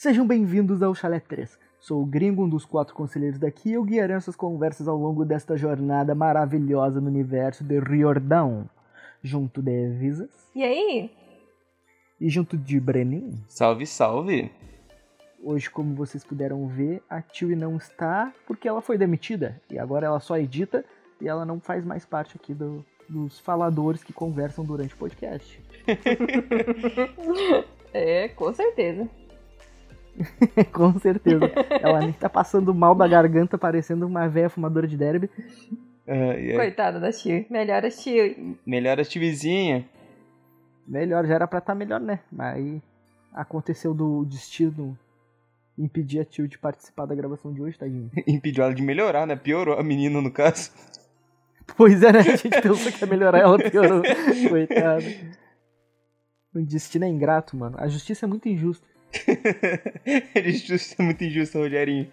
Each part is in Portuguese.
Sejam bem-vindos ao Chalé 3. Sou o gringo, um dos quatro conselheiros daqui, e eu guiarei essas conversas ao longo desta jornada maravilhosa no universo de Riordão. Junto de Visas. E aí? E junto de Brenin. Salve, salve! Hoje, como vocês puderam ver, a Tilly não está porque ela foi demitida. E agora ela só edita e ela não faz mais parte aqui do, dos faladores que conversam durante o podcast. é, com certeza. com certeza. Ela nem tá passando mal da garganta, parecendo uma velha fumadora de derby. Uh, Coitada da Tio. Melhor a Tio. Melhor a Tiozinha. Melhor, já era pra estar tá melhor, né? Mas aí aconteceu do destino impedir a Tio de participar da gravação de hoje, tadinho. Impediu ela de melhorar, né? Piorou a menina, no caso. Pois é, né? A gente pensou que ia melhorar, ela piorou. Coitada. O destino é ingrato, mano. A justiça é muito injusta. é muito injusta, Rogerinho.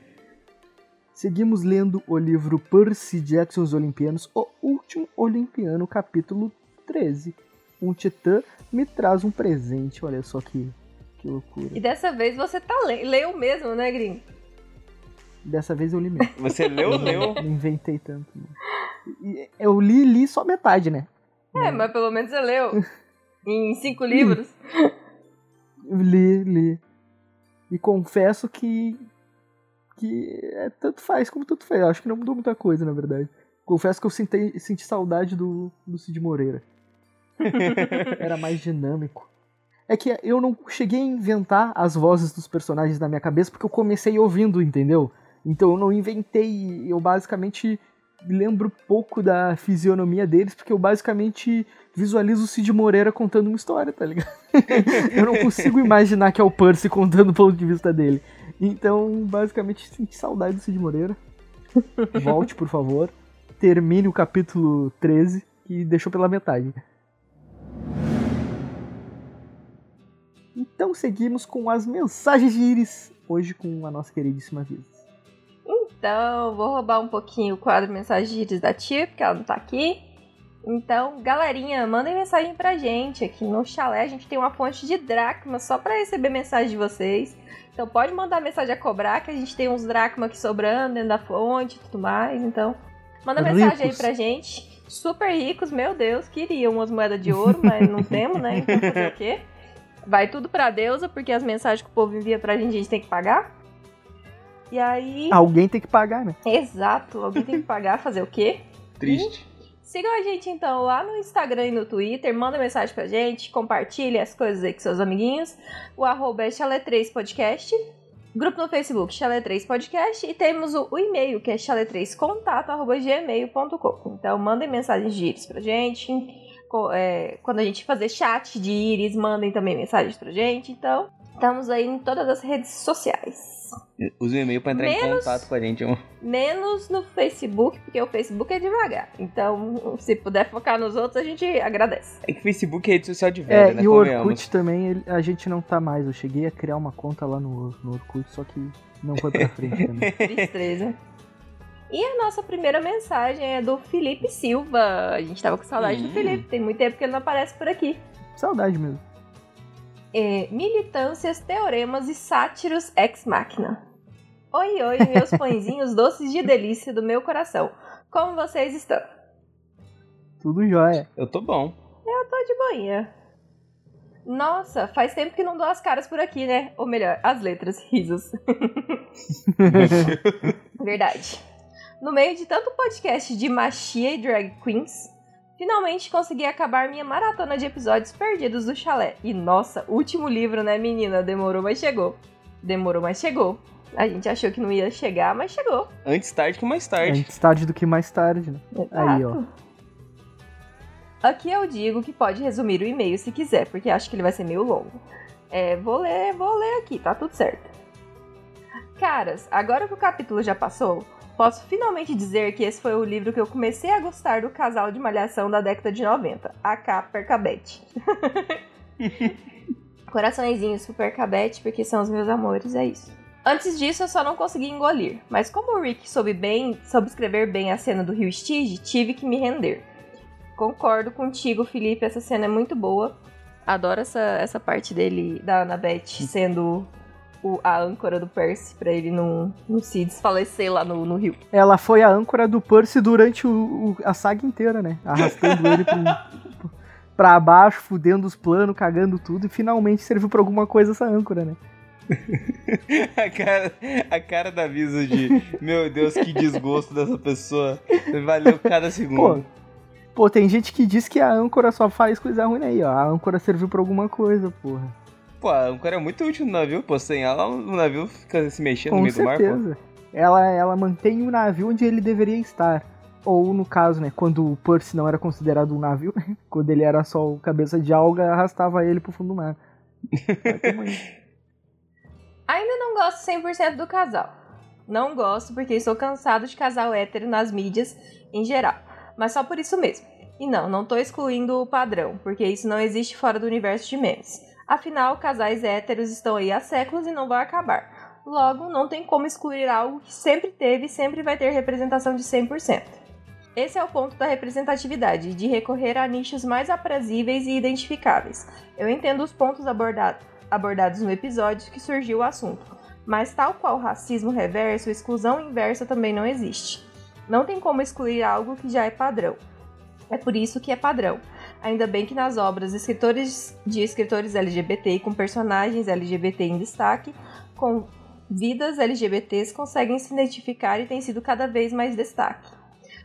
Seguimos lendo o livro Percy Jackson os Olimpianos, o último Olimpiano, capítulo 13. Um titã me traz um presente, olha só que que loucura. E dessa vez você tá le leu mesmo, né, Grim? Dessa vez eu li mesmo. Você leu, leu? Não inventei tanto. Eu li li só metade, né? É, mas pelo menos você leu. em cinco livros. li, li. E confesso que. que é, tanto faz como tanto faz. Acho que não mudou muita coisa, na verdade. Confesso que eu senti, senti saudade do, do Cid Moreira. Era mais dinâmico é que eu não cheguei a inventar as vozes dos personagens na minha cabeça porque eu comecei ouvindo, entendeu? Então eu não inventei, eu basicamente lembro pouco da fisionomia deles porque eu basicamente visualizo o Cid Moreira contando uma história, tá ligado? eu não consigo imaginar que é o Percy contando o ponto de vista dele. Então, basicamente, senti saudade do Cid Moreira. Volte, por favor. Termine o capítulo 13, que deixou pela metade. Então seguimos com as mensagens de Iris, hoje com a nossa queridíssima Visa. Então, vou roubar um pouquinho o quadro Iris da tia, porque ela não tá aqui. Então, galerinha, mandem mensagem pra gente. Aqui no chalé a gente tem uma fonte de dracma só para receber mensagem de vocês. Então pode mandar mensagem a cobrar, que a gente tem uns dracma aqui sobrando dentro da fonte e tudo mais. Então, manda ricos. mensagem aí pra gente. Super ricos, meu Deus, queriam umas moedas de ouro, mas não temos, né? Então fazer o quê? vai tudo pra deusa, porque as mensagens que o povo envia pra gente, a gente tem que pagar. E aí. Alguém tem que pagar, né? Exato, alguém tem que pagar, fazer o quê? Triste. E sigam a gente então lá no Instagram e no Twitter, manda mensagem pra gente, compartilhe as coisas aí com seus amiguinhos. O arroba é chalé3podcast. Grupo no Facebook, Chalé3 Podcast. E temos o, o e-mail, que é chalé3contato.gmail.com. Então mandem mensagens de íris pra gente é, quando a gente fazer chat de íris, mandem também mensagens pra gente. Então, estamos aí em todas as redes sociais. Use o e-mail pra entrar menos, em contato com a gente. Amor. Menos no Facebook, porque o Facebook é devagar. Então, se puder focar nos outros, a gente agradece. É que o Facebook é rede social de velho, é, né? E o Orkut também, a gente não tá mais. Eu cheguei a criar uma conta lá no, no Orkut, só que não foi pra frente também. Tristeza. E a nossa primeira mensagem é do Felipe Silva. A gente tava com saudade do Felipe, tem muito tempo que ele não aparece por aqui. Saudade mesmo. É, militâncias, teoremas e sátiros ex machina. Oi, oi, meus pãezinhos doces de delícia do meu coração. Como vocês estão? Tudo jóia. Eu tô bom. Eu tô de boinha. Nossa, faz tempo que não dou as caras por aqui, né? Ou melhor, as letras, risos. Verdade. No meio de tanto podcast de machia e drag queens, finalmente consegui acabar minha maratona de episódios perdidos do chalé. E nossa, último livro, né, menina? Demorou, mas chegou. Demorou, mas chegou. A gente achou que não ia chegar, mas chegou. Antes tarde que mais tarde. Antes tarde do que mais tarde, né? Exato. Aí, ó. Aqui eu digo que pode resumir o e-mail se quiser, porque acho que ele vai ser meio longo. É, vou ler, vou ler aqui, tá tudo certo. Caras, agora que o capítulo já passou, Posso finalmente dizer que esse foi o livro que eu comecei a gostar do casal de malhação da década de 90, a Percabete. Coraçõezinhos pro porque são os meus amores, é isso. Antes disso, eu só não consegui engolir, mas como o Rick soube bem, soube escrever bem a cena do Rio Stige, tive que me render. Concordo contigo, Felipe, essa cena é muito boa. Adoro essa, essa parte dele, da Annabeth, sendo o, a âncora do Percy pra ele não, não se desfalecer lá no, no rio. Ela foi a âncora do Percy durante o, o- a saga inteira, né? Arrastando ele pro, pra baixo, fudendo os planos, cagando tudo, e finalmente serviu pra alguma coisa essa âncora, né? A cara, a cara da Visa de, meu Deus, que desgosto dessa pessoa. Valeu cada Pô, segundo. pô, tem gente que diz que a âncora só faz coisa ruim aí, ó. A âncora serviu pra alguma coisa, porra. Pô, a âncora é muito útil no navio, pô. Sem ela, o navio fica se mexendo no Com meio do mar, pô. certeza. Ela, ela mantém o navio onde ele deveria estar. Ou no caso, né, quando o Percy não era considerado um navio, quando ele era só o cabeça de alga, arrastava ele pro fundo do mar. Ainda não gosto 100% do casal. Não gosto porque estou cansado de casal hétero nas mídias em geral. Mas só por isso mesmo. E não, não tô excluindo o padrão, porque isso não existe fora do universo de memes. Afinal, casais héteros estão aí há séculos e não vão acabar. Logo, não tem como excluir algo que sempre teve e sempre vai ter representação de 100%. Esse é o ponto da representatividade, de recorrer a nichos mais aprazíveis e identificáveis. Eu entendo os pontos aborda- abordados no episódio que surgiu o assunto, mas tal qual racismo reverso, exclusão inversa também não existe. Não tem como excluir algo que já é padrão. É por isso que é padrão. Ainda bem que nas obras escritores de escritores LGBT com personagens LGBT em destaque, com vidas LGBTs conseguem se identificar e tem sido cada vez mais destaque.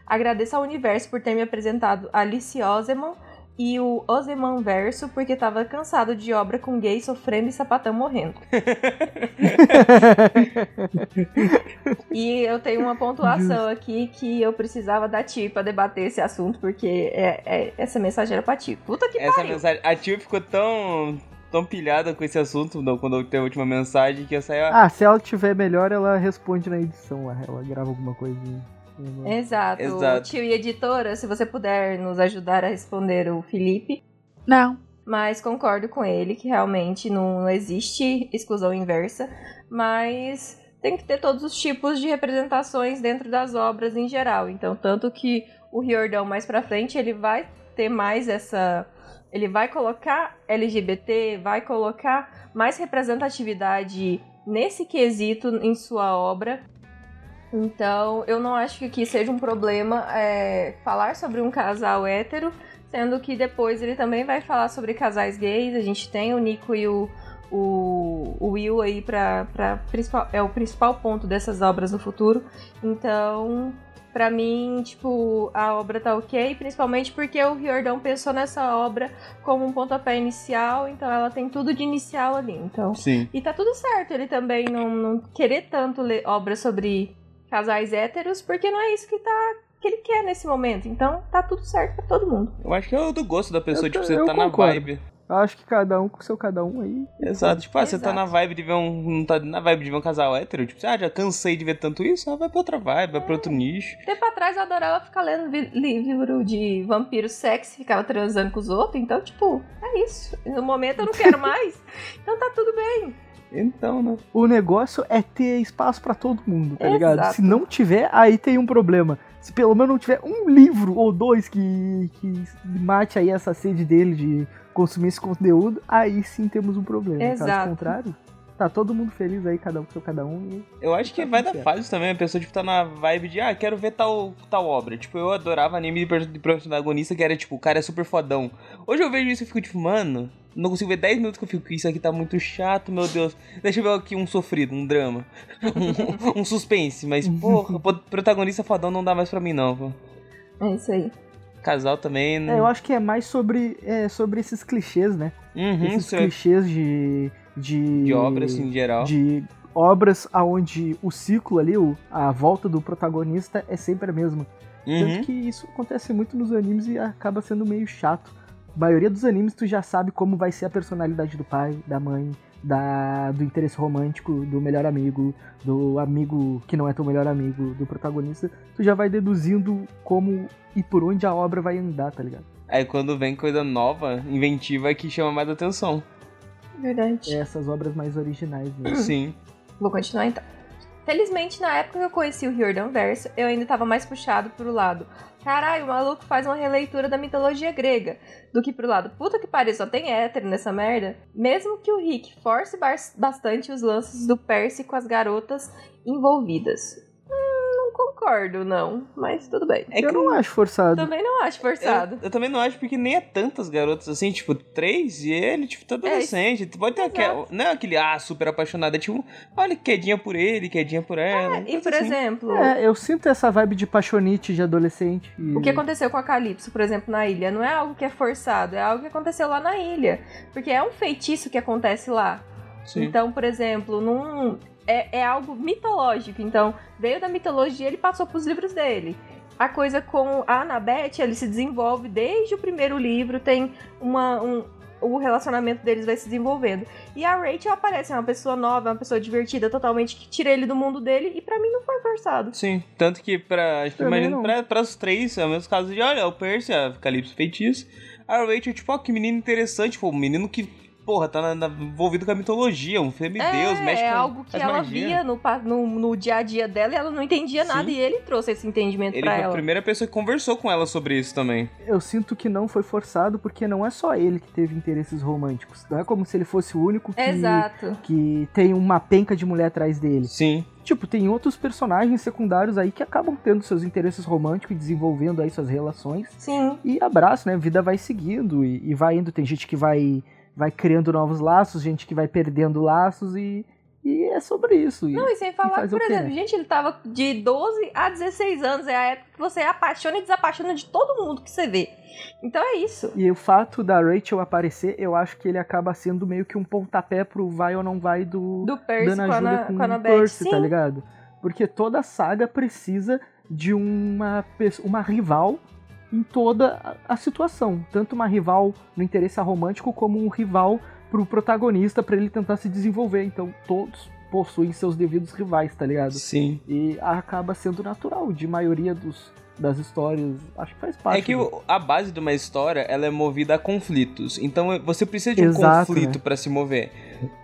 Agradeço ao universo por ter me apresentado Alice Oseman e o Oseman Verso, porque tava cansado de obra com gay sofrendo e sapatão morrendo. E eu tenho uma pontuação aqui que eu precisava da Ti pra debater esse assunto, porque é, é- essa mensagem era pra Ti. Puta que Essa pariu! mensagem. A tia ficou tão. tão pilhada com esse assunto não, quando eu teve a última mensagem que eu saí. Ah, se ela tiver melhor, ela responde na edição lá. Ela grava alguma coisinha. Exato. Exato. Tio e editora, se você puder nos ajudar a responder o Felipe. Não. Mas concordo com ele que realmente não existe exclusão inversa, mas tem que ter todos os tipos de representações dentro das obras em geral. Então, tanto que o Riordão mais pra frente, ele vai ter mais essa ele vai colocar LGBT, vai colocar mais representatividade nesse quesito em sua obra. Então, eu não acho que aqui seja um problema é, falar sobre um casal hétero, sendo que depois ele também vai falar sobre casais gays. A gente tem o Nico e o, o, o Will aí principal, é o principal ponto dessas obras no futuro. Então, pra mim, tipo, a obra tá ok, principalmente porque o Riordão pensou nessa obra como um pontapé inicial, então ela tem tudo de inicial ali. Então, Sim. e tá tudo certo ele também não, não querer tanto ler obras sobre casais héteros, porque não é isso que tá que ele quer nesse momento. Então tá tudo certo pra todo mundo. Eu acho que é do gosto da pessoa, Eu tipo, você tá na concordo. vibe. Eu acho que cada um com seu cada um aí. Exato, tipo, ah, você tá Exato. na vibe de ver um. Não tá na vibe de ver um casal hétero, tipo, ah, já cansei de ver tanto isso, ah, vai pra outra vibe, vai pra outro nicho. Tempo atrás eu adorava ficar lendo livro de vampiro sexy, ficava transando com os outros, então, tipo, é isso. No momento eu não quero mais. Então tá tudo bem. Então, né? O negócio é ter espaço pra todo mundo, tá ligado? Exato. Se não tiver, aí tem um problema. Se pelo menos não tiver um livro ou dois que, que mate aí essa sede dele de consumir esse conteúdo, aí sim temos um problema. Caso Exato. contrário, tá todo mundo feliz aí, cada um com seu cada um. E... Eu acho que Tá vai da fase também, a pessoa, tipo, tá na vibe de, ah, quero ver tal, tal obra. Tipo, eu adorava anime de protagonista que era, tipo, o cara é super fodão. Hoje eu vejo isso e fico, tipo, mano, não consigo ver 10 minutos que eu fico, isso aqui tá muito chato, meu Deus. Deixa eu ver aqui um sofrido, um drama. um, um suspense, mas, porra, pô, protagonista fodão não dá mais pra mim, não, pô. É isso aí. Casal também, né? É, eu acho que é mais sobre, é, sobre esses clichês, né? Uhum, esses é clichês de, de. de obra, assim, em geral. De obras onde o ciclo ali, o, a volta do protagonista é sempre a mesma. Uhum. Tanto que isso acontece muito nos animes e acaba sendo meio chato. A maioria dos animes tu já sabe como vai ser a personalidade do pai, da mãe, da, do interesse romântico, do melhor amigo, do amigo que não é teu melhor amigo, do protagonista. Tu já vai deduzindo como e por onde a obra vai andar, tá ligado? Aí quando vem coisa nova, inventiva, é que chama mais atenção. Verdade. É essas obras mais originais. Né? Sim. Vou continuar então. Felizmente, na época que eu conheci o Riordan Verso, eu ainda tava mais puxado pro lado. Caralho, o maluco faz uma releitura da mitologia grega. Do que pro lado, puta que pariu, só tem hétero nessa merda. Mesmo que o Rick force bastante os lances do Percy com as garotas envolvidas concordo, não. Mas tudo bem. É eu que não acho forçado. Também não acho forçado. Eu, eu, também não acho, porque nem é tantas garotas assim, tipo, três e ele, tipo, tá adolescente. É, Pode ter aquele. Não é aquele, ah, super apaixonado. É tipo, olha, quedinha por ele, quedinha por ela. É, e por assim. exemplo. É, eu sinto essa vibe de paixonite de adolescente. E... O que aconteceu com a Calypso, por exemplo, na ilha, não é algo que é forçado, é algo que aconteceu lá na ilha. Porque é um feitiço que acontece lá. Sim. Então, por exemplo, num, é, é algo mitológico. Então, veio da mitologia, ele passou para os livros dele. A coisa com a Annabeth, ele se desenvolve desde o primeiro livro, tem uma, um, o relacionamento deles vai se desenvolvendo. E a Rachel aparece, é uma pessoa nova, é uma pessoa divertida, totalmente que tira ele do mundo dele, e para mim não foi forçado. Sim, tanto que pra, acho que imagino pra, pra os três, é o mesmo caso de, olha, o Percy, a Calypso feitiço, a Rachel, tipo, ó, que menino interessante, pô, um menino que porra, tá na, na, envolvido com a mitologia, um semideus, é, mexe é com É algo que ela magia. via no, no, no, dia a dia dela e ela não entendia Sim. nada e ele trouxe esse entendimento ele pra ela. Ele foi a primeira pessoa que conversou com ela sobre isso também. Eu sinto que não foi forçado porque não é só ele que teve interesses românticos. Não é como se ele fosse o único que, Exato. que tem uma penca de mulher atrás dele. Sim. Tipo, tem outros personagens secundários aí que acabam tendo seus interesses românticos e desenvolvendo aí suas relações. Sim. E abraço, né? A vida vai seguindo e, e vai indo. Tem gente que vai vai criando novos laços, gente que vai perdendo laços e, e é sobre isso. Não, e sem falar, por exemplo, né? gente, ele tava de 12 a 16 anos, é a época que você apaixona e desapaixona de todo mundo que você vê. Então é isso. E o fato da Rachel aparecer, eu acho que ele acaba sendo meio que um pontapé pro vai ou não vai do, do Percy com, a, com, com a Percy, tá ligado? Porque toda saga precisa de uma, uma rival em toda a situação. Tanto uma rival no interesse romântico, como um rival pro protagonista para ele tentar se desenvolver. Então todos possuem seus devidos rivais, tá ligado? Sim. E acaba sendo natural de maioria dos, das histórias, acho que faz parte. É que o, a base de uma história, ela é movida a conflitos. Então você precisa de um Exato, conflito né? para se mover.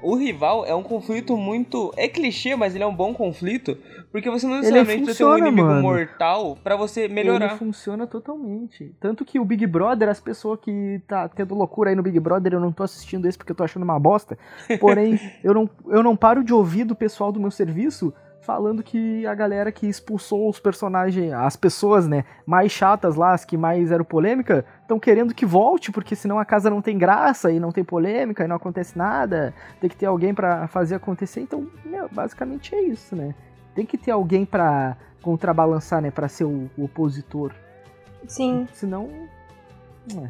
O rival é um conflito muito. É clichê, mas ele é um bom conflito. Porque você não necessariamente precisa ter um inimigo mano. mortal para você melhorar. Ele funciona totalmente. Tanto que o Big Brother, as pessoas que tá tendo loucura aí no Big Brother, eu não tô assistindo esse porque eu tô achando uma bosta. Porém, eu, não, eu não paro de ouvir do pessoal do meu serviço falando que a galera que expulsou os personagens, as pessoas, né, mais chatas lá, as que mais eram polêmica, estão querendo que volte, porque senão a casa não tem graça e não tem polêmica e não acontece nada. Tem que ter alguém para fazer acontecer. Então, meu, basicamente é isso, né? Tem que ter alguém para contrabalançar, né, para ser o, o, opositor. Sim. Senão, é,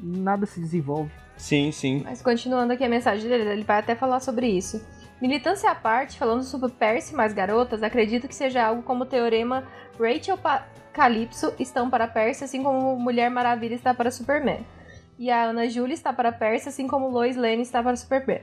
nada se desenvolve. Sim, sim. Mas continuando aqui a mensagem dele, ele vai até falar sobre isso. Militância à parte, falando sobre Percy mais garotas, acredito que seja algo como o teorema Rachel pa Calypso estão para Percy, assim como Mulher Maravilha está para Superman. E a Ana Júlia está para Percy, assim como Lois Lane está para Superman.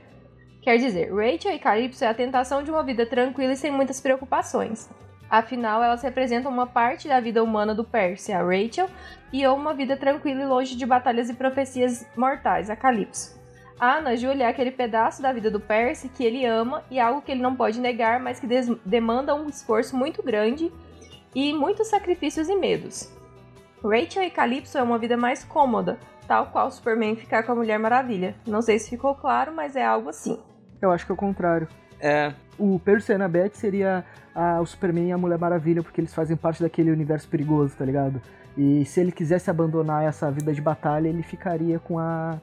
Quer dizer, Rachel e Calypso é a tentação de uma vida tranquila e sem muitas preocupações. Afinal, elas representam uma parte da vida humana do Percy, a Rachel, e uma vida tranquila e longe de batalhas e profecias mortais, a Calypso. A Ana Júlia é aquele pedaço da vida do Percy que ele ama e algo que ele não pode negar, mas que demanda um esforço muito grande e muitos sacrifícios e medos. Rachel e Calypso é uma vida mais cômoda, tal qual Superman ficar com a Mulher Maravilha. Não sei se ficou claro, mas é algo assim. Eu acho que é o contrário. É. O Percy e a Annabeth seria a, o Superman e a Mulher Maravilha, porque eles fazem parte daquele universo perigoso, tá ligado? E se ele quisesse abandonar essa vida de batalha, ele ficaria com a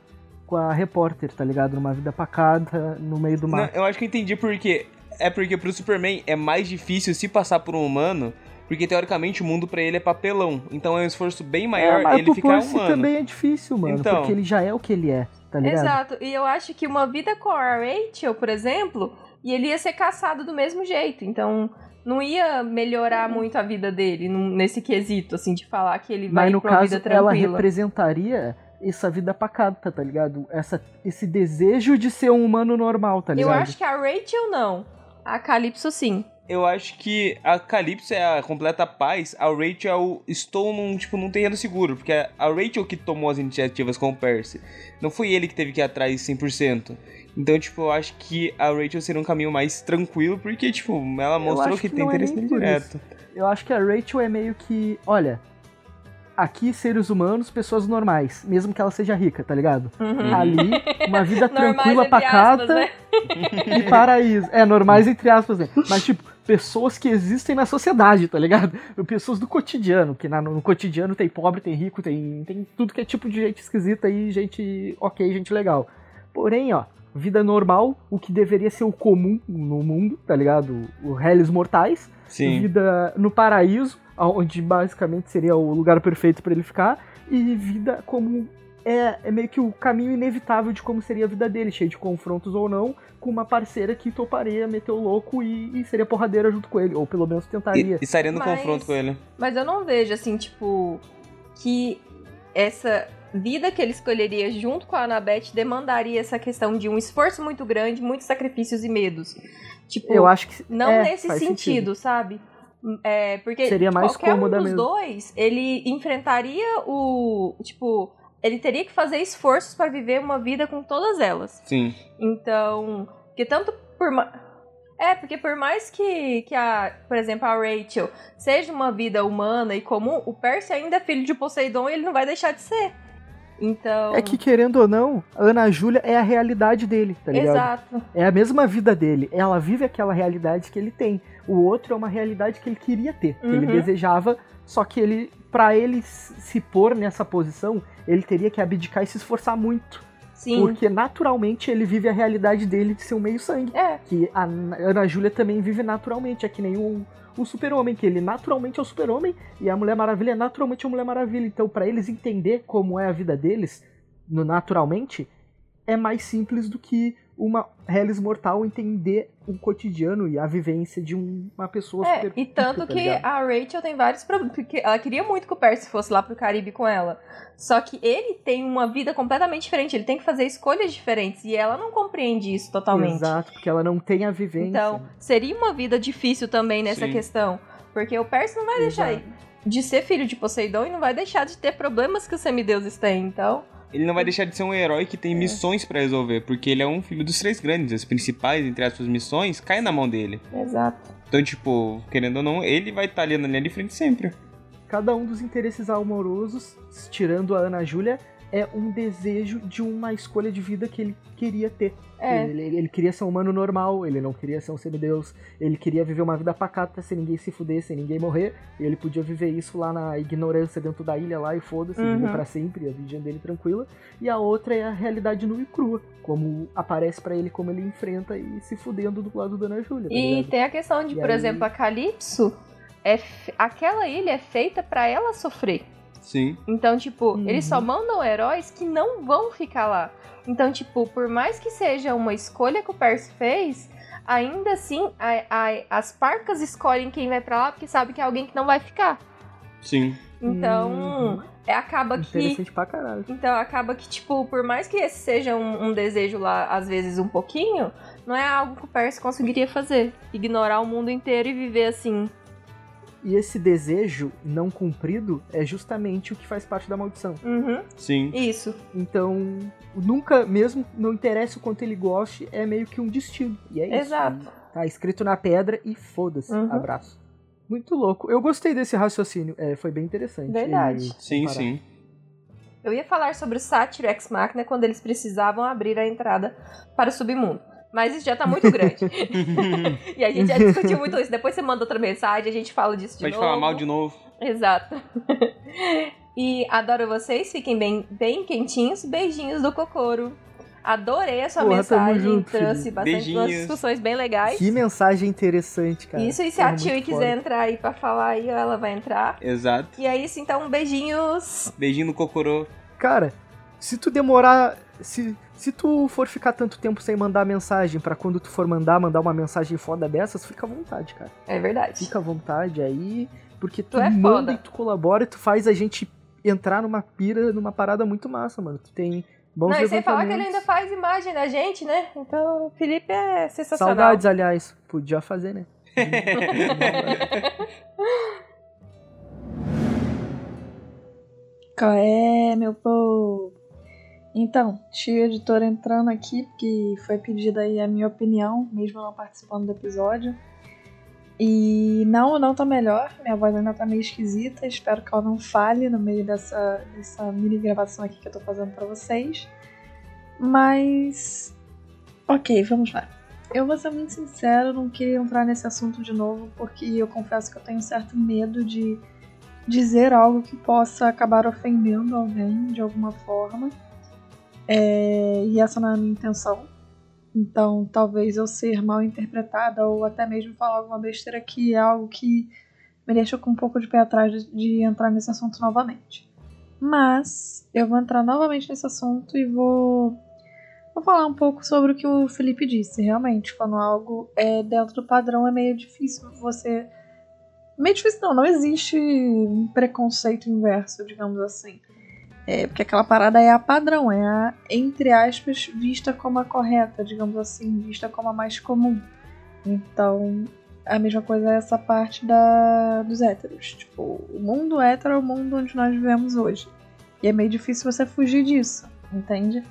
com a repórter, tá ligado? Numa vida pacata, no meio do mar. Não, eu acho que eu entendi porque. É porque pro Superman é mais difícil se passar por um humano, porque teoricamente o mundo para ele é papelão. Então é um esforço bem maior é, mas ele ficar humano. também é difícil, mano, então... porque ele já é o que ele é, tá ligado? Exato. E eu acho que uma vida com a Rachel, por exemplo, e ele ia ser caçado do mesmo jeito. Então, não ia melhorar muito a vida dele nesse quesito, assim, de falar que ele vai Mas no pra uma caso, vida tranquila. ela representaria essa vida pacata, tá ligado? Essa, esse desejo de ser um humano normal, tá ligado? Eu acho que a Rachel não. A Calypso sim. Eu acho que a Calypso é a completa paz, a Rachel estou num, tipo, num terreno seguro, porque a Rachel que tomou as iniciativas com o Percy. Não foi ele que teve que ir atrás 100%. Então, tipo, eu acho que a Rachel seria um caminho mais tranquilo, porque, tipo, ela mostrou que, que tem é interesse nem nele por direto. Eu acho que a Rachel é meio que. Olha. Aqui, seres humanos, pessoas normais. Mesmo que ela seja rica, tá ligado? Uhum. Ali, uma vida Normais, tranquila, entre pacata aspas, né? e paraíso. É, normais entre aspas, né? Mas, tipo, pessoas que existem na sociedade, tá ligado? Pessoas do cotidiano, que na- no cotidiano tem pobre, tem rico, tem, tem tudo que é tipo de gente esquisita e gente ok, gente legal. Porém, ó, vida normal, o que deveria ser o comum no mundo, tá ligado? O réis mortais Sim. vida no paraíso, onde basicamente seria o lugar perfeito para ele ficar, e vida como é, é meio que o caminho inevitável de como seria a vida dele, cheio de confrontos ou não, com uma parceira que toparia, meteu o louco e, e seria porradeira junto com ele, ou pelo menos tentaria. E, estaria no Mas- confronto com ele. Mas eu não vejo, assim, tipo, que essa vida que ele escolheria junto com a Annabeth demandaria essa questão de um esforço muito grande, muitos sacrifícios e medos. Tipo, Eu acho que não é, nesse faz sentido, sabe? É, porque Seria mais qualquer cômoda um dos mesmo. dois, ele enfrentaria o. Tipo, ele teria que fazer esforços para viver uma vida com todas elas. Sim. Então, que tanto por ma- é, porque por mais que, que a, por exemplo, a Rachel seja uma vida humana e comum, o Percy ainda é filho de Poseidon e ele não vai deixar de ser. Então, É que, querendo ou não, a Ana Júlia é a realidade dele, tá ligado? exato. É a mesma vida dele. Ela vive aquela realidade que ele tem. O outro é uma realidade que ele queria ter, que ele Uhum. desejava, só que ele, para ele se pôr nessa posição, ele teria que abdicar e se esforçar muito, Sim. porque naturalmente ele vive a realidade dele de ser um meio sangue, É, que a Ana Júlia também vive naturalmente, é que nem o, o Super-Homem, que ele naturalmente é o Super-Homem e a Mulher Maravilha é naturalmente a Mulher Maravilha. Então, para eles entender como é a vida deles, no naturalmente, é mais simples do que uma Hellis mortal entender o cotidiano e a vivência de um- uma pessoa é, super e rica, tanto tá que ligado? a Rachel tem vários problemas, porque ela queria muito que o Percy fosse lá pro Caribe com ela. Só que ele tem uma vida completamente diferente, ele tem que fazer escolhas diferentes e ela não compreende isso totalmente. Exato, porque ela não tem a vivência. Então, seria uma vida difícil também nessa Sim. questão. Porque o Percy não vai deixar Exato. de ser filho de Poseidon e não vai deixar de ter problemas que os semideuses têm. Então, Ele não vai deixar de ser um herói que tem É. missões pra resolver, porque ele é um filho dos três grandes. As principais, entre aspas, missões caem na mão dele. exato. Então, tipo, querendo ou não, ele vai estar ali na linha de frente sempre. Cada um dos interesses amorosos, tirando a Ana Júlia, é um desejo de uma escolha de vida que ele queria ter. É. Ele, ele queria ser um humano normal, ele não queria ser um semideus, ele queria viver uma vida pacata sem ninguém se fuder, sem ninguém morrer, e ele podia viver isso lá na ignorância dentro da ilha lá e foda-se, Uhum. viver pra sempre, a vida dele tranquila. E a outra é a realidade nua e crua, como aparece pra ele, como ele enfrenta e se fudendo do lado da Ana Júlia. Tá E ligado? tem a questão de, E por aí- exemplo, a Calypso, é aquela ilha é feita pra ela sofrer. Sim. Então, tipo, Uhum. eles só mandam heróis que não vão ficar lá. Então, tipo, por mais que seja uma escolha que o Percy fez, ainda assim a- a- as parcas escolhem quem vai pra lá porque sabe que é alguém que não vai ficar. Sim. Então, Uhum. é, acaba que. Interessante pra caralho. Então, acaba que, tipo, por mais que esse seja um, um desejo lá, às vezes, um pouquinho, não é algo que o Percy conseguiria fazer. Ignorar o mundo inteiro e viver assim. E esse desejo não cumprido é justamente o que faz parte da maldição. Uhum, Sim. isso. Então, nunca, mesmo não interessa o quanto ele goste, é meio que um destino. E é isso. Exato. Tá escrito na pedra e foda-se. Uhum. Abraço. Muito louco. Eu gostei desse raciocínio. É, foi bem interessante. Verdade. Sim, comparar. sim. Eu ia falar sobre o Sátiro Ex Machina quando eles precisavam abrir a entrada para o submundo. Mas isso já tá muito grande. e a gente já discutiu muito isso. Depois você manda outra mensagem, a gente fala disso de Pode novo. falar mal de novo. Exato. e adoro vocês, fiquem bem, bem quentinhos. Beijinhos do Kokoro. Adorei a sua Porra, mensagem, junto, trouxe bastante umas Beijinhos. discussões bem legais. Que mensagem interessante, cara. Isso, e se a Porra, Tio muito quiser foda. entrar aí pra falar aí, ela vai entrar. Exato. E é isso, então, beijinhos. Beijinho no Cocorô. Cara, se tu demorar. Se, se tu for ficar tanto tempo sem mandar mensagem, pra quando tu for mandar, mandar uma mensagem foda dessas, fica à vontade, cara. É verdade. Fica à vontade aí, porque tu, Tu é manda foda. e tu colabora e tu faz a gente entrar numa pira, numa parada muito massa, mano. Tu tem bons Não, e sem falar que ele ainda faz imagem da gente, né? Então, o Felipe é sensacional. Saudades, aliás. Podia fazer, né? Qual é, meu povo? Então, tia editora entrando aqui, porque foi pedida aí a minha opinião, mesmo não participando do episódio. E não, não tá melhor, minha voz ainda tá meio esquisita, espero que ela não falhe no meio dessa, dessa mini gravação aqui que eu tô fazendo para vocês. Mas. Ok, vamos lá. Eu vou ser muito sincero, não queria entrar nesse assunto de novo, porque eu confesso que eu tenho certo medo de dizer algo que possa acabar ofendendo alguém de alguma forma. É, e essa não é a minha intenção. Então, talvez eu ser mal interpretada ou até mesmo falar alguma besteira que é algo que me deixa com um pouco de pé atrás de, de entrar nesse assunto novamente. Mas eu vou entrar novamente nesse assunto e vou, vou falar um pouco sobre o que o Felipe disse. Realmente, quando algo é dentro do padrão, é meio difícil você. Meio difícil, não, não existe um preconceito inverso, digamos assim. É, porque aquela parada é a padrão, é a, entre aspas, vista como a correta, digamos assim, vista como a mais comum. Então, a mesma coisa é essa parte da, dos héteros. Tipo, o mundo hétero é o mundo onde nós vivemos hoje. E é meio difícil você fugir disso, entende?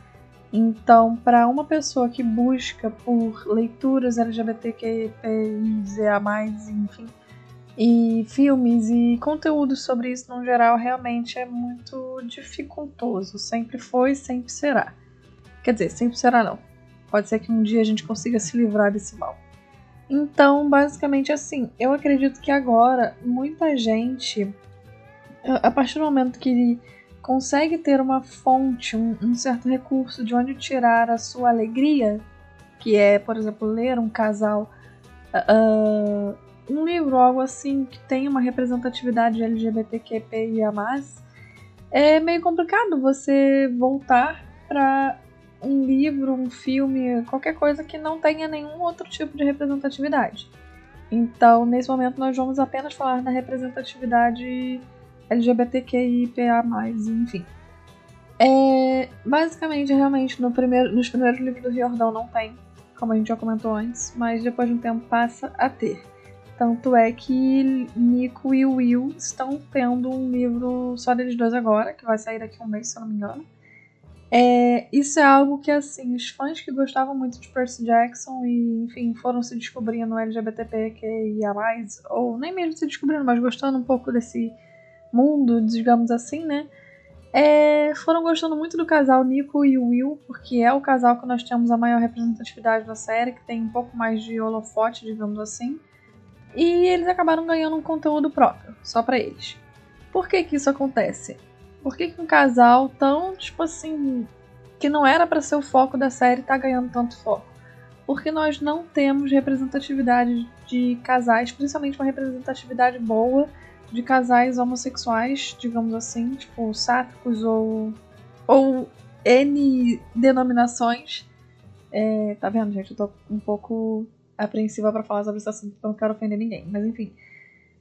Então, para uma pessoa que busca por leituras LGBTQIA+, enfim, e filmes e conteúdos sobre isso no geral realmente é muito dificultoso. Sempre foi, sempre será. Quer dizer, sempre será não. Pode ser que um dia a gente consiga se livrar desse mal. Então, basicamente assim, eu acredito que agora muita gente, a partir do momento que consegue ter uma fonte, um, um certo recurso de onde tirar a sua alegria, que é, por exemplo, ler um casal uh, um livro, algo assim, que tem uma representatividade LGBTQIA+, é meio complicado você voltar para um livro, um filme, qualquer coisa que não tenha nenhum outro tipo de representatividade. Então, nesse momento, nós vamos apenas falar da representatividade LGBTQIA+, enfim. É, basicamente, realmente, no primeiro, nos primeiros livros do Riordão não tem, como a gente já comentou antes, mas depois de um tempo passa a ter. Tanto é que Nico e Will estão tendo um livro só deles dois agora, que vai sair daqui a um mês, se eu não me engano. É, isso é algo que, assim, os fãs que gostavam muito de Percy Jackson e, enfim, foram se descobrindo LGBTQIA+, ou nem mesmo se descobrindo, mas gostando um pouco desse mundo, digamos assim, né? É, foram gostando muito do casal Nico e Will, porque é o casal que nós temos a maior representatividade da série, que tem um pouco mais de holofote, digamos assim. E eles acabaram ganhando um conteúdo próprio, só para eles. Por que que isso acontece? Por que, que um casal tão, tipo assim, que não era para ser o foco da série tá ganhando tanto foco? Porque nós não temos representatividade de casais, principalmente uma representatividade boa de casais homossexuais, digamos assim, tipo sáficos ou, ou N denominações. É, tá vendo, gente? Eu tô um pouco apreensiva para falar sobre esse assunto, eu não quero ofender ninguém. Mas enfim,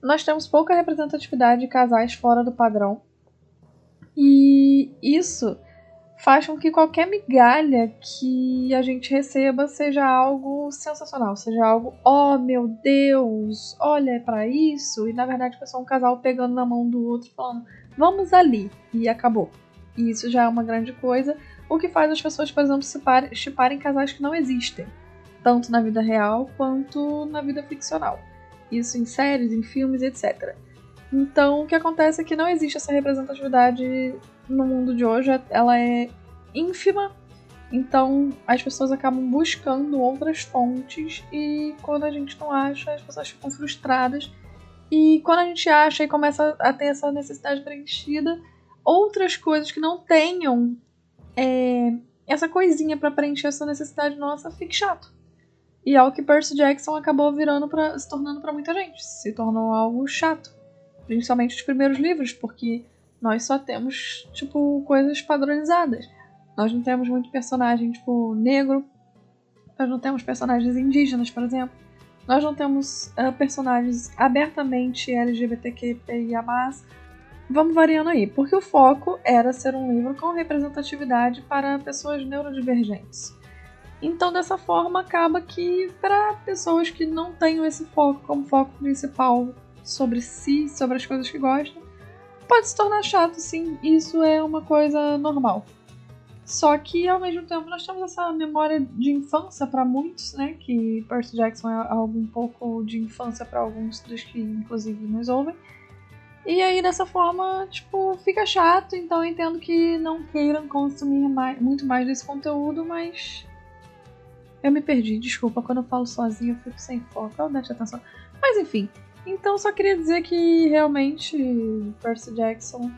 nós temos pouca representatividade de casais fora do padrão. E isso faz com que qualquer migalha que a gente receba seja algo sensacional, seja algo, oh meu Deus, olha para isso, e na verdade foi só um casal pegando na mão do outro falando, vamos ali, e acabou. E isso já é uma grande coisa, o que faz as pessoas, por exemplo, chiparem casais que não existem tanto na vida real quanto na vida ficcional. Isso em séries, em filmes, etc. Então, o que acontece é que não existe essa representatividade no mundo de hoje, ela é ínfima. Então, as pessoas acabam buscando outras fontes e quando a gente não acha, as pessoas ficam frustradas. E quando a gente acha e começa a ter essa necessidade preenchida, outras coisas que não tenham é, essa coisinha para preencher essa necessidade nossa fica chato. E é o que Percy Jackson acabou virando para se tornando para muita gente. Se tornou algo chato. Principalmente os primeiros livros, porque nós só temos, tipo, coisas padronizadas. Nós não temos muito personagem, tipo, negro. Nós não temos personagens indígenas, por exemplo. Nós não temos uh, personagens abertamente LGBTQIA+. Vamos variando aí, porque o foco era ser um livro com representatividade para pessoas neurodivergentes. Então, dessa forma, acaba que para pessoas que não tenham esse foco como foco principal sobre si, sobre as coisas que gostam, pode se tornar chato, sim. Isso é uma coisa normal. Só que ao mesmo tempo nós temos essa memória de infância para muitos, né? Que Percy Jackson é algo um pouco de infância para alguns dos que inclusive nos ouvem. E aí dessa forma, tipo, fica chato, então eu entendo que não queiram consumir mais, muito mais desse conteúdo, mas eu me perdi, desculpa, quando eu falo sozinho eu fico sem foco, eu deixo atenção. Mas enfim, então só queria dizer que realmente Percy Jackson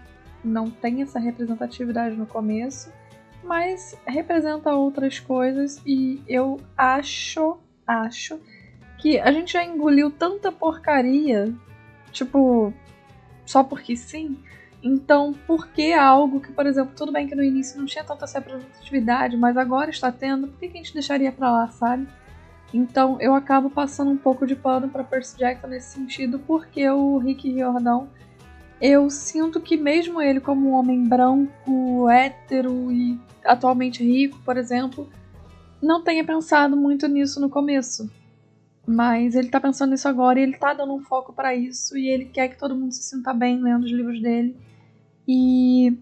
não tem essa representatividade no começo, mas representa outras coisas e eu acho, acho que a gente já engoliu tanta porcaria, tipo, só porque sim. Então, por que algo que, por exemplo, tudo bem que no início não tinha tanta representatividade, mas agora está tendo, por que, a gente deixaria pra lá, sabe? Então, eu acabo passando um pouco de pano para Percy Jackson nesse sentido, porque o Rick Riordan, eu sinto que mesmo ele como um homem branco, hétero e atualmente rico, por exemplo, não tenha pensado muito nisso no começo. Mas ele tá pensando nisso agora e ele tá dando um foco para isso e ele quer que todo mundo se sinta bem lendo os livros dele. E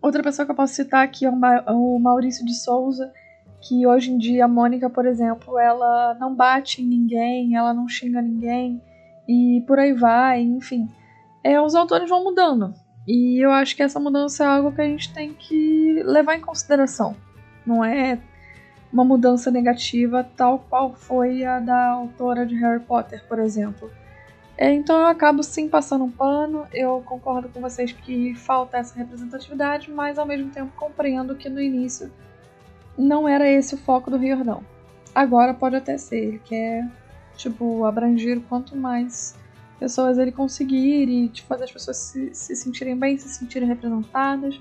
outra pessoa que eu posso citar aqui é o Maurício de Souza, que hoje em dia a Mônica, por exemplo, ela não bate em ninguém, ela não xinga ninguém e por aí vai, enfim. É, os autores vão mudando. E eu acho que essa mudança é algo que a gente tem que levar em consideração. Não é uma mudança negativa tal qual foi a da autora de Harry Potter, por exemplo. É, então eu acabo sim passando um pano, eu concordo com vocês que falta essa representatividade, mas ao mesmo tempo compreendo que no início não era esse o foco do Riordão. Agora pode até ser, ele quer, tipo, abranger quanto mais pessoas ele conseguir e tipo, fazer as pessoas se, se sentirem bem, se sentirem representadas.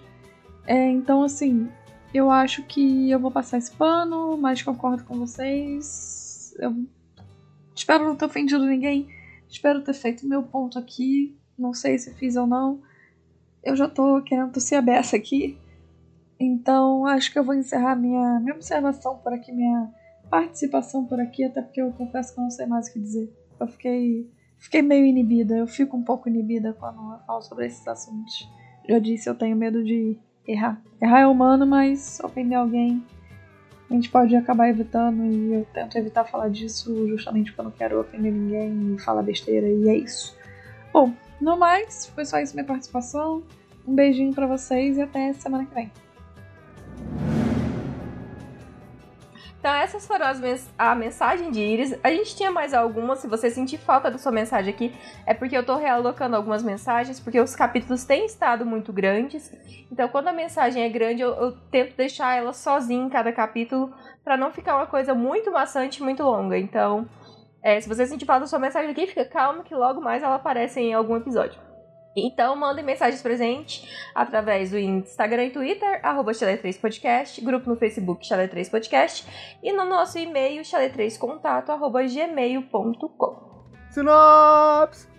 É, então, assim, eu acho que eu vou passar esse pano, mas concordo com vocês. Eu espero não ter ofendido ninguém. Espero ter feito meu ponto aqui. Não sei se fiz ou não. Eu já tô querendo tossir a beça aqui. Então acho que eu vou encerrar minha, minha observação por aqui, minha participação por aqui, até porque eu confesso que eu não sei mais o que dizer. Eu fiquei, fiquei meio inibida, eu fico um pouco inibida quando eu falo sobre esses assuntos. Já disse, eu tenho medo de errar. Errar é humano, mas ofender alguém a gente pode acabar evitando e eu tento evitar falar disso justamente porque eu não quero ofender ninguém e falar besteira e é isso. Bom, no mais, foi só isso minha participação. Um beijinho para vocês e até semana que vem. Então essas foram as mens a mensagem de Iris. A gente tinha mais algumas, se você sentir falta da sua mensagem aqui, é porque eu tô realocando algumas mensagens, porque os capítulos têm estado muito grandes. Então quando a mensagem é grande, eu, eu tento deixar ela sozinha em cada capítulo, para não ficar uma coisa muito maçante, muito longa. Então, é, se você sentir falta da sua mensagem aqui, fica calmo que logo mais ela aparece em algum episódio. Então, mandem mensagens pra gente através do Instagram e Twitter, arroba 3 podcast grupo no Facebook Chalé3podcast e no nosso e-mail chalé3contato, arroba gmail.com. Sinopse!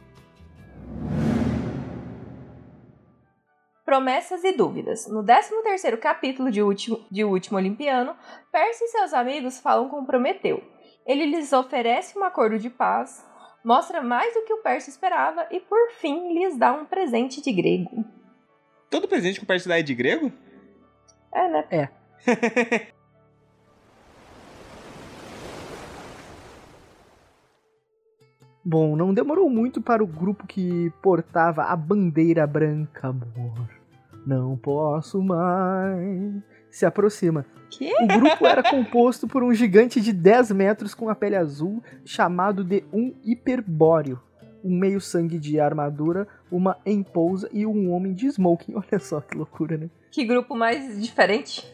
Promessas e dúvidas. No 13º capítulo de Último, de Último Olimpiano, Percy e seus amigos falam com Prometeu. Ele lhes oferece um acordo de paz, mostra mais do que o Percy esperava e, por fim, lhes dá um presente de grego. Todo presente que o Percy dá é de grego? É, né? É. Bom, não demorou muito para o grupo que portava a bandeira branca, amor. Não posso mais. Se aproxima. Que? O grupo era composto por um gigante de 10 metros com a pele azul, chamado de um hiperbóreo. Um meio-sangue de armadura, uma empousa e um homem de smoking. Olha só que loucura, né? Que grupo mais diferente.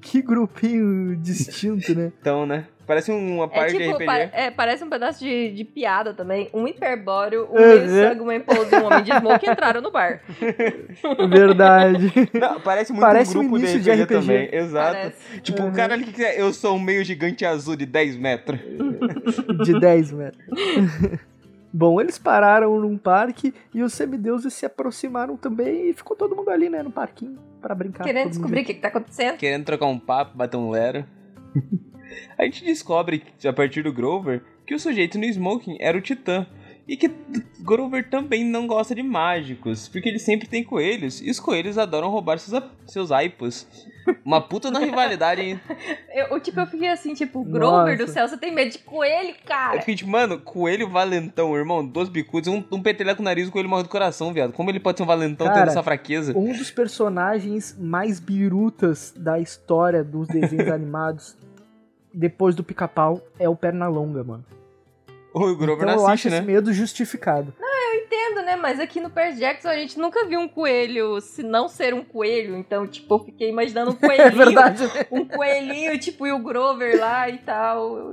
Que grupinho distinto, né? Então, né? Parece uma É parte de tipo, RPG. pa- é, parece um pedaço de, de piada também. Um hiperbóreo, um Uhum. meio sangue, uma empousa e um homem de smoke entraram no bar. Verdade. Não, parece muito Parece um um grupo início de de RPG, RPG. também. Exato. Parece. Tipo, Uhum. o cara ali que quiser, eu sou um meio gigante azul de 10 metros. De 10 metros. Bom, eles pararam num parque e os semideuses se aproximaram também e ficou todo mundo ali, né, no parquinho, pra brincar. Querendo descobrir o que, que tá acontecendo. Querendo trocar um papo, bater um lero. A gente descobre, a partir do Grover, que o sujeito no smoking era o Titã. E que Grover também não gosta de mágicos, porque ele sempre tem coelhos, e os coelhos adoram roubar seus, seus aipos. Uma puta na rivalidade, hein? Eu, tipo, eu fiquei assim, tipo, Grover Nossa. do céu, você tem medo de coelho, Eu cara? fiquei tipo, mano, coelho valentão, irmão, dois bicudos, um, um peteleco no nariz e o coelho morre do coração, viado. Como ele pode ser um valentão Cara, tendo essa fraqueza? Um dos personagens mais birutas da história dos desenhos animados, depois do pica-pau, é o Pernalonga, mano. O Grover Então não eu assiste, acho né? esse medo justificado. entendo, né? Mas aqui no Percy Jackson a gente nunca viu um coelho se não ser um coelho. Então, tipo, eu fiquei imaginando um É coelhinho. verdade, né? um coelhinho, tipo, e o Grover lá e tal.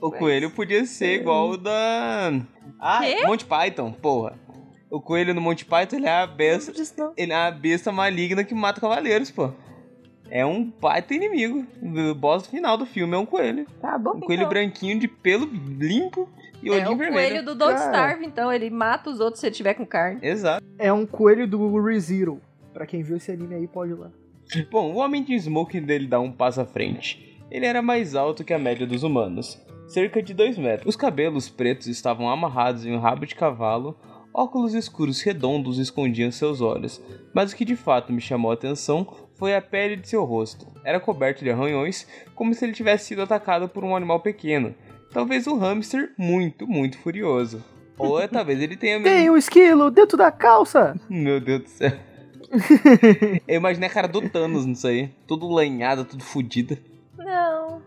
O coelho podia ser igual o da. Ah, Quê? Monty Python, porra. O coelho no Monty Python, ele é a besta. Ele é a besta maligna que mata cavaleiros, pô. É um baita inimigo. O boss final do filme é um coelho. Tá bom, Um coelho então. branquinho de pelo limpo e É o vermelho. coelho do Don't Cara. Starve, então. Ele mata os outros se ele tiver com carne. Exato. É um coelho do ReZero. Pra quem viu esse anime aí, pode ir lá. Bom, o homem de smoking dele dá um passo à frente. Ele era mais alto que a média dos humanos, cerca de 2 metros. Os cabelos pretos estavam amarrados em um rabo de cavalo, óculos escuros redondos escondiam seus olhos, mas o que de fato me chamou a atenção foi a pele de seu rosto. Era coberto de arranhões, como se ele tivesse sido atacado por um animal pequeno. Talvez um hamster muito, muito furioso. Ou é, talvez ele tenha Tem um esquilo dentro da calça! Meu Deus do céu. Eu imaginei a cara do Thanos nisso aí. Tudo lanhado, tudo fodido. Não.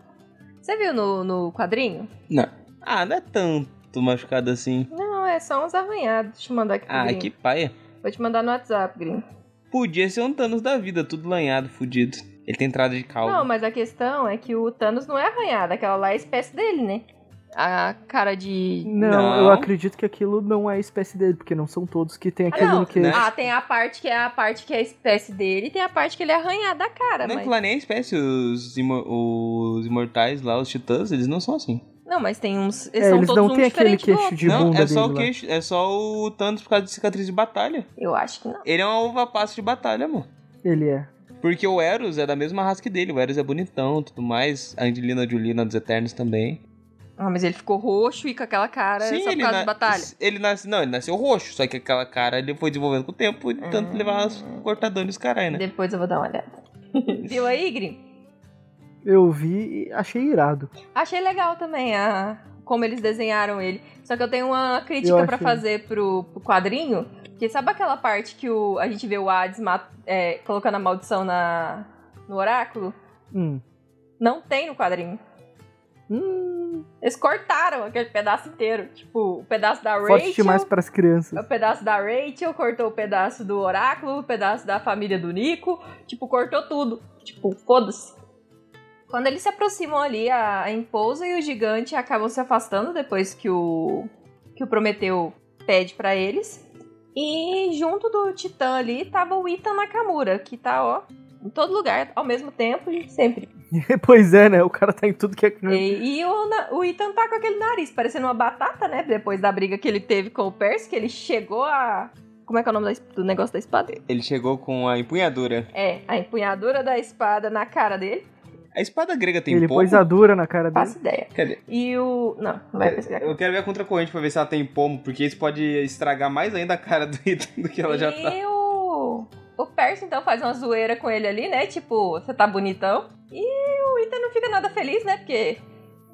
Você viu no, no quadrinho? Não. Ah, não é tanto machucado assim. Não, é só uns arranhados. Deixa eu mandar aqui pro Ah, que paia. Vou te mandar no WhatsApp, gringo. Podia ser um Thanos da vida, tudo lanhado, fudido. Ele tem entrada de caldo. Não, mas a questão é que o Thanos não é arranhado. Aquela lá é a espécie dele, né? A cara de... Não, Não. eu acredito que aquilo não é a espécie dele, porque não são todos que tem Ah, aquilo não. no queixo. né? Ah, tem a parte que é a parte que é a espécie dele e tem a parte que ele é arranhado da cara, Não é mas... que lá nem a espécie, os, imo- os imortais lá, os titãs, eles não são assim. Não, mas tem uns... Eles É, são eles todos não um têm aquele queixo de não, bunda é só dele o lá. queixo, é só o Thanos por causa de cicatriz de batalha. Eu acho que não. Ele é uma uva passa de batalha, amor. Ele é. Porque o Eros é da mesma raça que dele. O Eros é bonitão tudo mais. A Angelina Jolie na dos Eternos também. Ah, mas ele ficou roxo e com aquela cara só por ele causa na- de batalha. Ele nasce, não, ele nasceu roxo, só que aquela cara ele foi desenvolvendo com o tempo, de tanto Hum. levar umas cortadoras os caralho, né? Depois eu vou dar uma olhada. Viu aí, Grim? Eu vi e achei irado. Achei legal também a como eles desenharam ele. Só que eu tenho uma crítica achei. fazer pro, pro quadrinho. Que sabe aquela parte que o, a gente vê o Hades ma- é, colocando a maldição na, no oráculo? Hum. Não tem no quadrinho. Hum, Eles cortaram aquele pedaço inteiro. Tipo, o pedaço da forte Rachel. demais pras crianças. O pedaço da Rachel, cortou o pedaço do oráculo, o pedaço da família do Nico. Tipo, cortou tudo. Tipo, foda-se. Quando eles se aproximam ali, a, a Impousa e o gigante acabam se afastando depois que o, que o Prometeu pede pra eles. E junto do Titã ali tava o Ita Nakamura, que tá, ó, em todo lugar, ao mesmo tempo e sempre. pois é, né? O cara tá em tudo que é. E, e o, o Ethan tá com aquele nariz, parecendo uma batata, né? Depois da briga que ele teve com o Percy, que ele chegou a. Como é que é o nome do negócio da espada? Ele chegou com a empunhadura. É, a empunhadura da espada na cara dele. A espada grega tem Ele pomo? pôs a dura na cara dele. Faço ideia. Cadê? E o. Não, não vai pesquisar. Eu quero ver a contracorrente pra ver se ela tem pomo, porque isso pode estragar mais ainda a cara do Ethan do que ela já tá. E o. O Percy então faz uma zoeira com ele ali, né? Tipo, você tá bonitão. E o Ethan não fica nada feliz, né? Porque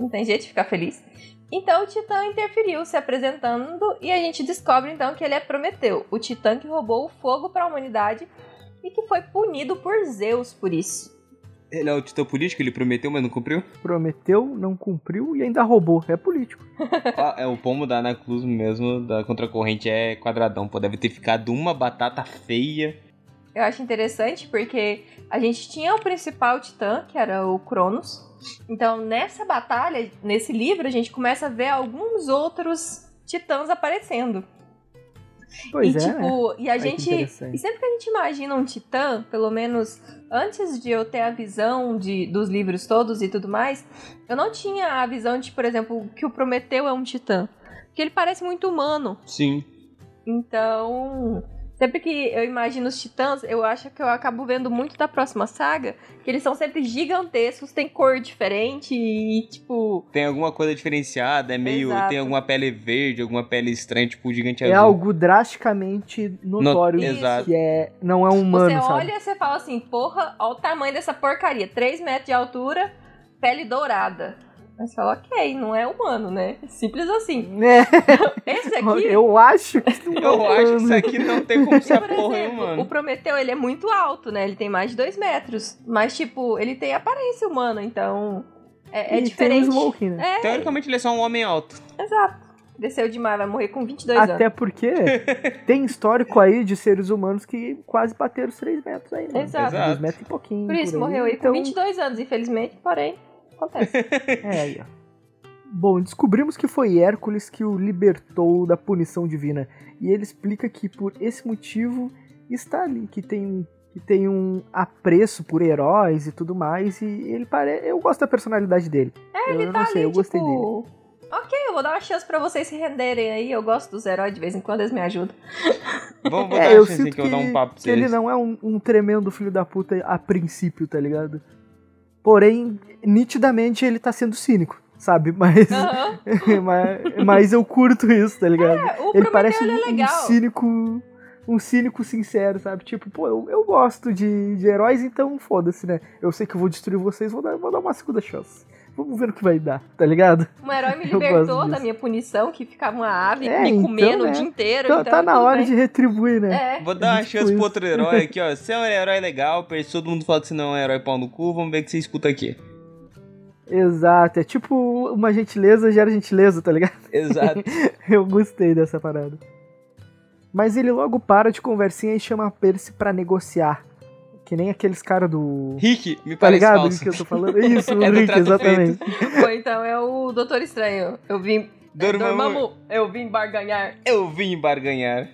não tem jeito de ficar feliz. Então o Titã interferiu, se apresentando, e a gente descobre então que ele é Prometeu, o Titã que roubou o fogo para a humanidade e que foi punido por Zeus por isso. Ele é o titã político, ele prometeu, mas não cumpriu? Prometeu, não cumpriu e ainda roubou. É político. Ah, é o pomo da Ana Cruz mesmo, da contracorrente, é quadradão. Pô, deve ter ficado uma batata feia. Eu acho interessante porque a gente tinha o principal titã, que era o Cronos. Então, nessa batalha, nesse livro, a gente começa a ver alguns outros titãs aparecendo. Pois e, é. né? tipo, e a Ai, gente. E sempre que a gente imagina um titã, pelo menos antes de eu ter a visão de, dos livros todos e tudo mais, eu não tinha a visão de, por exemplo, que o Prometeu é um titã. Porque ele parece muito humano. Sim. Então, Sempre que eu imagino os titãs, eu acho que eu acabo vendo muito da próxima saga, que eles são sempre gigantescos, tem cor diferente e, tipo. Tem alguma coisa diferenciada, é meio. Exato. Tem alguma pele verde, alguma pele estranha, tipo o gigante É azul. algo drasticamente notório No- Exato. que é, não é humano, você sabe? olha e você fala assim, porra, olha o tamanho dessa porcaria. 3 metros de altura, pele dourada. Aí você fala, ok, não é humano, né? Simples assim. É, Esse aqui. eu acho que não é Eu acho que humano. isso aqui não tem como ser por porra, exemplo, o mano. Prometeu, ele é muito alto, né? Ele tem mais de 2 metros. Mas, tipo, ele tem aparência humana, então. É, é diferente. Tem o Smoke, né? É, Teoricamente ele é só um homem alto. exato. Desceu demais, vai morrer com 22 Até anos. porque tem histórico aí de seres humanos que quase bateram os 3 metros aí, mano. Exato. 2 metros e pouquinho. Por isso, aí. morreu aí então, com 22 anos, infelizmente, porém, acontece. É, aí, ó. Bom, descobrimos que foi Hércules que o libertou da punição divina. E ele explica que por esse motivo está ali, que tem, que tem um apreço por heróis e tudo mais. E ele parece. Eu gosto da personalidade dele. É, eu não sei, eu gostei dele. tipo, Ok, eu vou dar uma chance pra vocês se renderem aí. Eu gosto dos heróis, de vez em quando eles me ajudam. Vamos vou É, dar eu uma chance sinto que eu vou dar um papo pra que ele vocês. não é um, um tremendo filho da puta a princípio, tá ligado? Porém, nitidamente ele tá sendo cínico, sabe? Mas, Aham. mas, mas eu curto isso, tá ligado? É, ele parece ele é um, um cínico. Um cínico sincero, sabe? Tipo, pô, eu, eu gosto de, de heróis, então foda-se, né? Eu sei que eu vou destruir vocês, vou dar, vou dar uma segunda chance. Vamos ver o que vai dar, tá ligado? Um herói me libertou da minha punição, que ficava uma ave É, me então, comendo é. o dia inteiro. Então, então tá na hora bem. de retribuir, né? É. Vou dar uma Tipo chance isso. pro outro herói aqui, ó. Você é um herói legal, todo mundo fala que você não é um herói pau no cu, vamos ver o que você escuta aqui. Exato, é tipo uma gentileza gera gentileza, tá ligado? Exato. Eu gostei dessa parada. Mas ele logo para de conversinha e chama a Percy pra negociar. Que nem aqueles caras do. Rick, me Tá parece ligado do falso. que eu tô falando? Isso, o É Rick, exatamente. Ou então é o Doutor Estranho. Eu vim. Dormammu. Eu vim barganhar. Eu vim barganhar.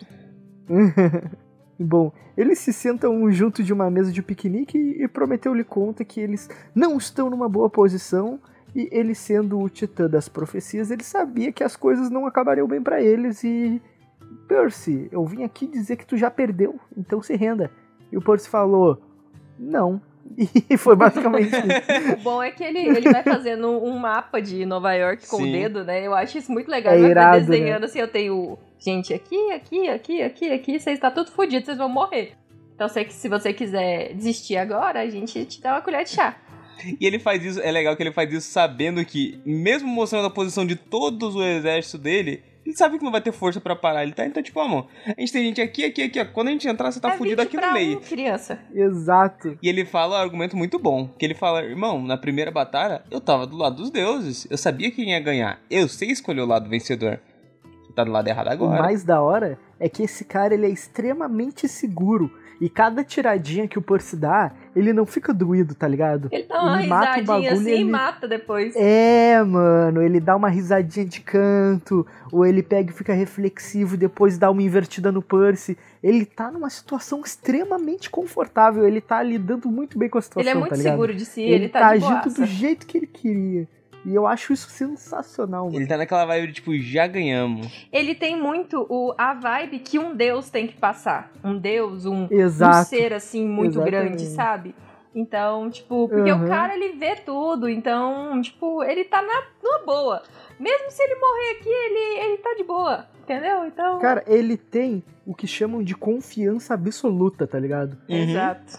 Bom, eles se sentam junto de uma mesa de piquenique e Prometeu lhe conta que eles não estão numa boa posição e ele sendo o titã das profecias, ele sabia que as coisas não acabariam bem pra eles e Percy, eu vim aqui dizer que tu já perdeu, então se renda. E o Percy falou: "Não". E foi basicamente isso. O bom é que ele, ele vai fazendo um mapa de Nova York com Sim. o dedo, né? Eu acho isso muito legal. É ele vai irado, desenhando assim, eu tenho gente aqui, aqui, aqui, aqui, aqui, vocês estão tudo fodido, vocês vão morrer. Então sei que se você quiser desistir agora, a gente te dá uma colher de chá. E ele faz isso, é legal que ele faz isso sabendo que, mesmo mostrando a posição de todos o exército dele, ele sabe que não vai ter força pra parar ele, tá? Então, tipo, amor, a gente tem gente aqui, aqui, aqui, ó. Quando a gente entrar, você tá é fudido 20 aqui no meio. um, criança. Exato. E ele fala um argumento muito bom. Que ele fala, irmão, na primeira batalha, eu tava do lado dos deuses. Eu sabia quem ia ganhar. Eu sei escolher o lado vencedor. Você tá do lado errado O agora. mais da hora é que esse cara ele é extremamente seguro. E cada tiradinha que o Percy dá, ele não fica doído, tá ligado? Ele dá uma Ele mata o bagulho assim e e ele- mata depois. É, mano, ele dá uma risadinha de canto, ou ele pega e fica reflexivo e depois dá uma invertida no Percy. Ele tá numa situação extremamente confortável, ele tá lidando muito bem com a situação, Ele é muito tá seguro de si, Ele, ele, tá, tá, agindo boaça. do jeito que ele queria. E eu acho isso sensacional, mano. Ele tá naquela vibe de, tipo, já ganhamos. Ele tem muito o, a vibe que um deus tem que passar. Um deus, um, um Exato. ser assim muito Exatamente. grande, sabe? Então, tipo, porque Uhum. o cara ele vê tudo, então, tipo, ele tá na, numa boa. Mesmo se ele morrer aqui, ele, ele tá de boa, entendeu? Então, Cara, ele tem o que chamam de confiança absoluta, tá ligado? Uhum. exato.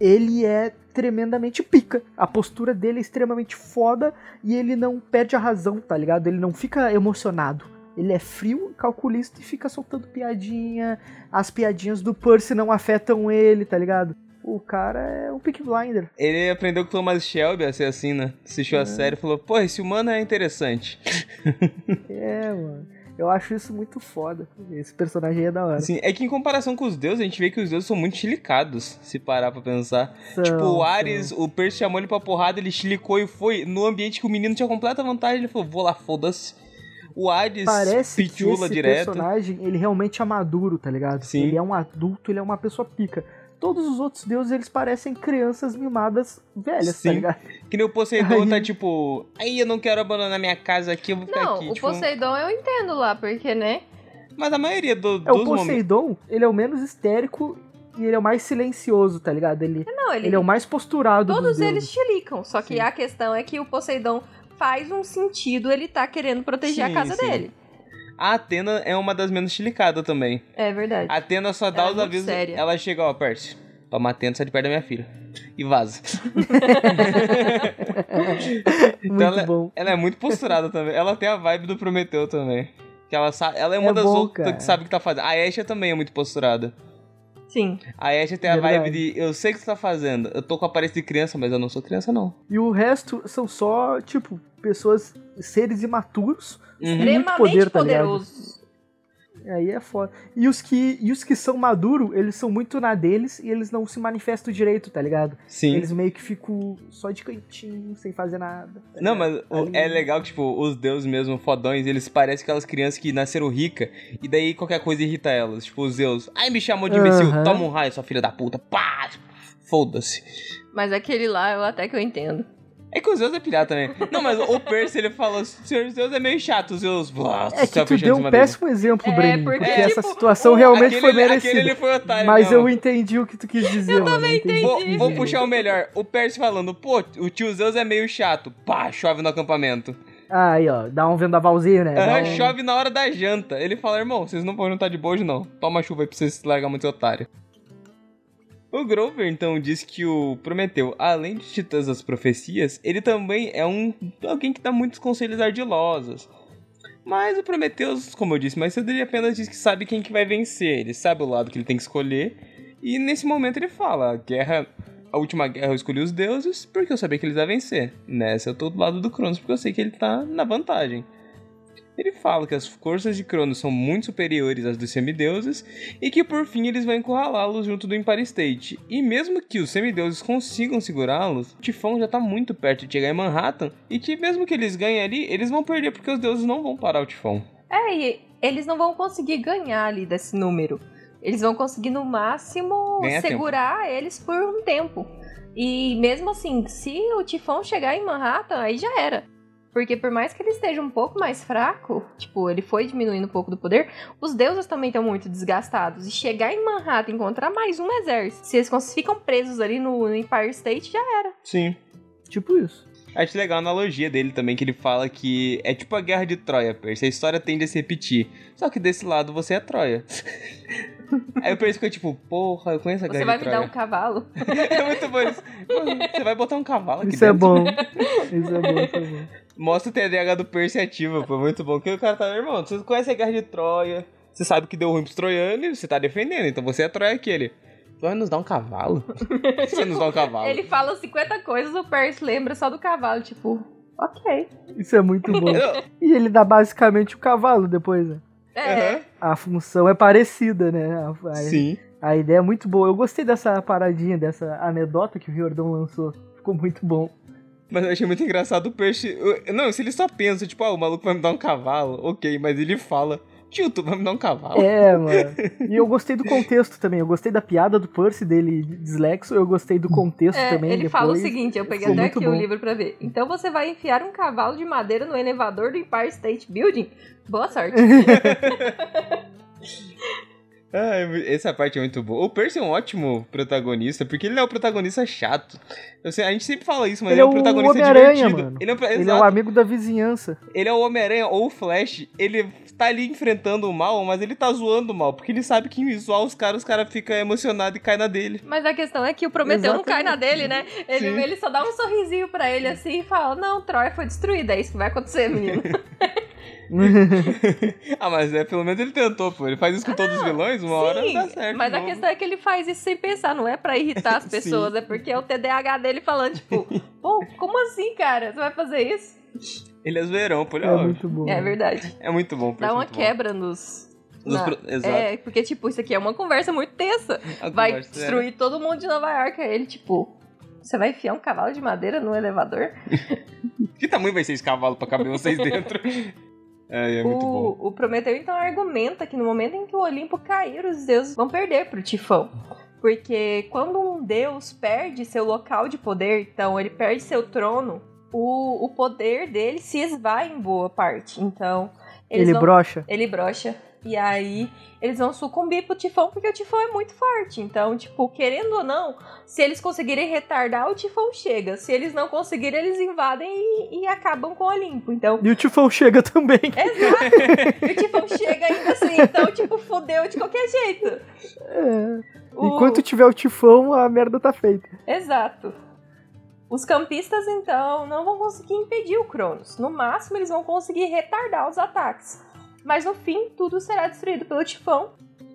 ele é tremendamente pica. A postura dele é extremamente foda e ele não perde a razão, tá ligado? Ele não fica emocionado. Ele é frio, calculista e fica soltando piadinha. As piadinhas do Percy não afetam ele, tá ligado? O cara é um pick blinder. Ele aprendeu com o Thomas Shelby a ser assim, né? Assistiu a série e falou, pô, esse humano é interessante. É, mano. Eu acho isso muito foda. Esse personagem é da hora. Assim, é que em comparação com os deuses, a gente vê que os deuses são muito chilicados, se parar pra pensar. São, tipo, o são. Ares, o Percy chamou ele pra porrada, ele chilicou e foi. No ambiente que o menino tinha completa vantagem, ele falou, vou lá, foda-se. O Ares Parece que pitula esse direto. personagem, ele realmente é maduro, tá ligado? Sim. Ele é um adulto, ele é uma pessoa pica. Todos os outros deuses, eles parecem crianças mimadas velhas, Sim. tá ligado? Que nem o Poseidon Aí- tá tipo, aí eu não quero abandonar minha casa aqui, eu vou ficar Não, aqui. o tipo, Poseidon eu entendo lá, porque, né? Mas a maioria do, É, o dos momentos. Poseidon, ele é o menos histérico e ele é o mais silencioso, tá ligado? Ele, Não, ele, ele é o mais posturado todos dos eles chilicam. Só que Sim. a questão é que o Poseidon faz um sentido ele tá querendo proteger Sim, a casa sim. dele. A Atena é uma das menos chilicadas também. É verdade. A Atena só dá Ela é os muito avisos. séria. Ela chega, ó, Percy. Toma atento, sai de perto da minha filha. E vaza. Muito ela, bom. ela é muito posturada também. Ela tem a vibe do Prometeu também. Que ela, sa- ela é uma É das bom, outras cara. que sabe o que tá fazendo. A Asha também é muito posturada. Sim. A Asha tem a Verdade. vibe de eu sei o que você tá fazendo. Eu tô com a aparência de criança, mas eu não sou criança, não. E o resto são só, tipo, pessoas, seres imaturos. Uhum. muito Extremamente poder, tá ligado? poderoso. Aí é foda. E os que, e os que são maduros, eles são muito na deles e eles não se manifestam direito, tá ligado? Sim. Eles meio que ficam só de cantinho, sem fazer nada. tá Não, mas Ali- é legal que, tipo, os deuses mesmo, fodões, eles parecem aquelas crianças que nasceram ricas e daí qualquer coisa irrita elas. Tipo, os deuses. Ai, me chamou de imbecil. Aham. Toma um raio, sua filha da puta. Pá! Foda-se. Mas aquele lá eu até que eu entendo. É que os Zeus é pilhar também. Não, mas o Percy, ele fala, senhor Zeus é meio chato, os Zeus... Blá, É que céu tu deu um cima dele. péssimo exemplo, É, Breninho, porque, porque, tipo, essa situação O- realmente aquele, foi merecida. Foi otário Mas mesmo. eu entendi o que tu quis dizer, eu também entendi. Vou, vou puxar o melhor. O Percy falando, pô, o tio Zeus é meio chato. Pá, chove no acampamento. Aí, ó, dá um vendavalzinho, né? Aham, um- chove na hora da janta. Ele fala, irmão, vocês não podem estar de bojo, não. Toma chuva aí pra vocês se largar muito otário. O Grover, então, diz que o Prometeu, além de titãs das profecias, ele também é um alguém que dá muitos conselhos ardilosos. Mas o Prometheus, como eu disse mais cedo, ele apenas diz que sabe quem que vai vencer. Ele sabe o lado que ele tem que escolher. E nesse momento ele fala, a guerra... A última guerra eu escolhi os deuses porque eu sabia que eles iam vencer. Nessa eu tô do lado do Cronos porque eu sei que ele tá na vantagem. Ele fala que as forças de Cronos são muito superiores às dos semideuses e que por fim eles vão encurralá-los junto do Empire State. E mesmo que os semideuses consigam segurá-los, o Tifão já tá muito perto de chegar em Manhattan e que mesmo que eles ganhem ali, eles vão perder porque os deuses não vão parar o Tifão. É, e eles não vão conseguir ganhar ali desse número. Eles vão conseguir, no máximo, segurar eles por um tempo. E mesmo assim, se o Tifão chegar em Manhattan, aí já era. Porque por mais que ele esteja um pouco mais fraco, tipo, ele foi diminuindo um pouco do poder, os deuses também estão muito desgastados. E chegar em Manhattan e encontrar mais um exército, se eles ficam presos ali no, no Empire State, já era. Sim. Tipo isso. Acho legal a analogia dele também, que ele fala que é tipo a guerra de Troia, Percy. A história tende a se repetir. Só que desse lado você é Troia. Aí o Percy fica tipo, porra, eu conheço a Você guerra vai de me dar Troia. um cavalo? é muito bom isso. Você vai botar um cavalo aqui Isso é dentro? bom. Isso é bom, isso é bom. Mostra o TDAH do Percy ativo, pô, muito bom. Que o cara tá, irmão, você conhece a guerra de Troia, você sabe que deu ruim pros troianos e você tá defendendo, então você é Troia aquele. Vai nos dar um cavalo? você nos dá um cavalo. Ele fala 50 coisas, o Percy lembra só do cavalo, tipo, ok. Isso é muito bom. E ele dá basicamente o cavalo depois, né? É. A função é parecida, né? A, a- Sim. a ideia é muito boa. Eu gostei dessa paradinha, dessa anedota que o Riordão lançou. Ficou muito bom. Mas eu achei muito engraçado o Percy. eu- Não, se ele só pensa, tipo, ah, o maluco vai me dar um cavalo, ok, mas ele fala, tio, tu vai me dar um cavalo. É, mano. E eu gostei do contexto também. Eu gostei da piada do Percy dele dislexo. Eu gostei do contexto É, também. ele depois. fala o seguinte, eu peguei Ficou até aqui o bom. livro pra ver. Então você vai enfiar um cavalo de madeira no elevador do Empire State Building? Boa sorte. Ah, essa parte é muito boa. O Percy é um ótimo protagonista, porque ele não é o protagonista chato. Eu sei, a gente sempre fala isso, mas Ele ele, é é um o protagonista divertido. mano. Ele é, um, Ele é o amigo da vizinhança. Ele é o Homem-Aranha ou o Flash. Ele tá ali enfrentando o mal, mas ele tá zoando o mal, porque ele sabe que em zoar os caras, os caras ficam emocionados e cai na dele. Mas a questão é que o Prometeu não cai na dele, né? Ele, Sim. ele só dá um sorrisinho pra ele assim e fala: Não, Troia foi destruída, é isso que vai acontecer, menino. ah, mas é, pelo menos ele tentou, pô. Ele faz isso com todos os vilões, uma hora Sim, dá certo. mas a não- questão é que ele faz isso sem pensar, não é pra irritar as pessoas, é porque é o TDAH dele falando, tipo, pô, como assim, cara? Você vai fazer isso? Ele é zoeirão, pô. Ele é, É óbvio. muito bom. É verdade. É muito bom. Dá Percy, uma muito bom. quebra nos. Na- pro- Exato. É, porque, tipo, isso aqui é uma conversa muito tensa. A Vai é. destruir todo mundo de Nova York. Aí ele, tipo, você vai enfiar um cavalo de madeira no elevador? Que tamanho vai ser esse cavalo pra caber vocês dentro? É, é muito bom. o, o Prometeu, então, argumenta que no momento em que o Olimpo cair, os deuses vão perder pro Tifão. Porque quando um deus perde seu local de poder, então ele perde seu trono, o, o poder dele se esvai em boa parte. Então, Ele vão- brocha. ele brocha. E aí eles vão sucumbir pro tifão porque o tifão é muito forte. Então, tipo, querendo ou não, se eles conseguirem retardar, o tifão chega. Se eles não conseguirem, eles invadem e, e acabam com o Olimpo. Então. E o tifão chega também. Exato! e o tifão chega ainda assim. Então, tipo, fodeu de qualquer jeito. É. O... Enquanto tiver o tifão, a merda tá feita. Exato. Os campistas, então, não vão conseguir impedir o Cronos. No máximo, eles vão conseguir retardar os ataques. Mas no fim, tudo será destruído pelo Tifão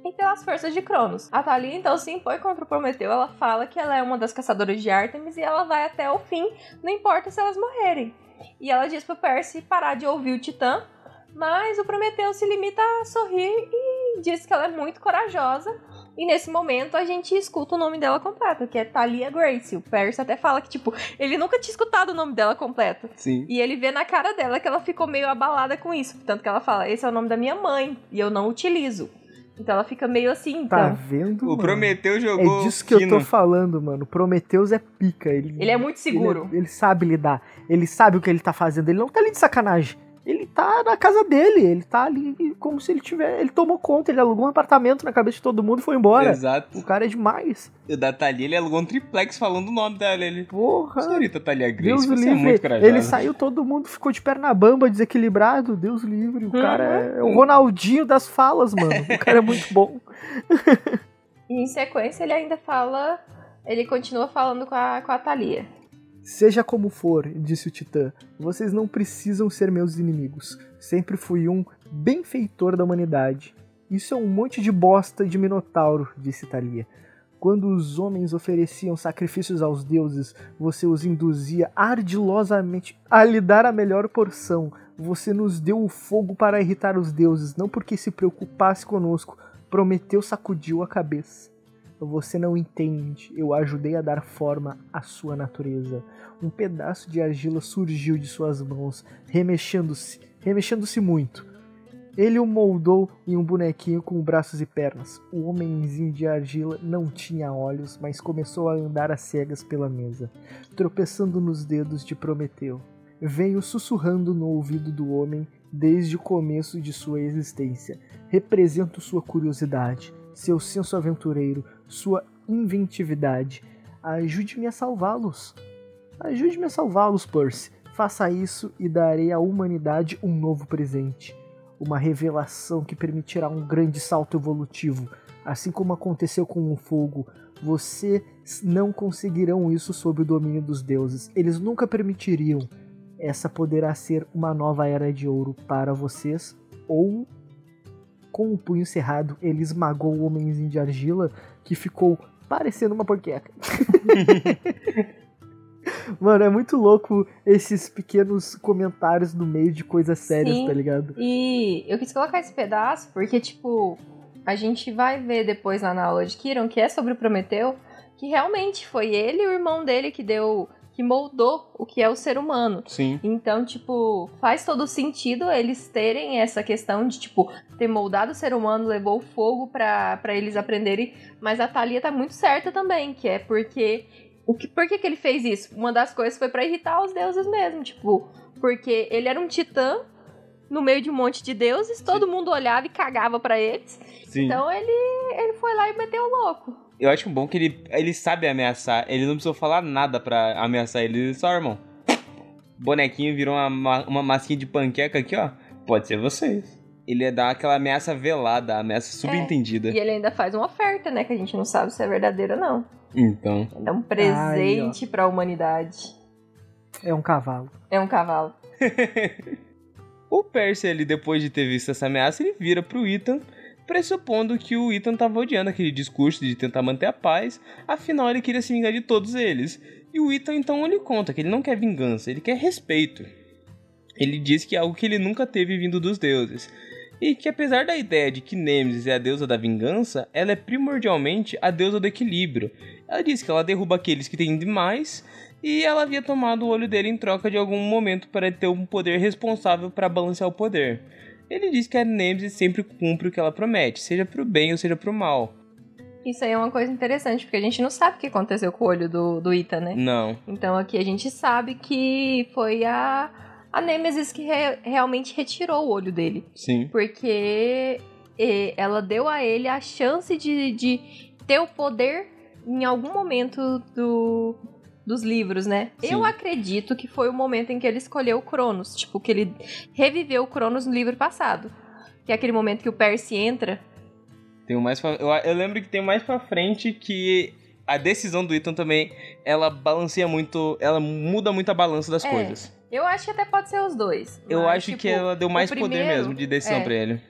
e pelas forças de Cronos. A Thalia então se impõe contra o Prometeu. Ela fala que ela é uma das caçadoras de Artemis e ela vai até o fim, não importa se elas morrerem. E ela diz pro Percy parar de ouvir o Titã, mas o Prometeu se limita a sorrir e diz que ela é muito corajosa e nesse momento a gente escuta o nome dela completo, que é Talia Grace. O Percy até fala que, tipo, ele nunca tinha escutado o nome dela completo. Sim. E ele vê na cara dela que ela ficou meio abalada com isso. Tanto que ela fala: esse é o nome da minha mãe e eu não utilizo. Então ela fica meio assim, então. Tá vendo? O mano? Prometeu jogou. É disso que fino. eu tô falando, mano. Prometeus é pica. Ele, Ele é muito seguro. Ele, ele sabe lidar. Ele sabe o que ele tá fazendo. Ele não tá ali de sacanagem. Ele tá na casa dele. Ele tá ali como se ele tiver. Ele tomou conta. Ele alugou um apartamento na cabeça de todo mundo e foi embora. Exato. O cara é demais. O da Thalia, ele alugou um triplex falando o nome dela. Ele. Porra. Senhorita Thalia Grace, Deus você é livre. muito corajosa. ele saiu, todo mundo ficou de perna bamba, desequilibrado. Deus livre. O Uhum. cara é, é o Ronaldinho das falas, mano. O cara é muito bom. E em sequência ele ainda fala. Ele continua falando com a, com a Thalia. Seja como for, disse o Titã, vocês não precisam ser meus inimigos. Sempre fui um benfeitor da humanidade. Isso é um monte de bosta de Minotauro, disse Thalia. Quando os homens ofereciam sacrifícios aos deuses, você os induzia ardilosamente a lhe dar a melhor porção. Você nos deu o fogo para irritar os deuses, não porque se preocupasse conosco. Prometeu sacudiu a cabeça. Você não entende. Eu ajudei a dar forma à sua natureza. Um pedaço de argila surgiu de suas mãos, remexendo-se, remexendo-se muito. Ele o moldou em um bonequinho com braços e pernas. O homenzinho de argila não tinha olhos, mas começou a andar às cegas pela mesa, tropeçando nos dedos de Prometeu. Veio sussurrando no ouvido do homem desde o começo de sua existência. Represento sua curiosidade, seu senso aventureiro, sua inventividade. Ajude-me a salvá-los. Ajude-me a salvá-los, Percy. Faça isso e darei à humanidade um novo presente. Uma revelação que permitirá um grande salto evolutivo. Assim como aconteceu com o fogo, vocês não conseguirão isso sob o domínio dos deuses. Eles nunca permitiriam. Essa poderá ser uma nova era de ouro para vocês, ou com o punho cerrado, ele esmagou o homenzinho de argila que ficou parecendo uma porqueca. Mano, é muito louco esses pequenos comentários no meio de coisas sérias, Sim. tá ligado? E eu quis colocar esse pedaço porque, tipo, a gente vai ver depois lá na aula de Kiron, que é sobre o Prometeu, que realmente foi ele e o irmão dele que deu. Que moldou o que é o ser humano. Sim. Então, tipo, faz todo sentido eles terem essa questão de, tipo, ter moldado o ser humano, levou o fogo pra, pra eles aprenderem. Mas a Thalia tá muito certa também, que é porque. O que, por que, que ele fez isso? Uma das coisas foi pra irritar os deuses mesmo, tipo, porque ele era um titã no meio de um monte de deuses, todo mundo olhava e cagava pra eles. Sim. Então ele, ele foi lá e meteu o louco. Eu acho bom que ele, ele sabe ameaçar. Ele não precisou falar nada pra ameaçar ele. Ele só, irmão. Bonequinho virou uma, ma- uma massinha de panqueca aqui, ó. Pode ser vocês. Ele dar aquela ameaça velada, ameaça subentendida. E ele ainda faz uma oferta, né? Que a gente não sabe se é verdadeira ou não. Então. Ele dá um presente pra humanidade. É um cavalo. É um cavalo. O Percy, ele, depois de ter visto essa ameaça, ele vira pro Ethan, pressupondo que o Ethan tava odiando aquele discurso de tentar manter a paz, afinal ele queria se vingar de todos eles. E o Ethan então ele conta que ele não quer vingança, ele quer respeito. Ele diz que é algo que ele nunca teve vindo dos deuses. E que apesar da ideia de que Nemesis é a deusa da vingança, ela é primordialmente a deusa do equilíbrio. Ela diz que ela derruba aqueles que têm demais e ela havia tomado o olho dele em troca de algum momento para ter um poder responsável para balancear o poder. Ele diz que a Nemesis sempre cumpre o que ela promete, seja pro bem ou seja pro mal. Isso aí é uma coisa interessante, porque a gente não sabe o que aconteceu com o olho do, do Ita, né? Não. Então aqui a gente sabe que foi a, a Nemesis que re- realmente retirou o olho dele. Sim. Porque e ela deu a ele a chance de, de ter o poder em algum momento do, dos livros, né? Sim. Eu acredito que foi o momento em que ele escolheu o Cronos, tipo, que ele reviveu o Cronos no livro passado. Que é aquele momento que o Percy entra. Tem mais pra- eu, eu lembro que tem mais pra frente que a decisão do Ethan também, ela balanceia muito, ela muda muito a balança das É, coisas. Eu acho que até pode ser os dois. Eu mas, acho tipo, que ela deu mais o poder primeiro- mesmo de decisão é. pra ele.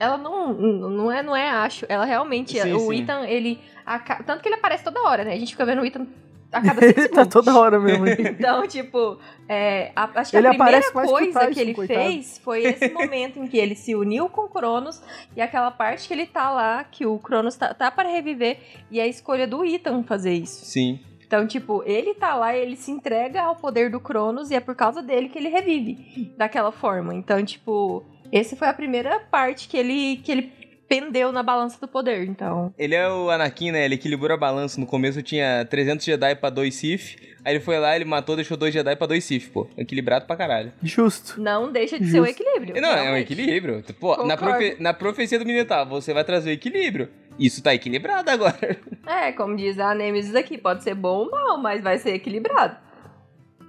Ela não, não é, não é acho. Ela realmente, Sim, o sim. Ethan, ele aca- tanto que ele aparece toda hora, né? A gente fica vendo o Ethan a cada cinco Ele tá toda hora mesmo. Então, tipo, é, a- acho que Ele a primeira que coisa Tyson, que ele coitado. fez foi esse momento em que ele se uniu com o Cronos e aquela parte que ele tá lá, que o Cronos tá, tá para reviver, e é a escolha do Ethan fazer isso. Sim. Então, tipo, ele tá lá, ele se entrega ao poder do Cronos e é por causa dele que ele revive daquela forma. Então, tipo, esse foi a primeira parte que ele, que ele pendeu na balança do poder. Então, Ele é o Anakin, né? Ele equilibrou a balança. No começo tinha 300 Jedi pra 2 Sith. Aí ele foi lá, ele matou, deixou 2 Jedi pra 2 Sith, pô. Equilibrado pra caralho. Justo. não deixa de ser um Justo. equilíbrio. Não, é um realmente. equilíbrio. Pô, na, profe- na profecia do militar, você vai trazer o equilíbrio. Isso tá equilibrado agora. É, como diz a Nemesis aqui, pode ser bom ou mal, mas vai ser equilibrado.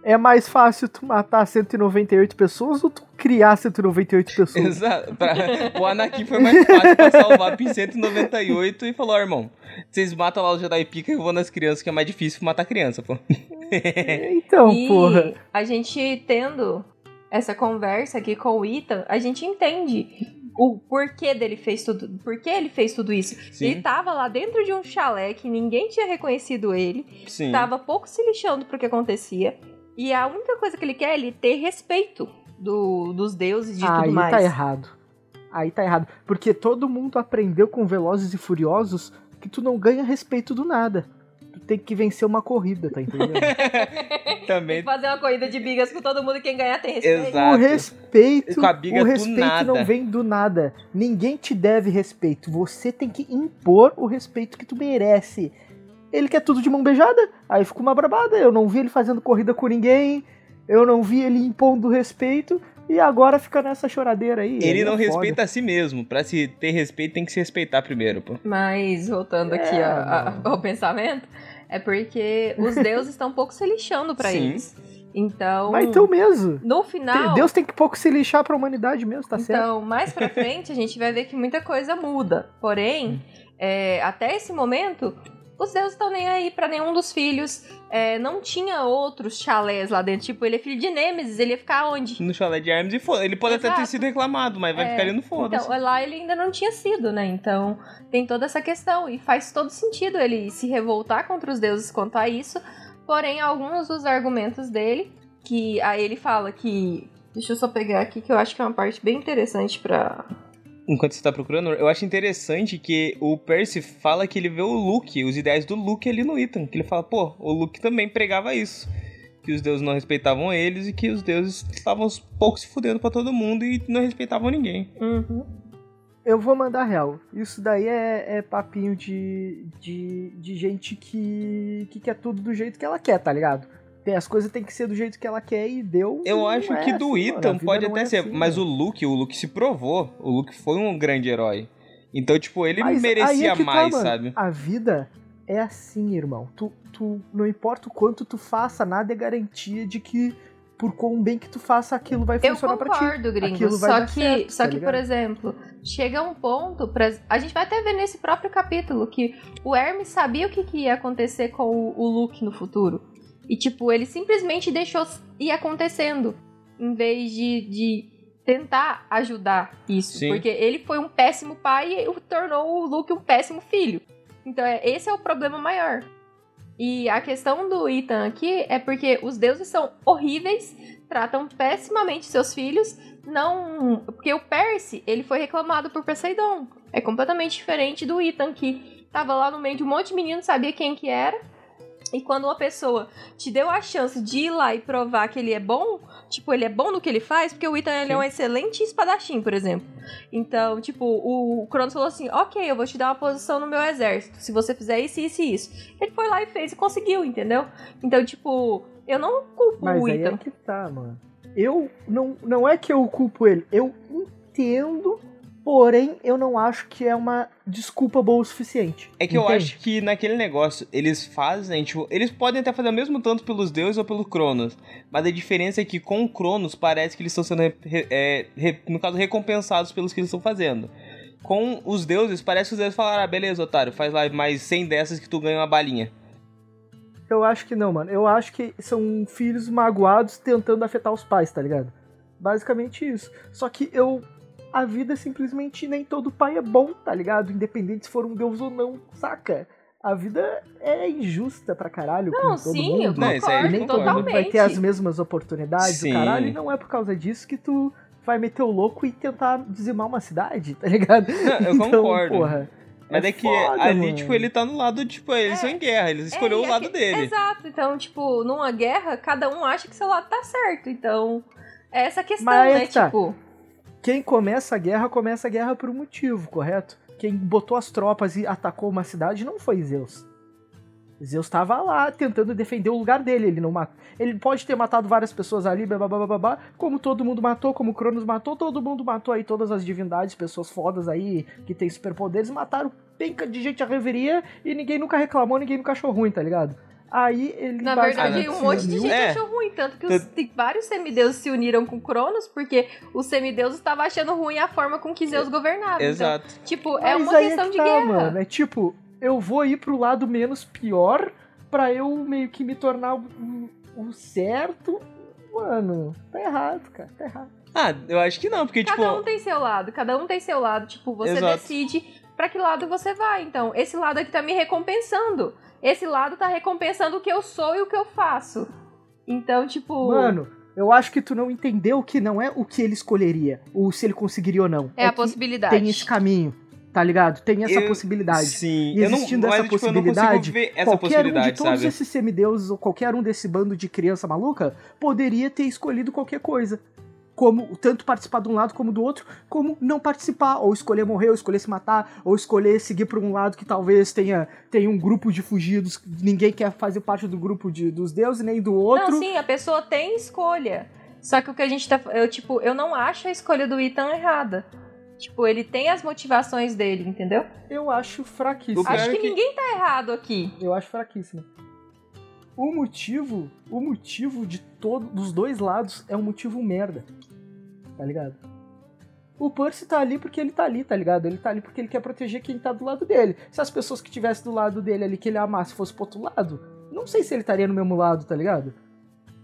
É mais fácil tu matar 198 pessoas ou tu criar 198 pessoas? Exato. Pra- O Anakin foi mais fácil pra salvar Pin 198 e falou, ó, irmão, vocês matam lá o Jedi Pica e eu vou nas crianças, que é mais difícil matar criança, pô. Então, e porra. a gente tendo essa conversa aqui com o Ethan, a gente entende o porquê dele fez tudo, por que ele fez tudo isso. Sim. Ele tava lá dentro de um chalé que ninguém tinha reconhecido ele, Sim. tava pouco se lixando pro que acontecia, e a única coisa que ele quer é ele ter respeito do, dos deuses e de Aí tudo mais. tá errado. Aí tá errado. Porque todo mundo aprendeu com Velozes e Furiosos que tu não ganha respeito do nada. Tu tem que vencer uma corrida, tá entendendo? Também. fazer uma corrida de bigas com todo mundo e quem ganhar tem respeito. Exato. O respeito, Com a biga o do respeito nada. não vem do nada. Ninguém te deve respeito. Você tem que impor o respeito que tu merece. Ele quer tudo de mão beijada, aí fica uma brabada. Eu não vi ele fazendo corrida com ninguém, eu não vi ele impondo respeito, e agora fica nessa choradeira aí. Ele Aí não é foda. respeita a si mesmo. Pra se ter respeito, tem que se respeitar primeiro, pô. Mas, voltando aqui É, a- a- mano. ao pensamento, é porque os deuses estão um pouco se lixando pra Sim. eles. Então, Mas então mesmo. no final. Deus tem que pouco se lixar pra humanidade mesmo, tá certo? então, mais pra frente, a gente vai ver que muita coisa muda. Porém, é, até esse momento, os deuses estão nem aí pra nenhum dos filhos. É, não tinha outros chalés lá dentro. Tipo, ele é filho de Nêmesis, ele ia ficar onde? No chalé de Hermes e foda. Ele pode até ter Exato. sido reclamado, mas vai É, ficar ali no foda-se. Então, lá ele ainda não tinha sido, né? Então, tem toda essa questão. E faz todo sentido ele se revoltar contra os deuses quanto a isso. Porém, alguns dos argumentos dele, que aí ele fala que. Deixa eu só pegar aqui, que eu acho que é uma parte bem interessante pra. Enquanto você tá procurando, eu acho interessante que o Percy fala que ele vê o Luke, os ideais do Luke ali no Ethan. Que ele fala, pô, o Luke também pregava isso. Que os deuses não respeitavam eles e que os deuses estavam aos poucos se fudendo pra todo mundo e não respeitavam ninguém. Uhum. Eu vou mandar real. Isso daí é, é papinho de, de, de gente que, que quer tudo do jeito que ela quer, tá ligado? Tem, as coisas tem que ser do jeito que ela quer e deu. Eu acho é que do assim, mano. A Ethan pode até é ser, assim, mas o mano. Luke, o Luke se provou. O Luke foi um grande herói. Então, tipo, ele Mas merecia é tá, mais, mano. sabe? A vida é assim, irmão. Tu, tu, não importa o quanto tu faça, nada é garantia de que por quão bem que tu faça aquilo vai Eu funcionar pra ti. concordo, gringo. Aquilo vai Só que, certo, só tá que por exemplo, chega um ponto. Pra... A gente vai até ver nesse próprio capítulo que o Hermes sabia o que, que ia acontecer com o, o Luke no futuro. E, tipo, ele simplesmente deixou ir acontecendo. Em vez de, de tentar ajudar isso. Sim. Porque ele foi um péssimo pai e tornou o Luke um péssimo filho. Então, é, esse é o problema maior. E a questão do Ethan aqui é porque os deuses são horríveis, tratam pessimamente seus filhos, não. Porque o Percy, ele foi reclamado por Poseidon. É completamente diferente do Ethan, que tava lá no meio de um monte de menino, sabia quem que era. E quando uma pessoa te deu a chance de ir lá e provar que ele é bom, tipo, ele é bom no que ele faz, porque o Ethan ele é um excelente espadachim, por exemplo. Então, tipo, o Cronos falou assim: ok, eu vou te dar uma posição no meu exército, se você fizer isso, isso e isso. Ele foi lá e fez e conseguiu, entendeu? Então, tipo, eu não culpo Mas o aí Ethan. é que tá, mano. Eu não, não é que eu culpo ele, eu entendo Porém, eu não acho que é uma desculpa boa o suficiente. É que eu entende? acho que naquele negócio, eles fazem, tipo, eles podem até fazer o mesmo tanto pelos deuses ou pelo Cronos. Mas a diferença é que com o Cronos parece que eles estão sendo, é, re- no caso, recompensados pelos que eles estão fazendo. Com os deuses, parece que os deuses falaram, ah, beleza, otário, faz lá mais 100 dessas que tu ganha uma balinha. Eu acho que não, mano. Eu acho que são filhos magoados tentando afetar os pais, tá ligado? Basicamente isso. Só que eu. A vida simplesmente nem todo pai é bom, tá ligado? Independente se for um deus ou não, saca? A vida é injusta pra caralho com Não, todo sim, eu mundo. Não, isso aí concordo eu nem todo mundo vai ter as mesmas oportunidades, Sim. caralho, e não é por causa disso que tu vai meter o louco e tentar dizimar uma cidade, tá ligado? Não, eu Então, concordo. Porra, Mas é, é que foda, ali, mano. tipo, ele tá no lado, tipo, eles É. são em guerra, eles escolheu É, o lado dele. Exato. Então, tipo, numa guerra, cada um acha que seu lado tá certo. Então, é essa questão, Mas né? que tá. Tipo, Quem começa a guerra, começa a guerra por um motivo, correto? Quem botou as tropas e atacou uma cidade não foi Zeus. Zeus estava lá tentando defender o lugar dele, ele não mata. Ele pode ter matado várias pessoas ali, blá, como todo mundo matou, como Cronos matou, todo mundo matou aí todas as divindades, pessoas fodas aí que tem superpoderes, mataram penca de gente a reveria e ninguém nunca reclamou, ninguém nunca achou ruim, tá ligado? Aí ele na verdade, um monte de gente É. achou ruim. Tanto que os, tem vários semideuses se uniram com Cronos, porque os semideuses estavam achando ruim a forma com que Zeus governava. Então, Exato. tipo, é Mas uma aí questão que de tá, guerra. Mano. É tipo, eu vou ir pro lado menos pior pra eu meio que me tornar o, o certo. Mano, tá errado, cara. Tá errado. Ah, eu acho que não, porque, Cada tipo... um tem seu lado, cada um tem seu lado. Tipo, você Exato. decide pra que lado você vai. Então, esse lado aqui tá me recompensando. Esse lado tá recompensando o que eu sou e o que eu faço. Então, tipo. Mano, eu acho que tu não entendeu que não é o que ele escolheria, ou se ele conseguiria ou não. é a que possibilidade. Tem esse caminho, tá ligado? Tem essa Eu- possibilidade. Sim, E eu não, existindo mas, essa tipo, eu não possibilidade, consigo ver essa qualquer um de possibilidade, todos sabe? esses semideuses ou qualquer um desse bando de criança maluca poderia ter escolhido qualquer coisa. Como tanto participar de um lado como do outro, como não participar, ou escolher morrer, ou escolher se matar, ou escolher seguir por um lado que talvez tenha, tenha um grupo de fugidos, ninguém quer fazer parte do grupo de, dos deuses, nem do outro. Não, sim, a pessoa tem escolha. Só que o que a gente tá. Eu, tipo, eu não acho a escolha do Ethan errada. Tipo, ele tem as motivações dele, entendeu? Eu acho fraquíssimo. Acho é que, que- ninguém tá errado aqui. Eu acho fraquíssimo. O motivo, o motivo de todo, dos dois lados é um motivo merda. Tá ligado? O Percy tá ali porque ele tá ali, tá ligado? Ele tá ali porque ele quer proteger quem tá do lado dele. Se as pessoas que tivessem do lado dele ali, que ele amasse, fosse pro outro lado, não sei se ele estaria no mesmo lado, tá ligado?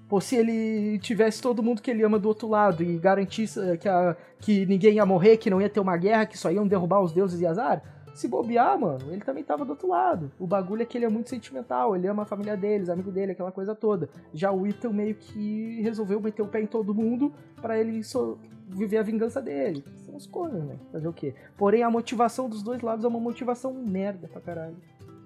Ou se ele tivesse todo mundo que ele ama do outro lado e garantisse eh, que, a- que ninguém ia morrer, que não ia ter uma guerra, que só iam derrubar os deuses e azar. Se bobear, mano, ele também tava do outro lado. O bagulho é que ele é muito sentimental, ele ama a família deles, amigo dele, aquela coisa toda. Já o Ethan meio que resolveu meter o pé em todo mundo pra ele só viver a vingança dele. São as coisas, né? Fazer o quê? Porém, a motivação dos dois lados é uma motivação merda pra caralho.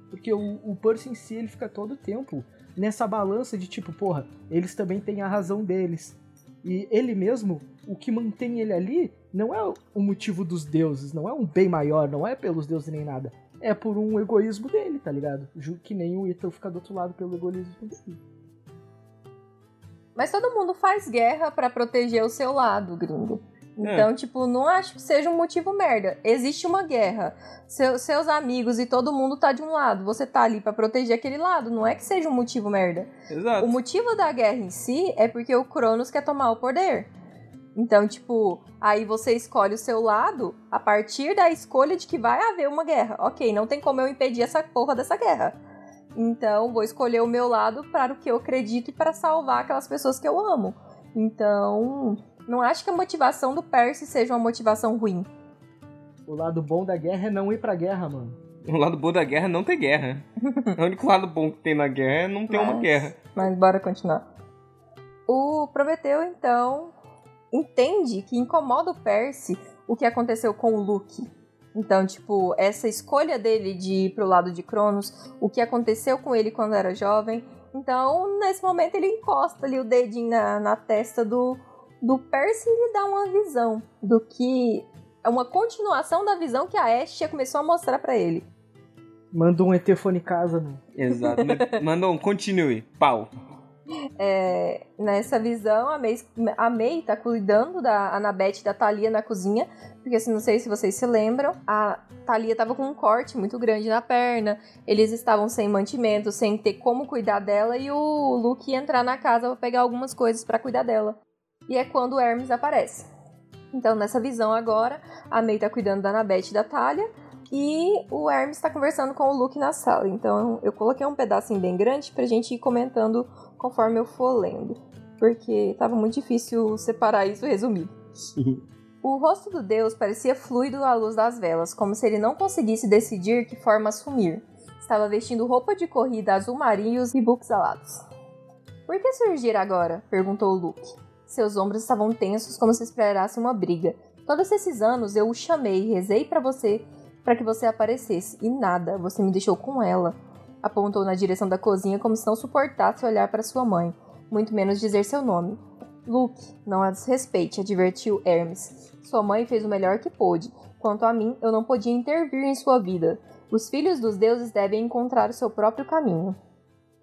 Porque o, o Percy em si, ele fica todo o tempo nessa balança de tipo, porra, eles também têm a razão deles. E ele mesmo, o que mantém ele ali, não é o motivo dos deuses, não é um bem maior, não é pelos deuses nem nada. É por um egoísmo dele, tá ligado? Que nem o Ethan fica do outro lado pelo egoísmo dele. Mas todo mundo faz guerra pra proteger o seu lado, gringo. Então, tipo, não acho que seja um motivo merda. Existe uma guerra. Seu- seus amigos e todo mundo tá de um lado. Você tá ali pra proteger aquele lado. Não é que seja um motivo merda. Exato. O motivo da guerra em si é porque o Cronos quer tomar o poder. Então, tipo, aí você escolhe o seu lado a partir da escolha de que vai haver uma guerra. Ok, não tem como eu impedir essa porra dessa guerra. Então, vou escolher o meu lado para o que eu acredito e para salvar aquelas pessoas que eu amo. Então, não acho que a motivação do Percy seja uma motivação ruim. O lado bom da guerra é não ir pra guerra, mano. O lado bom da guerra é não ter guerra. o único lado bom que tem na guerra é não ter uma Mas- guerra. Mas bora continuar. O Prometeu, então, entende que incomoda o Percy o que aconteceu com o Luke. Então, tipo, essa escolha dele de ir pro lado de Cronos, o que aconteceu com ele quando era jovem. Então, nesse momento, ele encosta ali o dedinho na, na testa do, do Percy lhe dá uma visão do que. É uma continuação da visão que a Ashe começou a mostrar pra ele. Manda um ET fone casa, mano. Exato. Mandou um continue. Pau. É, nessa visão, a May, a May tá cuidando da Annabeth e da Thalia na cozinha, porque assim, não sei se vocês se lembram, a Thalia tava com um corte muito grande na perna, eles estavam sem mantimento, sem ter como cuidar dela, e o Luke ia entrar na casa pra pegar algumas coisas para cuidar dela. E é quando o Hermes aparece. Então, nessa visão agora, a May tá cuidando da Annabeth e da Thalia, e o Hermes está conversando com o Luke na sala. Então eu coloquei um pedacinho bem grande pra gente ir comentando conforme eu for lendo. Porque tava muito difícil separar isso resumido. o rosto do deus parecia fluido à luz das velas, como se ele não conseguisse decidir que forma assumir. Estava vestindo roupa de corrida azul marinho e bucos alados. Por que surgir agora? perguntou o Luke. Seus ombros estavam tensos como se esperasse uma briga. Todos esses anos eu o chamei, rezei para você para que você aparecesse. E nada, você me deixou com ela. Apontou na direção da cozinha como se não suportasse olhar para sua mãe, muito menos dizer seu nome. Luke, não a desrespeite, advertiu Hermes. Sua mãe fez o melhor que pôde. Quanto a mim, eu não podia intervir em sua vida. Os filhos dos deuses devem encontrar o seu próprio caminho.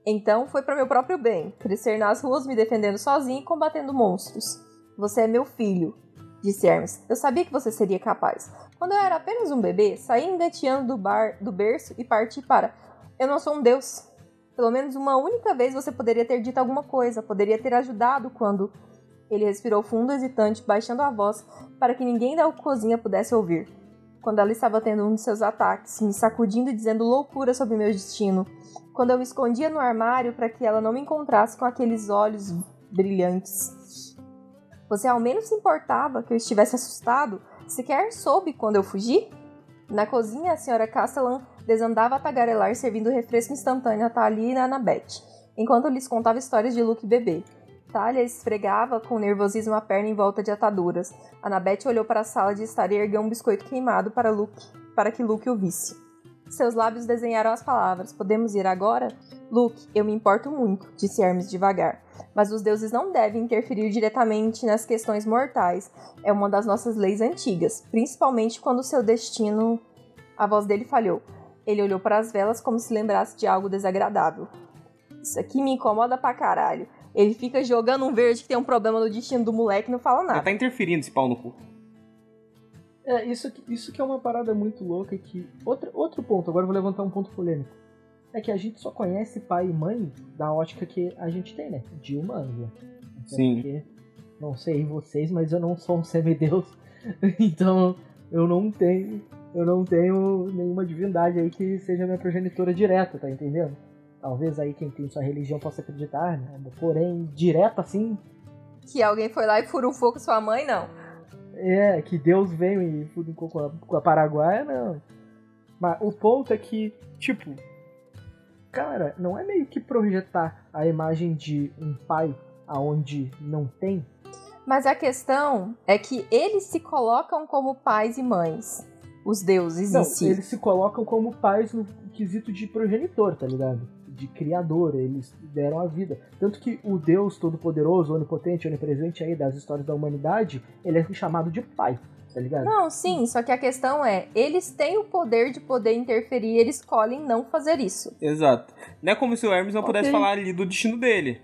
Então foi para meu próprio bem, crescer nas ruas me defendendo sozinho e combatendo monstros. Você é meu filho, disse Hermes. Eu sabia que você seria capaz. Quando eu era apenas um bebê, saí engateando do bar do berço e parti para. Eu não sou um deus. Pelo menos uma única vez você poderia ter dito alguma coisa, poderia ter ajudado quando. Ele respirou fundo, hesitante, baixando a voz para que ninguém da cozinha pudesse ouvir. Quando ela estava tendo um de seus ataques, me sacudindo e dizendo loucura sobre meu destino. Quando eu escondia no armário para que ela não me encontrasse com aqueles olhos brilhantes. Você ao menos se importava que eu estivesse assustado? Sequer soube quando eu fugi? Na cozinha, a senhora Castellan desandava a tagarelar servindo refresco instantâneo a Talia e a Annabeth, enquanto lhes contava histórias de Luke bebê. Talia esfregava com nervosismo a perna em volta de ataduras. Annabeth olhou para a sala de estar e ergueu um biscoito queimado para Luke, para que Luke o visse. Seus lábios desenharam as palavras. Podemos ir agora? Luke, eu me importo muito, disse Hermes devagar. Mas os deuses não devem interferir diretamente nas questões mortais. É uma das nossas leis antigas, principalmente quando seu destino. A voz dele falhou. Ele olhou para as velas como se lembrasse de algo desagradável. Isso aqui me incomoda pra caralho. Ele fica jogando um verde que tem um problema no destino do moleque e não fala nada. Ele tá interferindo esse pau no cu. É, isso, isso que é uma parada muito louca que. Outro, outro ponto, agora eu vou levantar um ponto polêmico. É que a gente só conhece pai e mãe da ótica que a gente tem, né? De humano, Sim. Porque, não sei vocês, mas eu não sou um semideus. então eu não tenho. Eu não tenho nenhuma divindade aí que seja minha progenitora direta, tá entendendo? Talvez aí quem tem sua religião possa acreditar, né? Porém, direta assim, Que alguém foi lá e furufou com sua mãe, não. É, que Deus veio e fudeu com a, com a Paraguaia, não. Mas o ponto é que, tipo, cara, não é meio que projetar a imagem de um pai aonde não tem? Mas a questão é que eles se colocam como pais e mães. Os deuses Não, em si. eles se colocam como pais no quesito de progenitor, tá ligado? De criador, eles deram a vida. Tanto que o Deus Todo-Poderoso, Onipotente, Onipresente aí das histórias da humanidade, ele é chamado de pai, tá ligado? Não, sim, só que a questão é, eles têm o poder de poder interferir, eles escolhem não fazer isso. Exato. Não é como se o Hermes não pudesse Ok. falar ali do destino dele.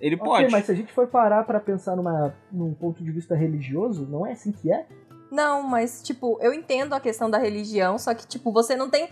Ele Ok, pode. mas se a gente for parar pra pensar numa, num ponto de vista religioso, não é assim que é? Não, mas, tipo, eu entendo a questão da religião, só que, tipo, você não tem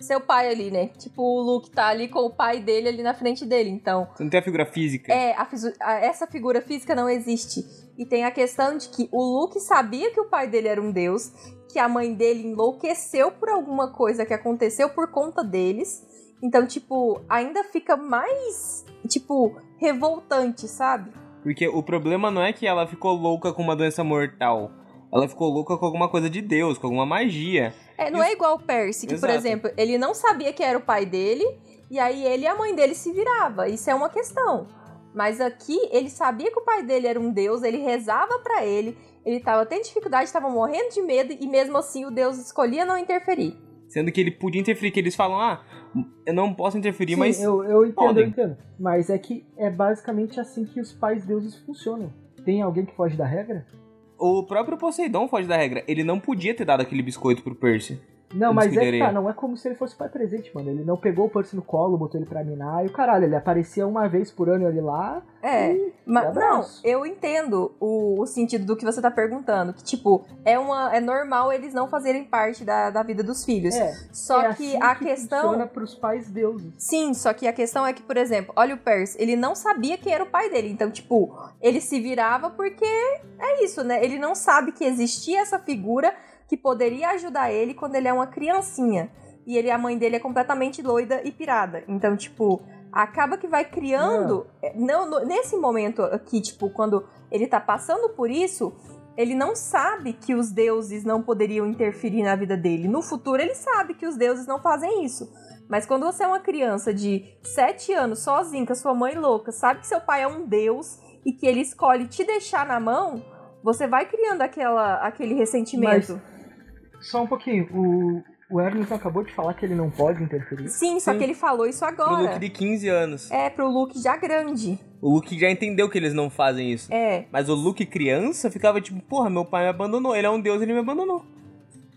seu pai ali, né? Tipo, o Luke tá ali com o pai dele ali na frente dele, então. Você não tem a figura física. É, a a- essa figura física não existe. E tem a questão de que o Luke sabia que o pai dele era um deus, que a mãe dele enlouqueceu por alguma coisa que aconteceu por conta deles. Então, tipo, ainda fica mais, tipo, revoltante, sabe? Porque o problema não é que ela ficou louca com uma doença mortal. Ela ficou louca com alguma coisa de Deus, com alguma magia. É, não é igual o Percy, que, por Exato. exemplo, ele não sabia que era o pai dele, e aí ele e a mãe dele se virava. Isso é uma questão. Mas aqui, ele sabia que o pai dele era um deus, ele rezava pra ele, ele tava tendo dificuldade, tava morrendo de medo, e mesmo assim o deus escolhia não interferir. Sendo que ele podia interferir, que eles falam, ah, eu não posso interferir, Sim, mas. eu, eu entendo, podem. eu entendo. Mas é que é basicamente assim que os pais deuses funcionam. Tem alguém que foge da regra? O próprio Poseidon foge da regra. Ele não podia ter dado aquele biscoito pro Percy. Não, mas é que tá, não é como se ele fosse pai presente, mano. Ele não pegou o Percy no colo, botou ele pra minar e o caralho, ele aparecia uma vez por ano ali lá. É, e mas não, eu entendo o, o sentido do que você tá perguntando. Que, tipo, é, uma, é normal eles não fazerem parte da, da vida dos filhos. É, Só é que assim a que questão. funciona pros pais deuses. Sim, só que a questão é que, por exemplo, olha o Percy, ele não sabia quem era o pai dele. Então, tipo, ele se virava porque é isso, né? Ele não sabe que existia essa figura que poderia ajudar ele quando ele é uma criancinha. E ele, a mãe dele é completamente doida e pirada. Então, tipo, acaba que vai criando. Não, no- nesse momento aqui, tipo, quando ele tá passando por isso, ele não sabe que os deuses não poderiam interferir na vida dele. No futuro, ele sabe que os deuses não fazem isso. Mas quando você é uma criança de 7 anos, sozinho, com a sua mãe louca, sabe que seu pai é um deus e que ele escolhe te deixar na mão, você vai criando aquela, aquele ressentimento. Só um pouquinho, o, o Ernest acabou de falar que ele não pode interferir. Sim, só Sim. que ele falou isso Pro agora. Luke de 15 anos. É, pro Luke já grande. O Luke já entendeu que eles não fazem isso. É. Mas o Luke criança ficava tipo, porra, meu pai me abandonou. Ele é um deus, ele me abandonou.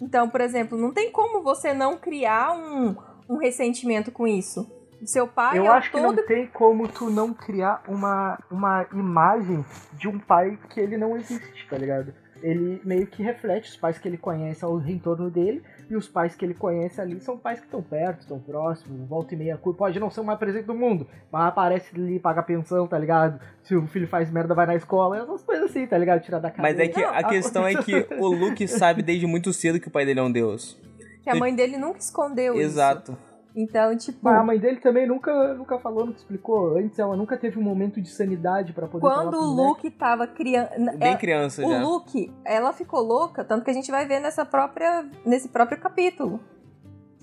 Então, por exemplo, não tem como você não criar um, um ressentimento com isso. Seu pai Eu é acho que todo. não tem como tu não criar uma, uma imagem de um pai que ele não existe, tá ligado? Ele meio que reflete os pais que ele conhece ao entorno dele, e os pais que ele conhece ali são pais que estão perto, estão próximos, volta e meia, pode não ser o mais presente do mundo, mas aparece ali, paga pensão, tá ligado? Se o filho faz merda, vai na escola, essas coisas assim, tá ligado? Tirar da casa. Mas é que Não, a questão é que o Luke sabe desde muito cedo que o pai dele é um deus. Que a mãe dele nunca escondeu isso. Exato. Então, tipo, Mas a mãe dele também nunca, nunca falou, nunca explicou. Antes ela nunca teve um momento de sanidade pra poder quando o moleque. Luke tava criando. Bem criança O já. Luke, ela ficou louca, tanto que a gente vai ver nessa própria, nesse próprio capítulo.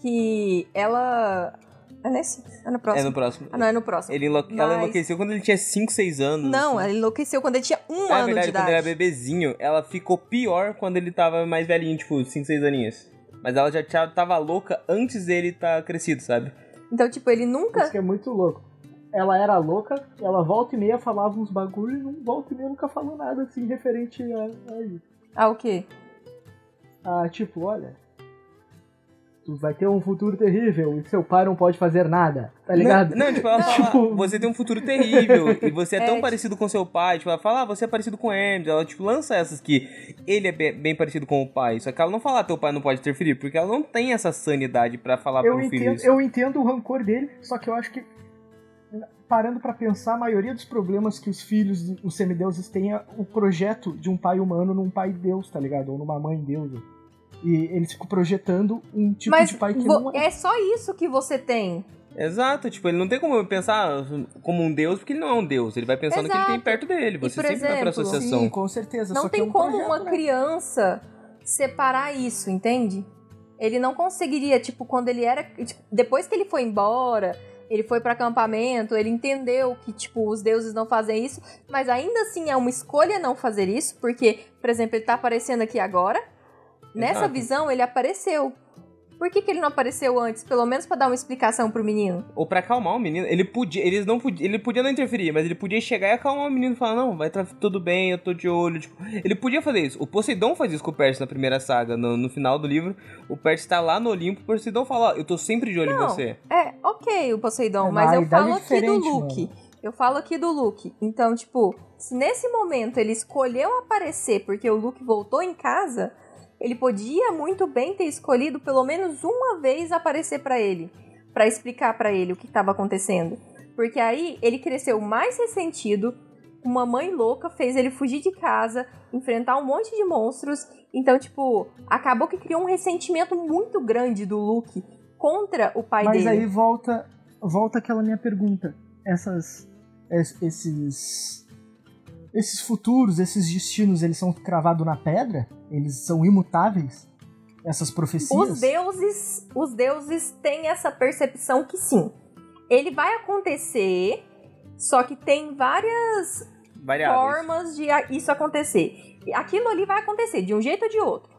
Que ela. É nesse? É no É próximo? no próximo. Ah, não, é no próximo. Ele enlo... Ela Mas- enlouqueceu quando ele tinha 5, 6 anos. Não, assim. ela enlouqueceu quando ele tinha um Ah, é ano verdade, de quando idade. ele era bebezinho, ela ficou pior quando ele tava mais velhinho, tipo, 5, 6 aninhos. Mas ela já tinha- tava louca antes dele estar crescido, sabe? Então, tipo, ele nunca. Isso que é muito louco. Ela era louca, ela volta e meia falava uns bagulho e não volta e meia nunca falou nada assim referente a, a isso. Ah, o quê? Ah, tipo, olha. Tu vai ter um futuro terrível e seu pai não pode fazer nada, tá ligado? Não, não, tipo, ela fala, Tipo- você tem um futuro terrível e você é, É, tão tipo- parecido com seu pai. Tipo, ela fala, ah, você é parecido com o Hermes. Ela, tipo, lança essas que ele é bem, bem parecido com o pai. Só que ela não fala, teu pai não pode interferir, porque ela não tem essa sanidade pra falar eu pro filho entendo, isso. eu entendo o rancor dele, só que eu acho que parando pra pensar, a maioria dos problemas que os filhos, os semideuses têm é o projeto de um pai humano num pai deus, tá ligado? Ou numa mãe deusa. E eles ficam projetando um tipo Mas de pai que não é. é só isso que você tem. Exato, tipo, ele não tem como pensar como um deus, porque ele não é um deus. Ele vai pensar no que ele tem Exato. perto dele. Você por sempre vai pra exemplo, associação. Sim, com certeza. Não só que tem é um como projeto, uma né? criança separar isso, entende? Ele não conseguiria, tipo, quando ele era. tipo, depois que ele foi embora, ele foi para acampamento, ele entendeu que, tipo, os deuses não fazem isso, mas ainda assim é uma escolha não fazer isso, porque, por exemplo, ele tá aparecendo aqui agora. Nessa Exato. visão, ele apareceu. Por que, que ele não apareceu antes? Pelo menos pra dar uma explicação pro menino. Ou pra acalmar o menino. Ele podia, eles não podia, ele podia não interferir, mas ele podia chegar e acalmar o menino e falar: Não, vai estar tudo bem, eu tô de olho. Tipo, ele podia fazer isso. O Poseidon faz isso com o Percy na primeira saga. No, no final do livro, o Percy tá lá no Olimpo, o Poseidon fala: Ó, eu tô sempre de olho Não. em você. É, ok, o Poseidon, É, mas eu falo aqui do Luke. mano. Eu falo aqui do Luke. Então, tipo, se nesse momento ele escolheu aparecer porque o Luke voltou em casa, ele podia muito bem ter escolhido pelo menos uma vez aparecer pra ele, Pra explicar pra ele o que estava acontecendo. Porque aí ele cresceu mais ressentido, uma mãe louca fez ele fugir de casa, enfrentar um monte de monstros. Então, tipo, acabou que criou um ressentimento muito grande do Luke contra o pai Mas dele. aí volta, volta aquela minha pergunta. Essas, es- esses, esses futuros, esses destinos, eles são cravados na pedra? Eles são imutáveis? Essas profecias? Os deuses, os deuses têm essa percepção que sim. Ele vai acontecer, só que tem várias Variáveis. formas de isso acontecer. E Aquilo ali vai acontecer de um jeito ou de outro.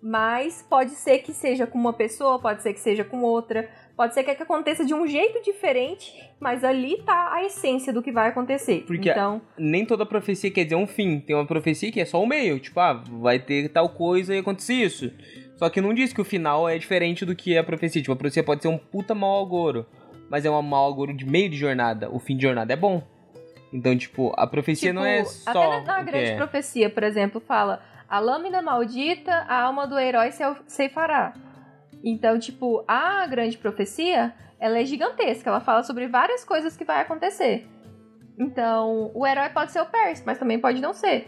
Mas pode ser que seja com uma pessoa, pode ser que seja com outra, pode ser que aconteça de um jeito diferente, mas ali tá a essência do que vai acontecer. Porque então, Nem toda profecia quer dizer um fim. Tem uma profecia que é só o meio. Tipo, ah, vai ter tal coisa e acontecer isso. Só que não diz que o final é diferente do que é a profecia. Tipo, a profecia pode ser um puta mau agouro, mas é um mau agouro de meio de jornada. O fim de jornada é bom. Então, tipo, a profecia Tipo, não é só. Até na que grande é. profecia, por exemplo, fala: a lâmina maldita, a alma do herói se ceifará. Então, tipo, a grande profecia, ela é gigantesca. Ela fala sobre várias coisas que vai acontecer. Então, o herói pode ser o Percy, mas também pode não ser.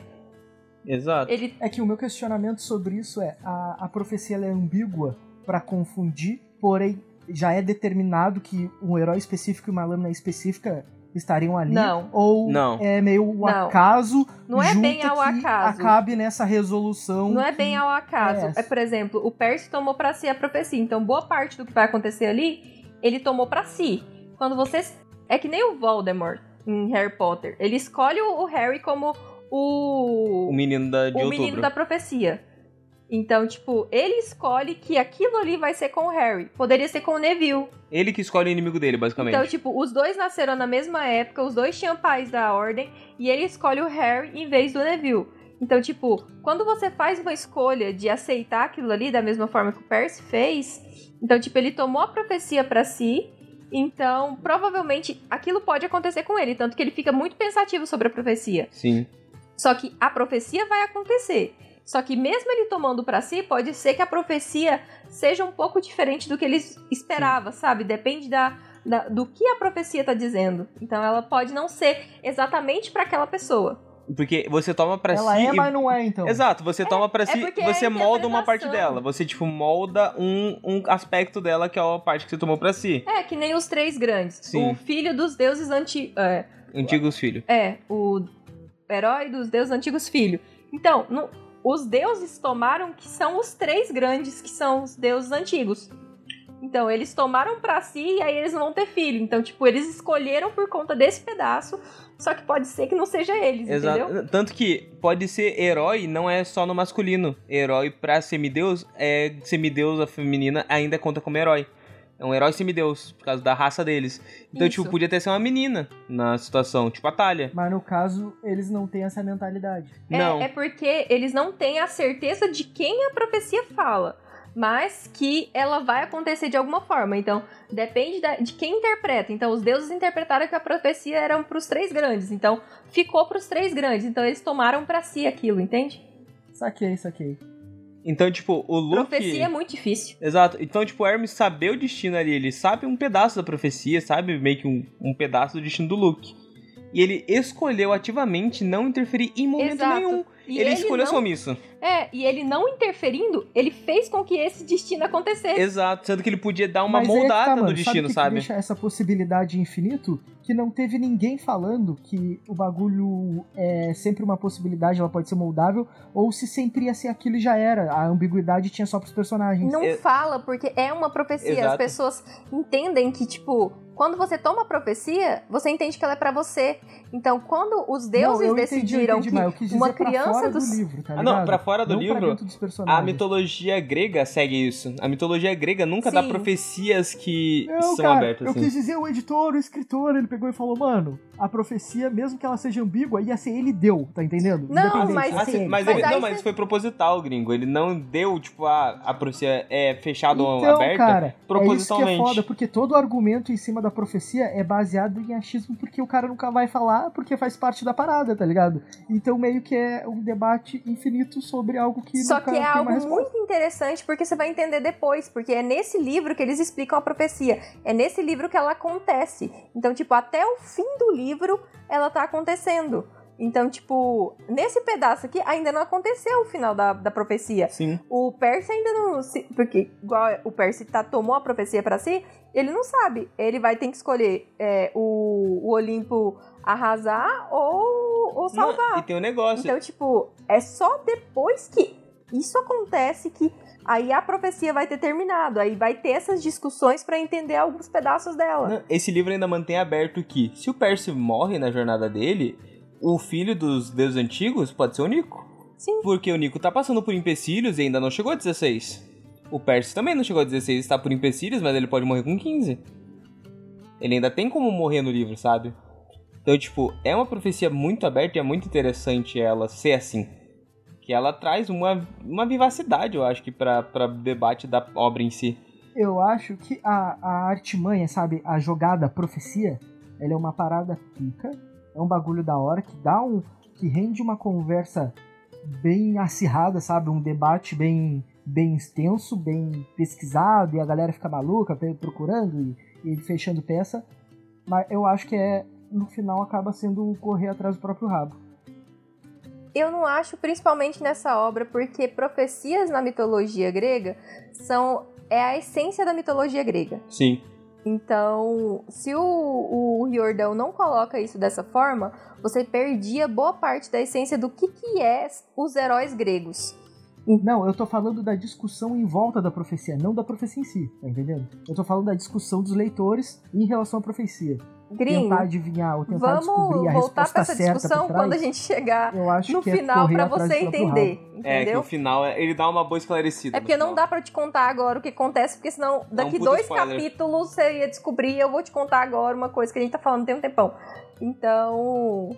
Exato. Ele É que o meu questionamento sobre isso é: a, a profecia ela é ambígua pra confundir, porém já é determinado que um herói específico e uma lâmina específica estariam ali? Não. Ou Não. é meio o acaso Não é bem ao que acaso. acabe nessa resolução Não é bem ao acaso. é. É, por exemplo, o Percy tomou pra si a profecia. Então, boa parte do que vai acontecer ali, ele tomou pra si. Quando você. É que nem o Voldemort em Harry Potter. Ele escolhe o o Harry como o. O menino da, de o outubro. menino da profecia. Então, tipo, ele escolhe que aquilo ali vai ser com o Harry. Poderia ser com o Neville. Ele que escolhe o inimigo dele, basicamente. Então, tipo, os dois nasceram na mesma época, os dois tinham pais da ordem, e ele escolhe o Harry em vez do Neville. Então, tipo, quando você faz uma escolha de aceitar aquilo ali da mesma forma que o Percy fez, então, tipo, ele tomou a profecia pra si, então, provavelmente, aquilo pode acontecer com ele, tanto que ele fica muito pensativo sobre a profecia. Sim. Só que a profecia vai acontecer. Só que mesmo ele tomando pra si, pode ser que a profecia seja um pouco diferente do que ele esperava, sabe? Depende da, da- do que a profecia tá dizendo. Então ela pode não ser exatamente pra aquela pessoa. Porque você toma pra Ela si. é, e- mas não é, então. Exato, você toma pra si, porque é você molda uma parte dela. Você, tipo, molda um, um aspecto dela que é a parte que você tomou pra si. É, que nem os três grandes. Sim. O filho dos deuses antigos. É, Antigos filhos. é, o herói dos deuses antigos filho. Então, no- os deuses tomaram que são os três grandes, que são os deuses antigos. Então, eles tomaram pra si e aí eles não vão ter filho. Então, tipo, eles escolheram por conta desse pedaço, só que pode ser que não seja eles, entendeu? Exato. Tanto que pode ser herói, não é só no masculino. Herói pra semideus, é semideus, a feminina ainda conta como herói. É um herói semideus, por causa da raça deles. Então, Isso. tipo, podia ter sido uma menina na situação, tipo a Talha. Mas no caso, eles não têm essa mentalidade. É, Não. é porque eles não têm a certeza de quem a profecia fala, mas que ela vai acontecer de alguma forma. Então, depende da- de quem interpreta. Então, os deuses interpretaram que a profecia era para os três grandes. Então, ficou para os três grandes. Então, eles tomaram para si aquilo, entende? Saquei, saquei. Então, tipo, o Luke. Profecia é muito difícil. Exato. Então, tipo, o Hermes saber o destino ali, ele sabe um pedaço da profecia, sabe meio que um, um pedaço do destino do Luke. E ele escolheu ativamente não interferir em momento Exato. nenhum. E ele, escolheu não, ser omisso. É, e ele não interferindo, ele fez com que esse destino acontecesse. Exato. Sendo que ele podia dar uma Mas é que tá, moldada mano. no destino, sabe? que que sabe? deixa essa possibilidade infinito? Que não teve ninguém falando que o bagulho é sempre uma possibilidade, ela pode ser moldável, ou se sempre ia ser aquilo e já era. A ambiguidade tinha só pros personagens. Não É- fala, porque é uma profecia. As Exato. pessoas entendem que, tipo, quando você toma a profecia, você entende que ela é pra você. Então, quando os deuses Não, eu entendi, eu decidiram entendi, que mas eu quis dizer uma criança dos- do livro, tá Ah, não, pra fora do Não livro, A mitologia grega segue isso. A mitologia grega nunca dá Sim. profecias que Não, são cara, abertas eu assim. quis dizer o editor, o escritor, ele pegou e falou, mano, a profecia, mesmo que ela seja ambígua, ia ser ele deu, tá entendendo? Não, mas- Ah, sim, mas, Mas ele, não, mas foi proposital, gringo. Ele não deu, tipo, a, a profecia é fechada ou Então, aberta. cara, é isso que é propositalmente. foda, porque todo o argumento em cima da profecia é baseado em achismo porque o cara nunca vai falar, porque faz parte da parada, tá ligado? Então meio que é um debate infinito sobre algo que Só nunca que é tem algo muito interessante porque você vai entender depois, porque é nesse livro que eles explicam a profecia. É nesse livro que ela acontece. Então, tipo, até o fim do livro ela tá acontecendo. Então, tipo, nesse pedaço aqui ainda não aconteceu o final da, da profecia. Sim. O Percy ainda não. se- porque, igual o Percy tá, tomou a profecia pra si, ele não sabe. Ele vai ter que escolher é, o, o Olimpo arrasar ou, ou salvar. Não, e tem um negócio. Então, tipo, é só depois que isso acontece que aí a profecia vai ter terminado. Aí vai ter essas discussões pra entender alguns pedaços dela. Esse livro ainda mantém aberto que, se o Percy morre na jornada dele, o filho dos deuses antigos pode ser o Nico. Sim. Porque o Nico tá passando por empecilhos e ainda não chegou a 16. O Percy também não chegou a 16, está por empecilhos, mas ele pode morrer com 15. Ele ainda tem como morrer no livro, sabe? Então, tipo, é uma profecia muito aberta e é muito interessante ela ser assim. Que ela traz uma, uma vivacidade, eu acho, que pra debate da obra em si. Eu acho que a, a artimanha, sabe, a jogada, a profecia, ela é uma parada pica, é um bagulho da hora que dá um. que rende uma conversa bem acirrada, sabe? Um debate bem, bem extenso, bem pesquisado, e a galera fica maluca procurando e, e fechando peça. Mas eu acho que é. No final acaba sendo correr atrás do próprio rabo. Eu não acho, principalmente nessa obra, porque profecias na mitologia grega são é a essência da mitologia grega. Sim. Então, se o, o Riordão não coloca isso dessa forma, você perdia boa parte da essência do que, que é os heróis gregos. Não, eu tô falando da discussão em volta da profecia, não da profecia em si, tá entendendo? Eu tô falando da discussão dos leitores em relação à profecia. Gringo, tentar adivinhar ou tentar vamos descobrir a voltar resposta pra essa certa discussão trás, quando a gente chegar eu acho no que é final pra atrás você entender. rabo. É, que Entendeu? o final, ele dá uma boa esclarecida. É porque não dá pra te contar agora o que acontece, porque senão daqui um puta dois spoiler. capítulos você ia descobrir e eu vou te contar agora uma coisa que a gente tá falando tem um tempão. Então,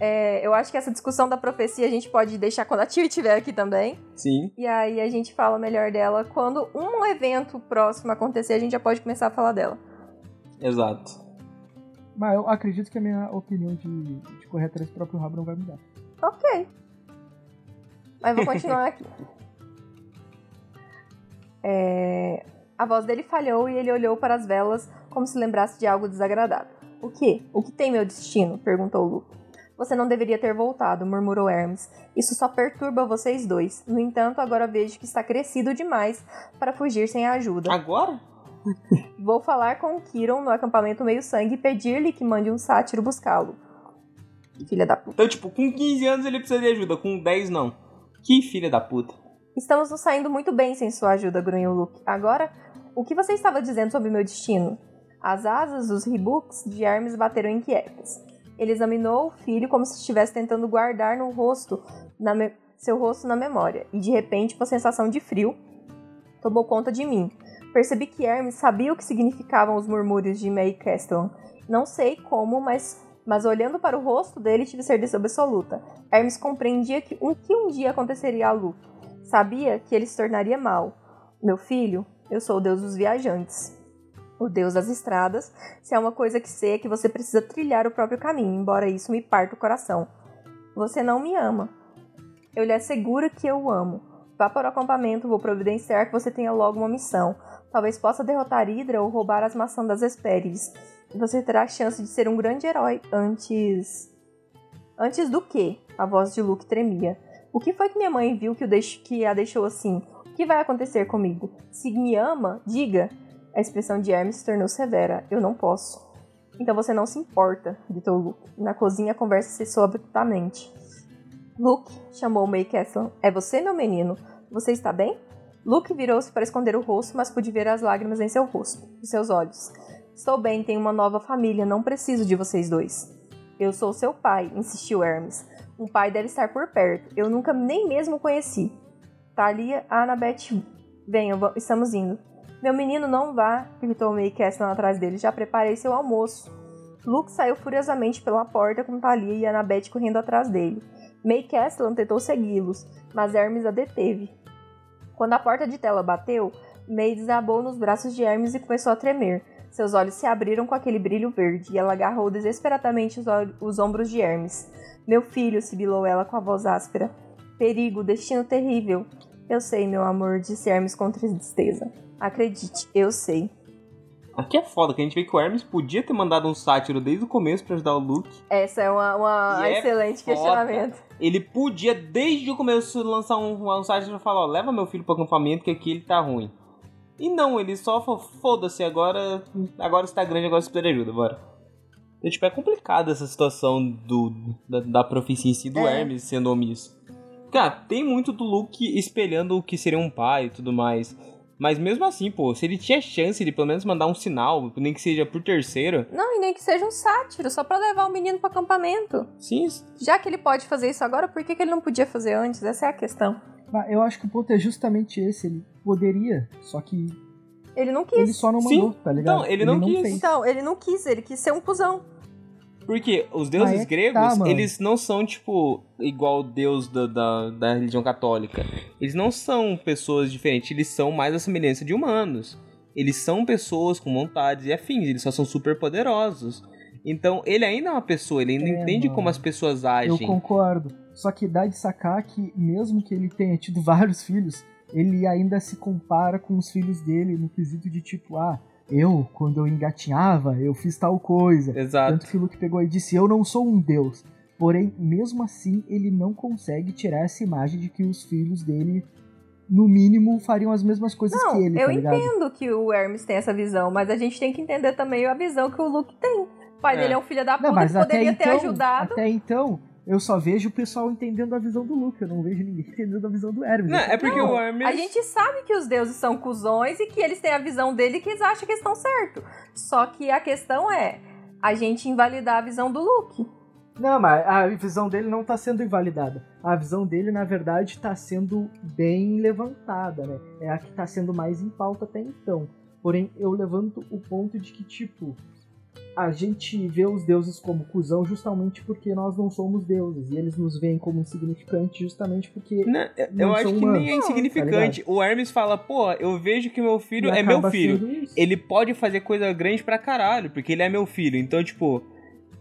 é, eu acho que essa discussão da profecia a gente pode deixar quando a Tia estiver aqui também. Sim. E aí a gente fala melhor dela quando um evento próximo acontecer, a gente já pode começar a falar dela. Exato. Mas eu acredito que a minha opinião de, de correr atrás do próprio rabo não vai mudar. Ok. Mas vou continuar aqui. É, A voz dele falhou e ele olhou para as velas como se lembrasse de algo desagradável. O que? O que tem meu destino? perguntou Luke. Você não deveria ter voltado, murmurou Hermes. Isso só perturba vocês dois. No entanto, agora vejo que está crescido demais para fugir sem ajuda. Agora? Vou falar com Kiron no acampamento meio-sangue e pedir-lhe que mande um sátiro buscá-lo. Filha da puta. Então, tipo, com 15 anos ele precisa de ajuda, com 10 não. Que filha da puta. Estamos nos saindo muito bem sem sua ajuda, grunhiu Luke. Agora, o que você estava dizendo sobre meu destino? As asas dos ribuques de Hermes bateram inquietas. Ele examinou o filho como se estivesse tentando guardar no rosto, seu rosto na memória, e de repente uma sensação de frio tomou conta de mim. Percebi que Hermes sabia o que significavam os murmúrios de May Castellan. Não sei como, mas, mas olhando para o rosto dele tive certeza absoluta. Hermes compreendia que um, que um dia aconteceria a Luke. Sabia que ele se tornaria mal. Meu filho, eu sou o deus dos viajantes. O deus das estradas. Se há uma coisa que sei é que você precisa trilhar o próprio caminho, embora isso me parta o coração. Você não me ama. Eu lhe asseguro que eu o amo. Vá para o acampamento, vou providenciar que você tenha logo uma missão. Talvez possa derrotar Hydra ou roubar as maçãs das Hespérides. Você terá a chance de ser um grande herói antes. Antes do que? A voz de Luke tremia. O que foi que minha mãe viu que, deix... que a deixou assim? O que vai acontecer comigo? Se me ama, diga. A expressão de Hermes se tornou severa. Eu não posso. Então você não se importa, gritou Luke. Na cozinha a conversa cessou abruptamente. Luke, chamou May Castle. É você, meu menino? Você está bem? Luke virou-se para esconder o rosto, mas pude ver as lágrimas em seu rosto, em seus olhos. Estou bem, tenho uma nova família, não preciso de vocês dois. Eu sou seu pai, insistiu Hermes. Um pai deve estar por perto. Eu nunca nem mesmo conheci. Thalia, Annabeth, venham, estamos indo. Meu menino, não vá, gritou May Castle atrás dele. Já preparei seu almoço. Luke saiu furiosamente pela porta com Thalia e Annabeth correndo atrás dele. May Castellan tentou segui-los, mas Hermes a deteve. Quando a porta de tela bateu, May desabou nos braços de Hermes e começou a tremer. Seus olhos se abriram com aquele brilho verde e ela agarrou desesperadamente os, os ombros de Hermes. Meu filho, sibilou ela com a voz áspera. Perigo, destino terrível. Eu sei, meu amor, disse Hermes com tristeza. Acredite, eu sei. Aqui é foda, que a gente vê que o Hermes podia ter mandado um sátiro desde o começo pra ajudar o Luke. Essa é uma, uma é excelente foda. questionamento. Ele podia, desde o começo, lançar um, um sátiro e falar, ó, leva meu filho pro acampamento que aqui ele tá ruim. E não, ele só falou, foda-se, agora, agora está grande, agora você precisa de ajuda, bora. Então, tipo, é complicado essa situação do, da, da profecia em si, do É. Hermes sendo omisso. Cara, tem muito do Luke espelhando o que seria um pai e tudo mais. Mas mesmo assim, pô, se ele tinha chance de pelo menos mandar um sinal, nem que seja por terceiro, Não, e nem que seja um sátiro, só pra levar o menino pro acampamento. sim, Já que ele pode fazer isso agora, por que, que ele não podia fazer antes? Essa é a questão. Mas eu acho que o ponto é justamente esse. Ele poderia, só que Ele não quis. ele só não Sim. mandou, tá ligado? Então, ele não quis. fez. Então, ele não quis, ele quis ser um cuzão. Porque os deuses Mas é que gregos, tá, eles não são, tipo, igual o deus da, da, da religião católica. Eles não são pessoas diferentes, eles são mais a semelhança de humanos. Eles são pessoas com vontades e afins, eles só são super poderosos. Então, ele ainda é uma pessoa, ele ainda É, entende mano. como as pessoas Eu agem. concordo. Só que dá de sacar que, mesmo que ele tenha tido vários filhos, ele ainda se compara com os filhos dele no quesito de tipo, ah, eu, quando eu engatinhava, eu fiz tal coisa. Exato. Tanto que o Luke pegou e disse, eu não sou um deus. Porém, mesmo assim, ele não consegue tirar essa imagem de que os filhos dele, no mínimo, fariam as mesmas coisas Não, que ele, eu tá ligado? entendo que o Hermes tem essa visão, mas a gente tem que entender também a visão que o Luke tem. O pai É. dele é um filho da puta Não, mas que até poderia ter então, ajudado. até então, eu só vejo o pessoal entendendo a visão do Luke. Eu não vejo ninguém entendendo a visão do Hermes. Não, é porque Não, o Hermes. A gente sabe que os deuses são cuzões e que eles têm a visão dele e que eles acham que estão certo. Só que a questão é a gente invalidar a visão do Luke. Não, mas a visão dele não tá sendo invalidada. A visão dele, na verdade, tá sendo bem levantada, né? É a que tá sendo mais em pauta até então. Porém, eu levanto o ponto de que, tipo, a gente vê os deuses como cuzão justamente porque nós não somos deuses. E eles nos veem como insignificantes justamente porque. Não, eu não acho são que nem é humanos, tá insignificante. o Hermes fala, pô, eu vejo que meu filho e é meu filho. Ele pode fazer coisa grande pra caralho, porque ele é meu filho. Então, tipo,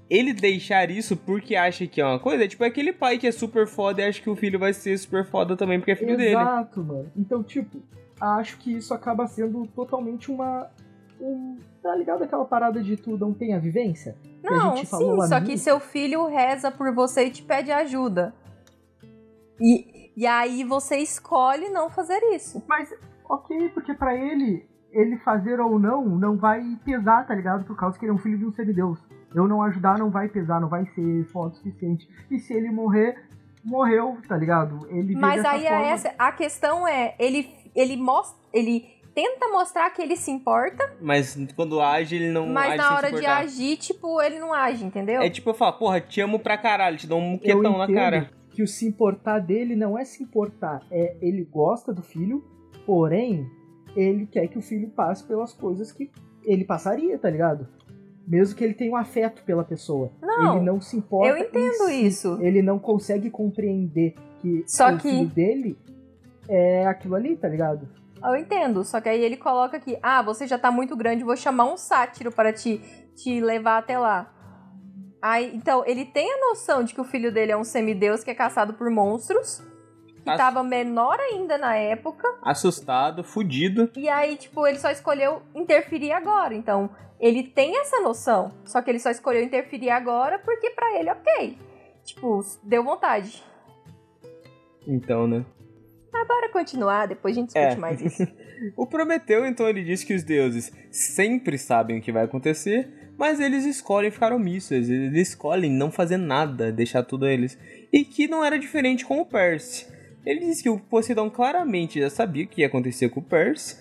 ele deixar isso porque acha que é uma coisa, é tipo aquele pai que é super foda e acha que o filho vai ser super foda também porque é filho dele. Exato, mano. Então, tipo, acho que isso acaba sendo totalmente uma. Tá ligado aquela parada de tu não tem a vivência? Que a Não, gente falou sim, só que seu filho reza por você e te pede ajuda. E, e aí você escolhe não fazer isso. Mas, ok, porque pra ele, ele fazer ou não, não vai pesar, tá ligado? Por causa que ele é um filho de um semideus. Eu não ajudar não vai pesar, não vai ser foda o suficiente. E se ele morrer, morreu, tá ligado? Ele Mas aí forma. a, essa, a questão é, ele, ele mostra. Ele tenta mostrar que ele se importa, Mas quando age, ele não mas age na hora de agir, tipo, ele não age, entendeu? É tipo eu falar, porra, te amo pra caralho, te dou um muquetão na entendo cara. que o se importar dele não é se importar, é ele gosta do filho, porém, ele quer que o filho passe pelas coisas que ele passaria, tá ligado? Mesmo que ele tenha um afeto pela pessoa. Não, ele não se importa. eu entendo si. isso. Ele não consegue compreender que Só o que- filho dele é aquilo ali, tá ligado? Eu entendo, só que aí ele coloca aqui, ah, você já tá muito grande, vou chamar um sátiro para te, te levar até lá. Aí, então, ele tem a noção de que o filho dele é um semideus que é caçado por monstros, que As- tava menor ainda na época, Assustado, fudido. e aí, tipo, ele só escolheu interferir agora. Então, ele tem essa noção, só que ele só escolheu interferir agora porque pra ele, ok. Tipo, deu vontade. Então, né? Bora continuar, depois a gente discute É. mais isso. O Prometeu, então, ele diz que os deuses sempre sabem o que vai acontecer, mas eles escolhem ficar omissos, eles escolhem não fazer nada, deixar tudo a eles. E que não era diferente com o Percy. Ele diz que o Poseidon claramente já sabia o que ia acontecer com o Percy,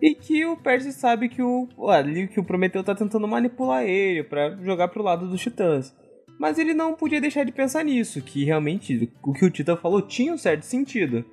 e que o Percy sabe que o, ali, que o Prometeu tá tentando manipular ele pra jogar pro lado dos titãs. Mas ele não podia deixar de pensar nisso, que realmente o que o Titã falou tinha um certo sentido.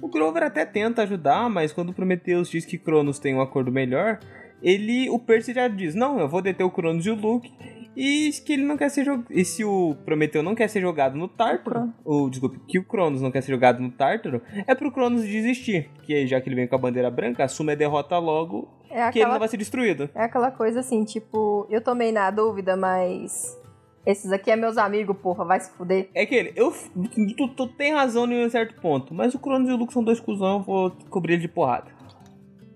O Grover até tenta ajudar, mas quando o Prometheus diz que Cronos tem um acordo melhor, ele, o Percy já diz: "Não, eu vou deter o Cronos e o Luke". E que ele não quer ser jogado. E se o Prometeu não quer ser jogado no Tártaro, ou desculpe, que o Cronos não quer ser jogado no Tártaro, é pro Cronos desistir. Que já que ele vem com a bandeira branca, assume a derrota logo, É que ele aquela não vai ser destruído. É aquela coisa assim, tipo, eu tomei na dúvida, mas. Esses aqui é meus amigos, porra, vai se fuder. É que ele, eu, tu, tu tem razão em um certo ponto, mas o Cronos e o Luke são dois cuzão, eu vou cobrir ele de porrada.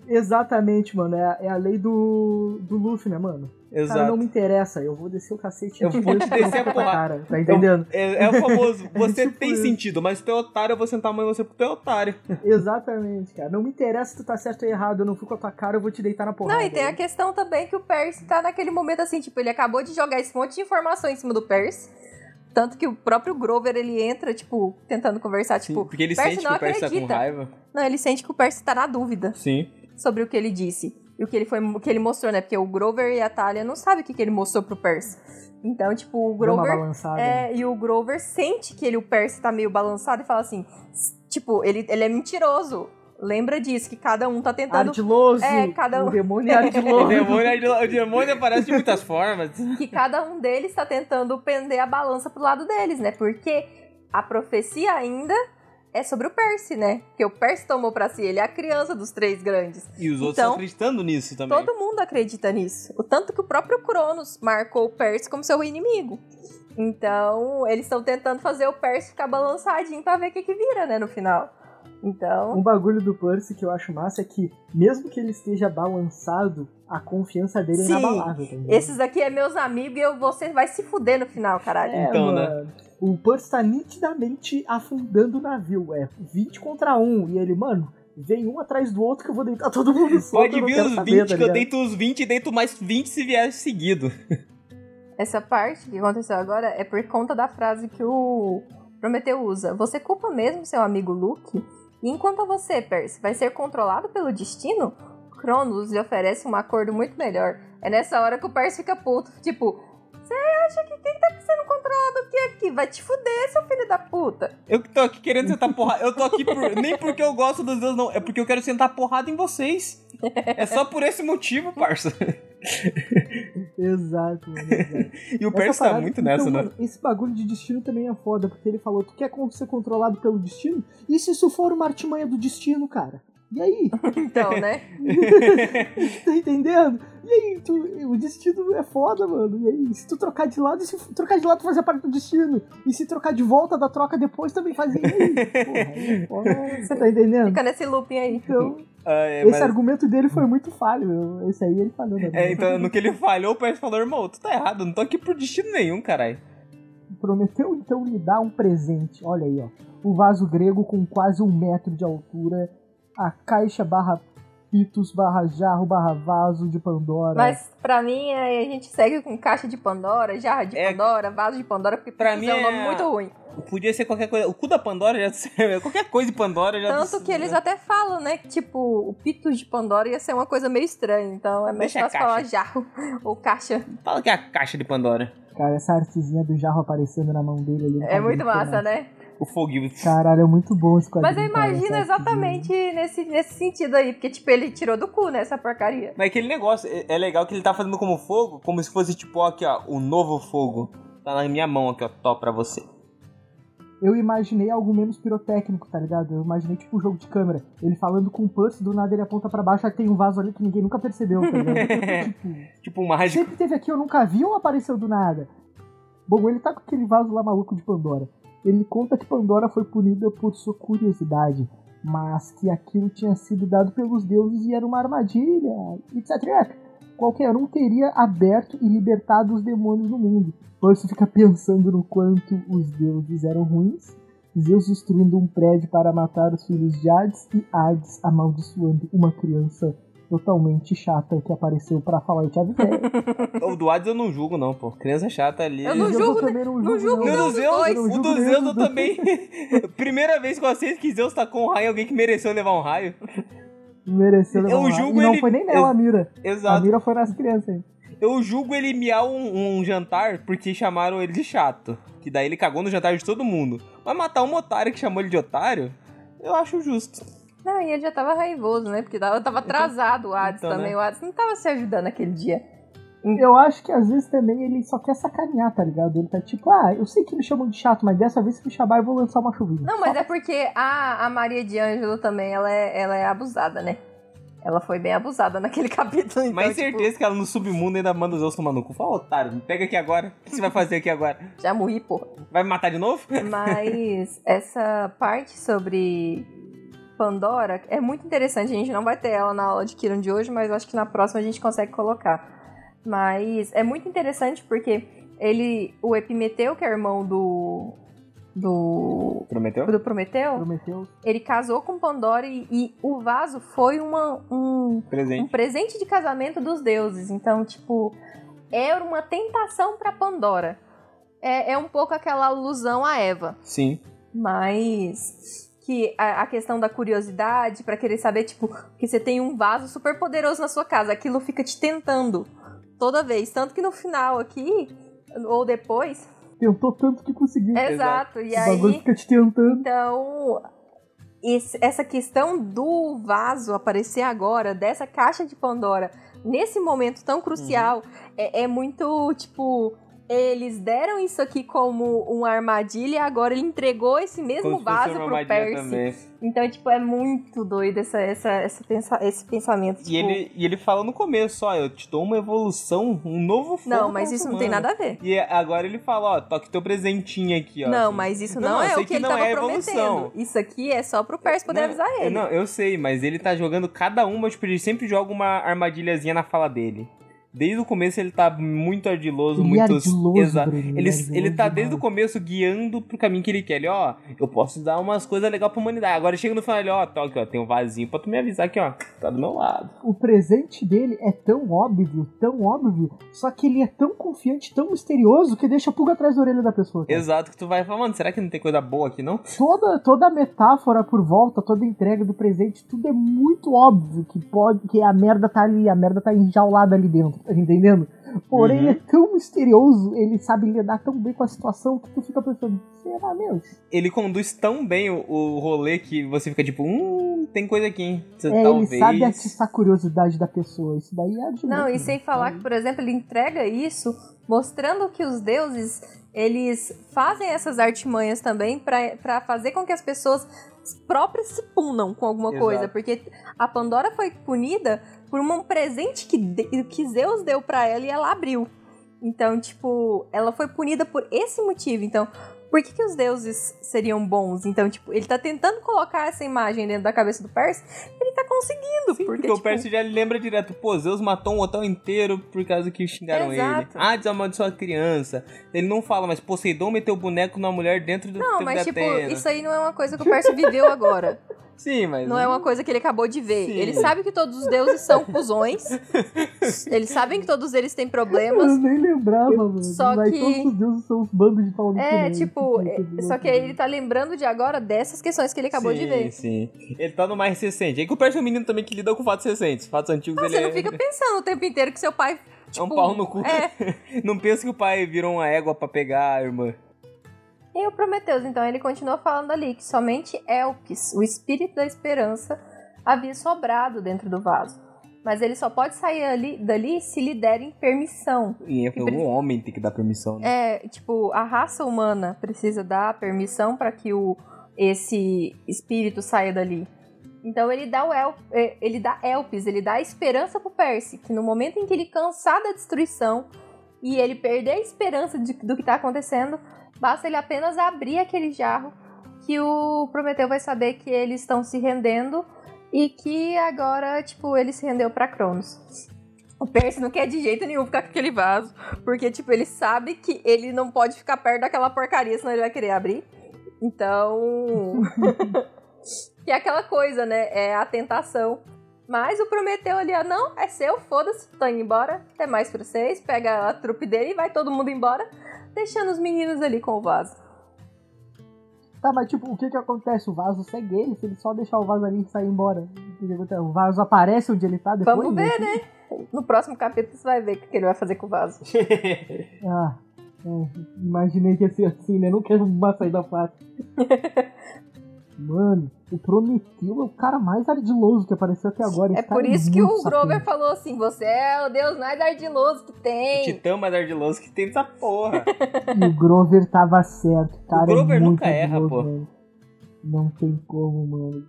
Exatamente, mano. É, a- é a lei do, do Luffy, né, mano? Cara, Exato. não me interessa. Eu vou descer o cacete Eu vou te descer a tua porrada. cara. Tá entendendo? É, é o famoso, você Tipo tem isso. sentido, mas tu é otário, eu vou sentar a mãe você porque tu é otário. Exatamente, cara. Não me interessa se tu tá certo ou errado. Eu não fui com a tua cara, eu vou te deitar na porrada. Não, e tem a questão também que o Percy tá naquele momento assim, tipo, ele acabou de jogar esse monte de informação em cima do Percy. Tanto que o próprio Grover, ele entra, tipo, tentando conversar, tipo... porque ele Percy sente não que o Percy tá com acredita. raiva. Não, ele sente que o Percy tá na dúvida Sim. sobre o que ele disse. E o que ele, foi, o que ele mostrou, né? Porque o Grover e a Talia não sabem o que, que ele mostrou pro Percy. Então, tipo, o Grover... né? É, e o Grover sente que ele, o Percy tá meio balançado e fala assim, tipo, ele, ele é mentiroso. lembra disso, que cada um tá tentando. Ardiloso! É, cada um- O demônio é O ardiloso. demônio, o demônio aparece de muitas formas. que cada um deles tá tentando pender a balança pro lado deles, né? Porque a profecia ainda é sobre o Percy, né? Que o Percy tomou pra si, ele é a criança dos três grandes. E os outros Então, estão acreditando nisso também. Todo mundo acredita nisso. O tanto que o próprio Cronos marcou o Percy como seu inimigo. Então, eles estão tentando fazer o Percy ficar balançadinho pra ver o que, que vira, né, no final. Então, Um bagulho do Percy que eu acho massa é que, mesmo que ele esteja balançado, a confiança dele Sim. é inabalável. Tá esses aqui é meus amigos e você vai se fuder no final, caralho. É, Então, né? mano. O Percy tá nitidamente afundando o navio. É 20 contra 1. E ele, mano, vem um atrás do outro que eu vou deitar todo mundo solto, Pode vir os saber, 20, tá que eu deito os 20 e deito mais 20 se vier seguido. Essa parte que aconteceu agora é por conta da frase que o Prometeu usa. Você culpa mesmo seu amigo Luke? E enquanto você, Percy, vai ser controlado pelo destino? Cronos lhe oferece um acordo muito melhor. É nessa hora que o Percy fica puto. Tipo, você acha que quem tá sendo controlado aqui aqui? Vai te fuder, seu filho da puta. Eu que tô aqui querendo sentar porrada. Eu tô aqui por- nem porque eu gosto dos deuses, não. É porque eu quero sentar porrada em vocês. É só por esse motivo, parça. Exato, mano. Exato. E o Percy tá muito então, nessa, né? mano, esse bagulho de destino também é foda, porque ele falou, tu quer ser controlado pelo destino? E se isso for uma artimanha do destino, cara? E aí? Então, né? tá entendendo? E aí, tu, o destino é foda, mano. E aí, se tu trocar de lado, se trocar de lado fazer parte do destino? E se trocar de volta da troca depois também fazia. Aí? Porra. Você tá entendendo? Fica nesse looping aí. Então, Ah, é, esse mas- argumento dele foi muito falho. meu. Esse aí ele falou, né? é, então, no que ele falhou, o Percy falou, irmão, tu tá errado, não tô aqui por destino nenhum, caralho. Prometeu então lhe dar um presente. Olha aí, ó. O vaso grego com quase um metro de altura. A caixa barra pitos barra jarro barra vaso de Pandora. Mas pra mim, a gente segue com caixa de Pandora, jarra de É. Pandora, vaso de Pandora, porque Pra mim é um é- nome muito ruim. Podia ser qualquer coisa. O cu da Pandora já serve. Qualquer coisa de Pandora já Tanto que eles até falam, né, que tipo, o Pitos de Pandora ia ser uma coisa meio estranha. Então é mais fácil falar jarro ou caixa. Fala que é a caixa de Pandora. Cara, essa artezinha do jarro aparecendo na mão dele ali. É muito quadrinho, massa, né? O foguinho. Caralho, é muito bom esse quadrinho. Mas eu cara, imagino essa exatamente nesse, nesse sentido aí, porque tipo, ele tirou do cu, né, essa porcaria. Mas aquele negócio, é- é legal que ele tá fazendo como fogo, como se fosse tipo, ó, aqui, ó, o novo fogo. Tá na minha mão aqui, ó, top pra você. Eu imaginei algo menos pirotécnico, tá ligado? Eu imaginei tipo um jogo de câmera. Ele falando com o Percy, do nada ele aponta pra baixo, aí tem um vaso ali que ninguém nunca percebeu, tá ligado? tipo, Tipo um mágico. sempre teve aqui, eu nunca vi ou apareceu do nada? Bom, ele tá com aquele vaso lá maluco de Pandora. Ele conta que Pandora foi punida por sua curiosidade, mas que aquilo tinha sido dado pelos deuses e era uma armadilha, etc. Qualquer um teria aberto e libertado os demônios no mundo. Percy fica pensando no quanto os deuses eram ruins, Zeus destruindo um prédio para matar os filhos de Hades e Hades amaldiçoando uma criança totalmente chata que apareceu pra falar eu te avisei. O do Hades eu não julgo, não, pô. Criança chata ali. Eu não Zeus julgo, também não não julgo Não, dos Zeus, dois. o Não do Zeus eu também. Primeira vez que eu assisto que Zeus tá com um raio, alguém que mereceu levar um raio. Mereceu levar Eu um raio. julgo E não ele- foi nem nela a mira. A Exato. mira foi nas crianças. Eu julgo ele miar um, um jantar porque chamaram ele de chato. Que daí ele cagou no jantar de todo mundo. Mas matar um otário que chamou ele de otário, eu acho justo. Não, e ele já tava raivoso, né? Porque tava, tava atrasado o Hades Então, também. né? O Hades não tava se ajudando aquele dia. Eu acho que às vezes também ele só quer sacanear, tá ligado? Ele tá tipo, ah, eu sei que me chamam de chato, mas dessa vez se me chamar eu vou lançar uma chuvinha. Não, mas é porque a, a Maria de Ângelo também, ela é, ela é abusada, né? Ela foi bem abusada naquele capítulo. Então, Mas tipo, certeza que ela no submundo ainda manda os Zeus tomar no cu. Fala, otário, me pega aqui agora. O que você vai fazer aqui agora? Já morri, porra. Vai me matar de novo? Mas essa parte sobre Pandora é muito interessante. A gente não vai ter ela na aula de Kiron de hoje, mas acho que na próxima a gente consegue colocar. Mas é muito interessante porque ele, o Epimeteu, que é irmão do do Prometeu? do Prometeu, Prometeu. ele casou com Pandora e, e o vaso foi uma, um, um Presente. presente de casamento dos deuses. Então, tipo, era uma tentação pra Pandora. É, é um pouco aquela alusão a Eva. Sim. Mas que a, a questão da curiosidade pra querer saber, tipo, que você tem um vaso super poderoso na sua casa, aquilo fica te tentando toda vez, tanto que no final aqui ou depois, Tentou tanto que conseguiu. exato, e o bagulho aí fica te tentando. então esse- essa questão do vaso aparecer agora, dessa caixa de Pandora, nesse momento tão crucial, é, é muito, tipo. Eles deram isso aqui como uma armadilha e agora ele entregou esse mesmo Como vaso pro Percy. também. Então, tipo, é muito doido essa, essa, essa pensa- esse pensamento. E tipo, ele, e ele fala no começo, ó, eu te dou uma evolução, um novo fogo Não, mas isso raça não tem nada a ver. E agora ele fala, ó, toque teu presentinho aqui, ó. Não, assim. mas isso Não, não, é o que, que ele não tava é prometendo. Isso aqui é só pro Percy poder Não, avisar ele. Não, eu sei, mas ele tá jogando cada uma, tipo, ele sempre joga uma armadilhazinha na fala dele. Desde o começo ele tá muito ardiloso, Ele é muito. ardiloso, Exato. Bruno, Ele, ele é ele ardiloso tá desde o começo guiando pro caminho que ele quer. Ele, ó, eu posso dar umas coisas legais pra humanidade. Agora chega no final, ele, ó, tá aqui, ó, tem um vasinho pra tu me avisar aqui, ó, tá do meu lado. O presente dele é tão óbvio, tão óbvio, só que ele é tão confiante, tão misterioso, que deixa a pulga atrás da orelha da pessoa. cara. Exato, que tu vai falar, mano, será que não tem coisa boa aqui, não? Toda, toda a metáfora por volta, toda a entrega do presente, tudo é muito óbvio que pode, que a merda tá ali, a merda tá enjaulada ali dentro, tá entendendo? Porém, Uhum. ele é tão misterioso, ele sabe lidar tão bem com a situação que tu fica pensando, será mesmo? Ele conduz tão bem o, o rolê que você fica tipo, hum, tem coisa aqui, hein? Você, É, talvez. ele sabe atiçar a curiosidade da pessoa. Isso daí é de Não, e sem né? falar que, por exemplo, ele entrega isso mostrando que os deuses, eles fazem essas artimanhas também pra fazer com que as pessoas próprias se punam com alguma Exato. coisa, porque a Pandora foi punida por um presente que, de- que Zeus deu pra ela e ela abriu. Então, tipo, ela foi punida por esse motivo. Então, por que, que os deuses seriam bons? Então, tipo, ele tá tentando colocar essa imagem dentro da cabeça do Percy, ele tá conseguindo, Sim, porque, porque, o tipo, Percy já lembra direto, pô, Zeus matou um hotel inteiro por causa que xingaram ele. Exato. Ah, desamaldiçoou a criança. Ele não fala, mas Poseidon meteu o boneco na mulher dentro do Não, mas tipo, Atena. isso aí não é uma coisa que o Percy viveu agora. Sim, mas... Não é uma coisa que ele acabou de ver. Sim. Ele sabe que todos os deuses são cuzões. Eles sabem que todos eles têm Eu problemas. nem lembrava, mano. Só Mas que- todos os deuses são os bandos de pau no cu, É, tipo, Isso é- só que ele tá lembrando de agora dessas questões que ele acabou sim, de ver. Sim, Ele tá no mais recente. É que o Percy é um menino também que lida com fatos recentes. Fatos antigos Ah, ele você não é... fica pensando o tempo inteiro que seu pai. é Tipo, um pau no cu. É. não pensa que o pai virou uma égua pra pegar a irmã. E o Prometheus, então, ele continua falando ali que somente Elpis, o espírito da esperança, havia sobrado dentro do vaso. Mas ele só pode sair ali, dali se lhe derem permissão. E é pre- um homem tem que dar permissão, né? É, tipo, a raça humana precisa dar permissão para que o, esse espírito saia dali. Então ele dá o El, eh, ele dá Elpis, ele dá a esperança pro Percy, que no momento em que ele cansar da destruição e ele perder a esperança de- do que tá acontecendo, basta ele apenas abrir aquele jarro que o Prometeu vai saber que eles estão se rendendo e que agora, tipo, ele se rendeu pra Cronos. O Percy não quer de jeito nenhum ficar com aquele vaso, porque, tipo, ele sabe que ele não pode ficar perto daquela porcaria, senão ele vai querer abrir. Então. que é aquela coisa, né? É a tentação. Mas o Prometeu ali, ó, não, é seu, foda-se, tô indo embora, é mais pra vocês, pega a trupe dele e vai todo mundo embora, deixando os meninos ali com o vaso. Tá, mas tipo, o que que acontece? O vaso segue ele, se ele só deixar o vaso ali e sair embora. O que que acontece? O vaso aparece onde ele tá depois? Vamos ver, assim? né? No próximo capítulo você vai ver o que ele vai fazer com o vaso. Ah, é, imaginei que ia ser assim, né? Não quero uma saída fácil. Mano, o Prometeu é o cara mais ardiloso que apareceu até agora. É Esse cara por isso que muito o Grover falou assim: você é o deus mais ardiloso que O tem. titã mais ardiloso que tem essa porra. E o Grover tava certo. O cara Grover é muito nunca erra, ardiloso, pô. velho. Não tem como, mano.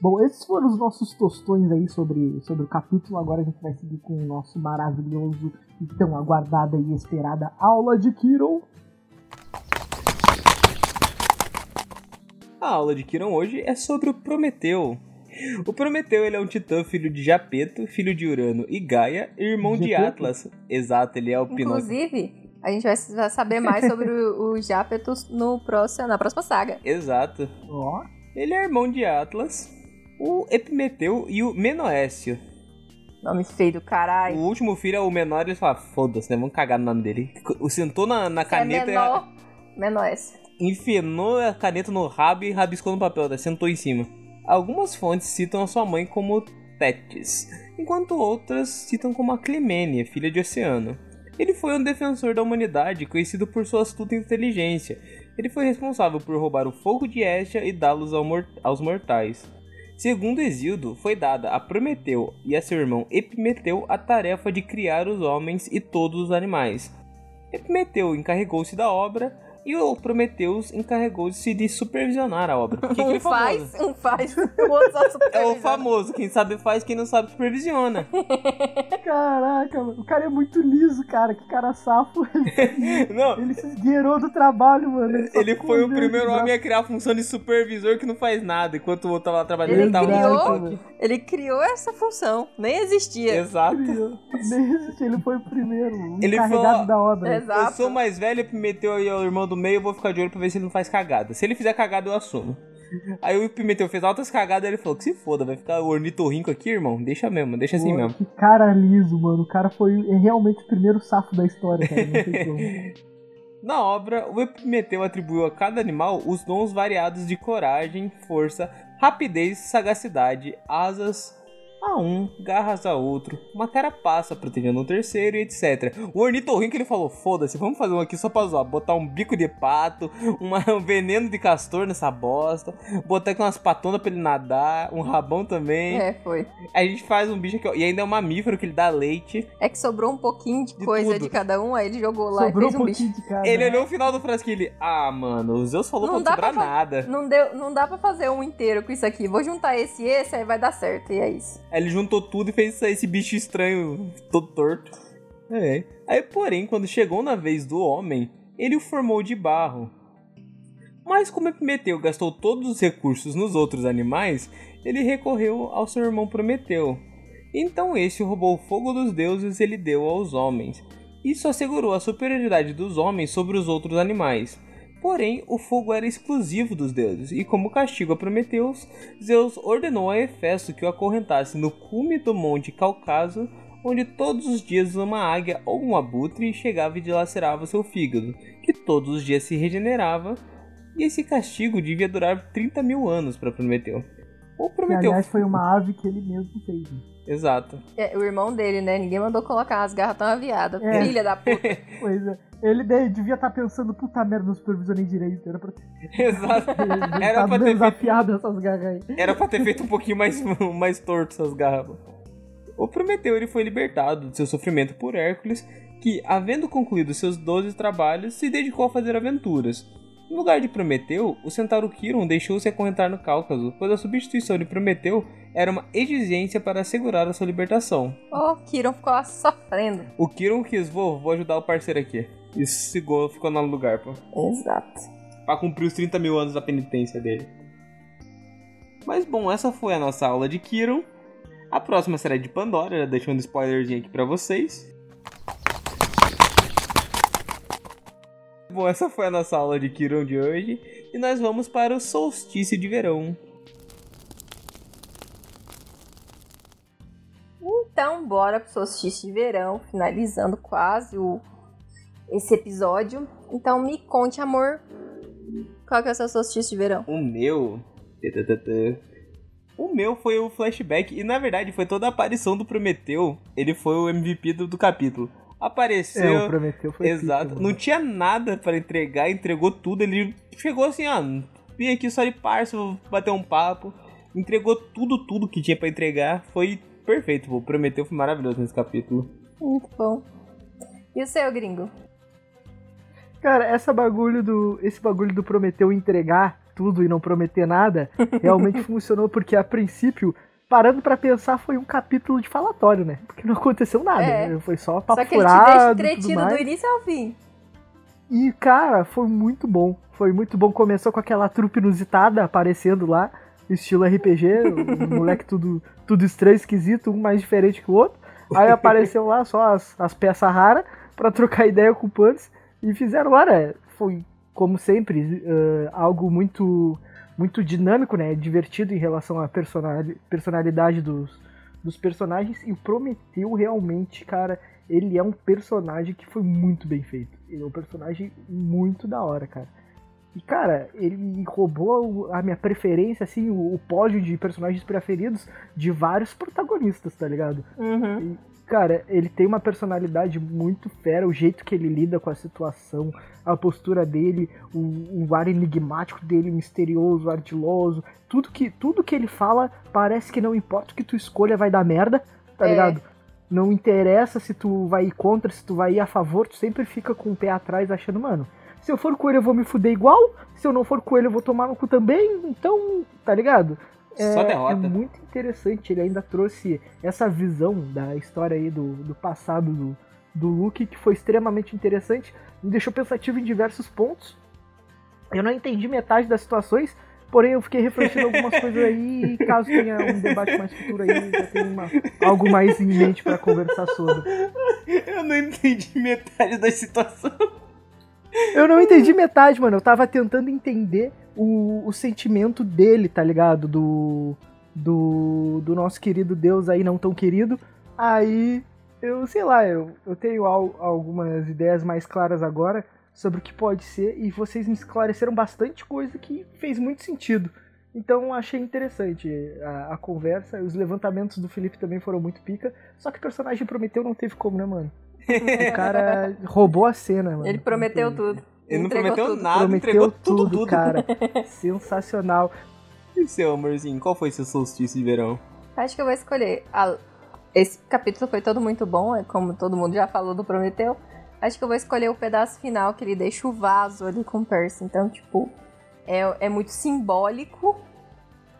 Bom, esses foram os nossos tostões aí sobre, sobre o capítulo. Agora a gente vai seguir com o nosso maravilhoso e tão aguardada e esperada aula de Kiron. A aula de Kiron hoje é sobre o Prometeu. O Prometeu ele é um titã filho de Japeto, filho de Urano e Gaia, irmão de? Atlas. Exato, ele é o Pinóquio. Inclusive, a gente vai saber mais sobre o, o Japetus no próximo, na próxima saga. Exato. Ó, Ele é irmão de Atlas, o Epimeteu e o Menoécio. Nome feio do O caralho. último filho é o menor, ele fala, foda-se, né? Vamos cagar no nome dele. O sentou na, na é caneta menor. Menor S. e enfenou a caneta no rabo e rabiscou no papel, né? sentou em cima. Algumas fontes citam a sua mãe como Tétis, enquanto outras citam como a Climênia, filha de Oceano. Ele foi um defensor da humanidade, conhecido por sua astuta inteligência. Ele foi responsável por roubar o fogo de Estia e dá-los ao mor aos mortais. Segundo Exildo, foi dada a Prometeu e a seu irmão Epimeteu a tarefa de criar os homens e todos os animais. Epimeteu encarregou-se da obra, e o Prometheus encarregou-se de supervisionar a obra. Que um que é faz, um faz, o outro só É supervisiona. o famoso, quem sabe faz, quem não sabe supervisiona. Caraca, mano. O cara é muito liso, cara. Que cara safo. Não, Ele se esgueirou do trabalho, mano. ele ficou foi o primeiro homem a criar a função de supervisor que não faz nada, enquanto o outro tava lá trabalhando, Ele ele tava criou-. Ele criou essa função, nem existia. Exato. Nem existe, ele foi o primeiro. O Ele encarregado falou- da obra. Eu Exato. sou mais velho, ele meteu aí o irmão do meio, eu vou ficar de olho pra ver se ele não faz cagada. Se ele fizer cagada, eu assumo. Aí o Pimenteu fez altas cagadas ele falou que se foda, vai ficar o ornitorrinco aqui, irmão. Deixa mesmo, deixa assim Pô, mesmo. Que cara liso, mano. O cara foi é realmente o primeiro safo da história, cara. Na obra, o Epimeteu atribuiu a cada animal os dons variados de coragem, força, rapidez, sagacidade, asas a um, garras a outro, uma carapaça protegendo o terceiro e etc. O ornitorrinco ele falou: foda-se, vamos fazer um aqui só pra zoar. Botar um bico de pato, uma- um veneno de castor nessa bosta, botar aqui umas patonas pra ele nadar, um rabão também. É, foi. A gente faz um bicho aqui, ó, e ainda é um mamífero que ele dá leite. É que sobrou um pouquinho de, De coisa tudo. de cada um, aí ele jogou lá Sobrou e um fez um bicho. pouquinho de cada. Ele olhou o final do frasquinho e ele, ah, mano, o Zeus falou Não pra sobrar pra nada. Não, deu, não dá pra fazer um inteiro com isso aqui. Vou juntar esse e esse, aí vai dar certo. E é isso. Aí ele juntou tudo e fez esse bicho estranho, todo torto. É. Aí, porém, quando chegou na vez do homem, ele o formou de barro. Mas como Epimeteu gastou todos os recursos nos outros animais, ele recorreu ao seu irmão Prometeu. Então este roubou o fogo dos deuses e ele deu aos homens. Isso assegurou a superioridade dos homens sobre os outros animais. Porém, o fogo era exclusivo dos deuses, e como castigo a Prometeus, Zeus ordenou a Hefesto que o acorrentasse no cume do monte Cáucaso, onde todos os dias uma águia ou um abutre chegava e dilacerava seu fígado, que todos os dias se regenerava, e esse castigo devia durar 30 mil anos para Prometeu. O Que, Prometeu. aliás, foi uma ave que ele mesmo fez. Exato. É, o irmão dele, né? Ninguém mandou colocar as garras tão aviadas. É. Filha da puta. Pois é. Ele de- devia estar pensando, puta merda, não supervisionei direito. Era pra ter, Exato. Era tá pra ter feito- desafiado essas garras aí. Era pra ter feito um pouquinho mais, mais torto essas garrafas. O Prometeu ele foi libertado de seu sofrimento por Hércules, que, havendo concluído seus 12 trabalhos, se dedicou a fazer aventuras. No lugar de Prometeu, o centauro Quiron deixou-se acorrentar no Cáucaso, pois a substituição de Prometeu era uma exigência para assegurar a sua libertação. Ô, Kiron ficou lá sofrendo. O Quiron quis, vou, vou ajudar o parceiro aqui. E ficou, ficou no lugar, pô. Exato. Pra cumprir os 30 mil anos da penitência dele. Mas bom, essa foi a nossa aula de Kiron. A próxima será de Pandora, já deixando um spoilerzinho aqui pra vocês. Bom, essa foi a nossa aula de Kiron de hoje. E nós vamos para o solstício de verão. Então, bora pro solstício de verão, finalizando quase o, esse episódio. Então, me conte, amor, qual que é o seu solstício de verão? O meu. O meu foi o flashback. E na verdade foi toda a aparição do Prometeu. Ele foi o MVP do, do capítulo. Apareceu. É, o Prometeu foi Exato. pica, Não tinha nada pra entregar, entregou tudo. Ele chegou assim, ó, vim aqui só de parça, vou bater um papo. Entregou tudo, tudo que tinha pra entregar. Foi perfeito, pô. Prometeu foi maravilhoso nesse capítulo. Muito bom. E o seu, gringo? Cara, essa bagulho do, esse bagulho do Prometeu entregar tudo e não prometer nada realmente funcionou porque a princípio, parando pra pensar, foi um capítulo de falatório, né? Porque não aconteceu nada, É. né? Foi só papo Só que ele te furado, deixa do início ao fim. E, cara, foi muito bom. Foi muito bom. Começou com aquela trupe inusitada aparecendo lá, estilo RPG, o moleque tudo, tudo estranho, esquisito, um mais diferente que o outro. Aí apareceu lá só as, as peças raras pra trocar ideia com o Pants e fizeram lá, né? Foi, como sempre, eh, algo muito muito dinâmico, né? Divertido em relação à personali- personalidade dos, dos personagens. E o Prometeu realmente, cara, ele é um personagem que foi muito bem feito. Ele é um personagem muito da hora, cara. E, cara, ele roubou a minha preferência, assim, o, o pódio de personagens preferidos de vários protagonistas, tá ligado? Uhum. Cara, ele tem uma personalidade muito fera, o jeito que ele lida com a situação, a postura dele, o, o ar enigmático dele, misterioso, ardiloso, tudo que, tudo que ele fala parece que não importa o que tu escolha vai dar merda, tá É. ligado? Não interessa se tu vai ir contra, se tu vai ir a favor, tu sempre fica com o pé atrás achando, mano, se eu for com ele eu vou me fuder igual, se eu não for com ele eu vou tomar no cu também, então, tá ligado? Só É derrota. muito interessante, ele ainda trouxe essa visão da história aí do, do passado do, do Luke, que foi extremamente interessante, me deixou pensativo em diversos pontos. Eu não entendi metade das situações, porém eu fiquei refletindo algumas coisas aí, e caso tenha um debate mais futuro aí, já tem uma, algo mais em mente pra conversar sobre. Eu não entendi metade da situação. Eu não entendi metade, mano. Eu tava tentando entender o, o sentimento dele, tá ligado? Do, do. Do nosso querido Deus aí, não tão querido. Aí, eu sei lá, eu, eu tenho al- algumas ideias mais claras agora sobre o que pode ser. E vocês me esclareceram bastante coisa que fez muito sentido. Então achei interessante a, a conversa. Os levantamentos do Felipe também foram muito pica. Só que o personagem Prometeu não teve como, né, mano? O cara roubou a cena, mano. Ele prometeu tudo. Ele não prometeu tudo. nada, Prometeu entregou tudo, tudo, tudo. cara. Sensacional. E seu amorzinho, qual foi seu solstício de verão? Acho que eu vou escolher. a- Esse capítulo foi todo muito bom, é como todo mundo já falou do Prometeu. Acho que eu vou escolher o pedaço final que ele deixa o vaso ali com o Percy. Então, tipo, é, é muito simbólico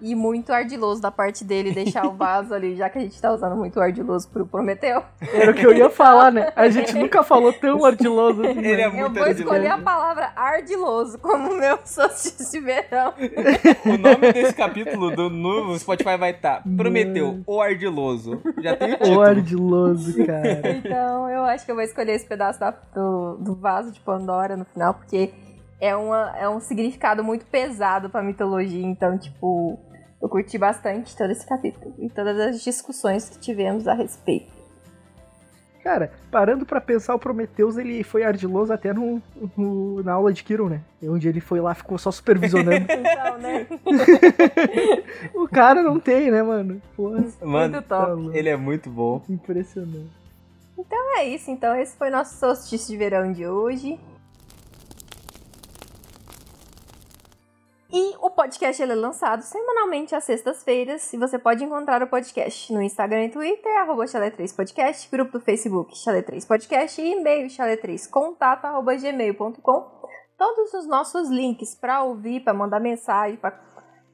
e muito ardiloso da parte dele deixar o vaso ali, já que a gente tá usando muito ardiloso pro Prometeu. Era o que eu ia falar, né? A gente nunca falou tão ardiloso assim. Ele né? é eu muito vou escolher a ardiloso. palavra ardiloso como meu solstício de verão. O nome desse capítulo do, no Spotify vai estar Prometeu, o Ardiloso. Já tem o O título. ardiloso, cara. Então, eu acho que eu vou escolher esse pedaço da- do, do vaso de Pandora no final, porque é, uma, é um significado muito pesado pra mitologia. Então, tipo, eu curti bastante todo esse capítulo e todas as discussões que tivemos a respeito. Cara, parando pra pensar, o Prometheus ele foi ardiloso até no, no- na aula de Kiron, né? Onde ele foi lá, ficou só supervisionando. Então, né? o cara não tem, né, mano? Porra, Mano, Muito tá top. ele é muito bom. Impressionante. É isso, então esse foi nosso solstício de verão de hoje. E o podcast ele é lançado semanalmente às sextas-feiras. E você pode encontrar o podcast no Instagram e Twitter, arroba chalé3podcast, grupo do Facebook chalé3podcast e e-mail chalé3contato, arroba gmail.com. Todos os nossos links para ouvir, para mandar mensagem, para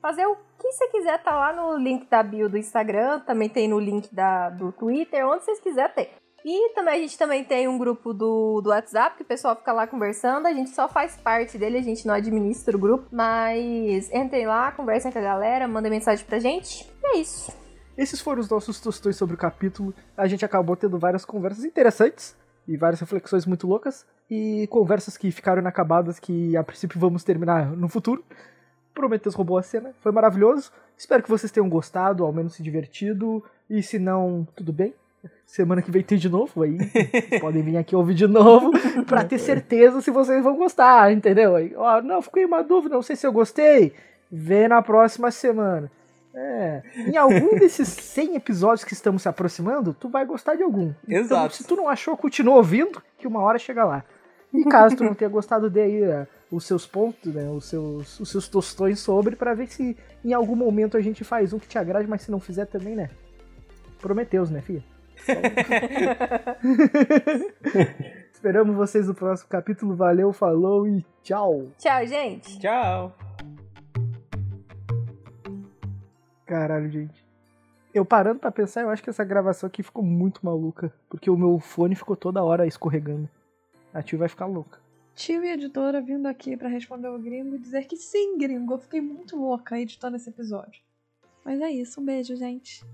fazer o que você quiser, tá lá no link da bio do Instagram, também tem no link da, do Twitter, onde vocês quiserem ter. E também a gente também tem um grupo do, do WhatsApp que o pessoal fica lá conversando. A gente só faz parte dele, a gente não administra o grupo. Mas entrem lá, conversem com a galera, mandem mensagem pra gente. E é isso. Esses foram os nossos tostões sobre o capítulo. A gente acabou tendo várias conversas interessantes e várias reflexões muito loucas. E conversas que ficaram inacabadas que a princípio vamos terminar no futuro. Prometheus roubou a cena, foi maravilhoso. Espero que vocês tenham gostado, ao menos se divertido. E se não, tudo bem. Semana que vem tem de novo, aí vocês podem vir aqui ouvir de novo pra ter certeza se vocês vão gostar, entendeu? Aí, ó, não, fiquei uma dúvida, não sei se eu gostei. Vê na próxima semana. É, em algum desses 100 episódios que estamos se aproximando, tu vai gostar de algum. Então, Exato. se tu não achou, continua ouvindo, que uma hora chega lá. E caso tu não tenha gostado, dê aí é, os seus pontos, né, os seus, os seus tostões sobre, pra ver se em algum momento a gente faz um que te agrade, mas se não fizer também, né? Prometeus, né, filha? Esperamos vocês no próximo capítulo. Valeu, falou e tchau! Tchau, gente. Tchau. Caralho, gente. Eu parando pra pensar, eu acho que essa gravação aqui ficou muito maluca. Porque o meu fone ficou toda hora escorregando. A tio vai ficar louca. Tio e editora vindo aqui pra responder o gringo e dizer que sim, gringo. Eu fiquei muito louca editando esse episódio. Mas é isso, um beijo, gente.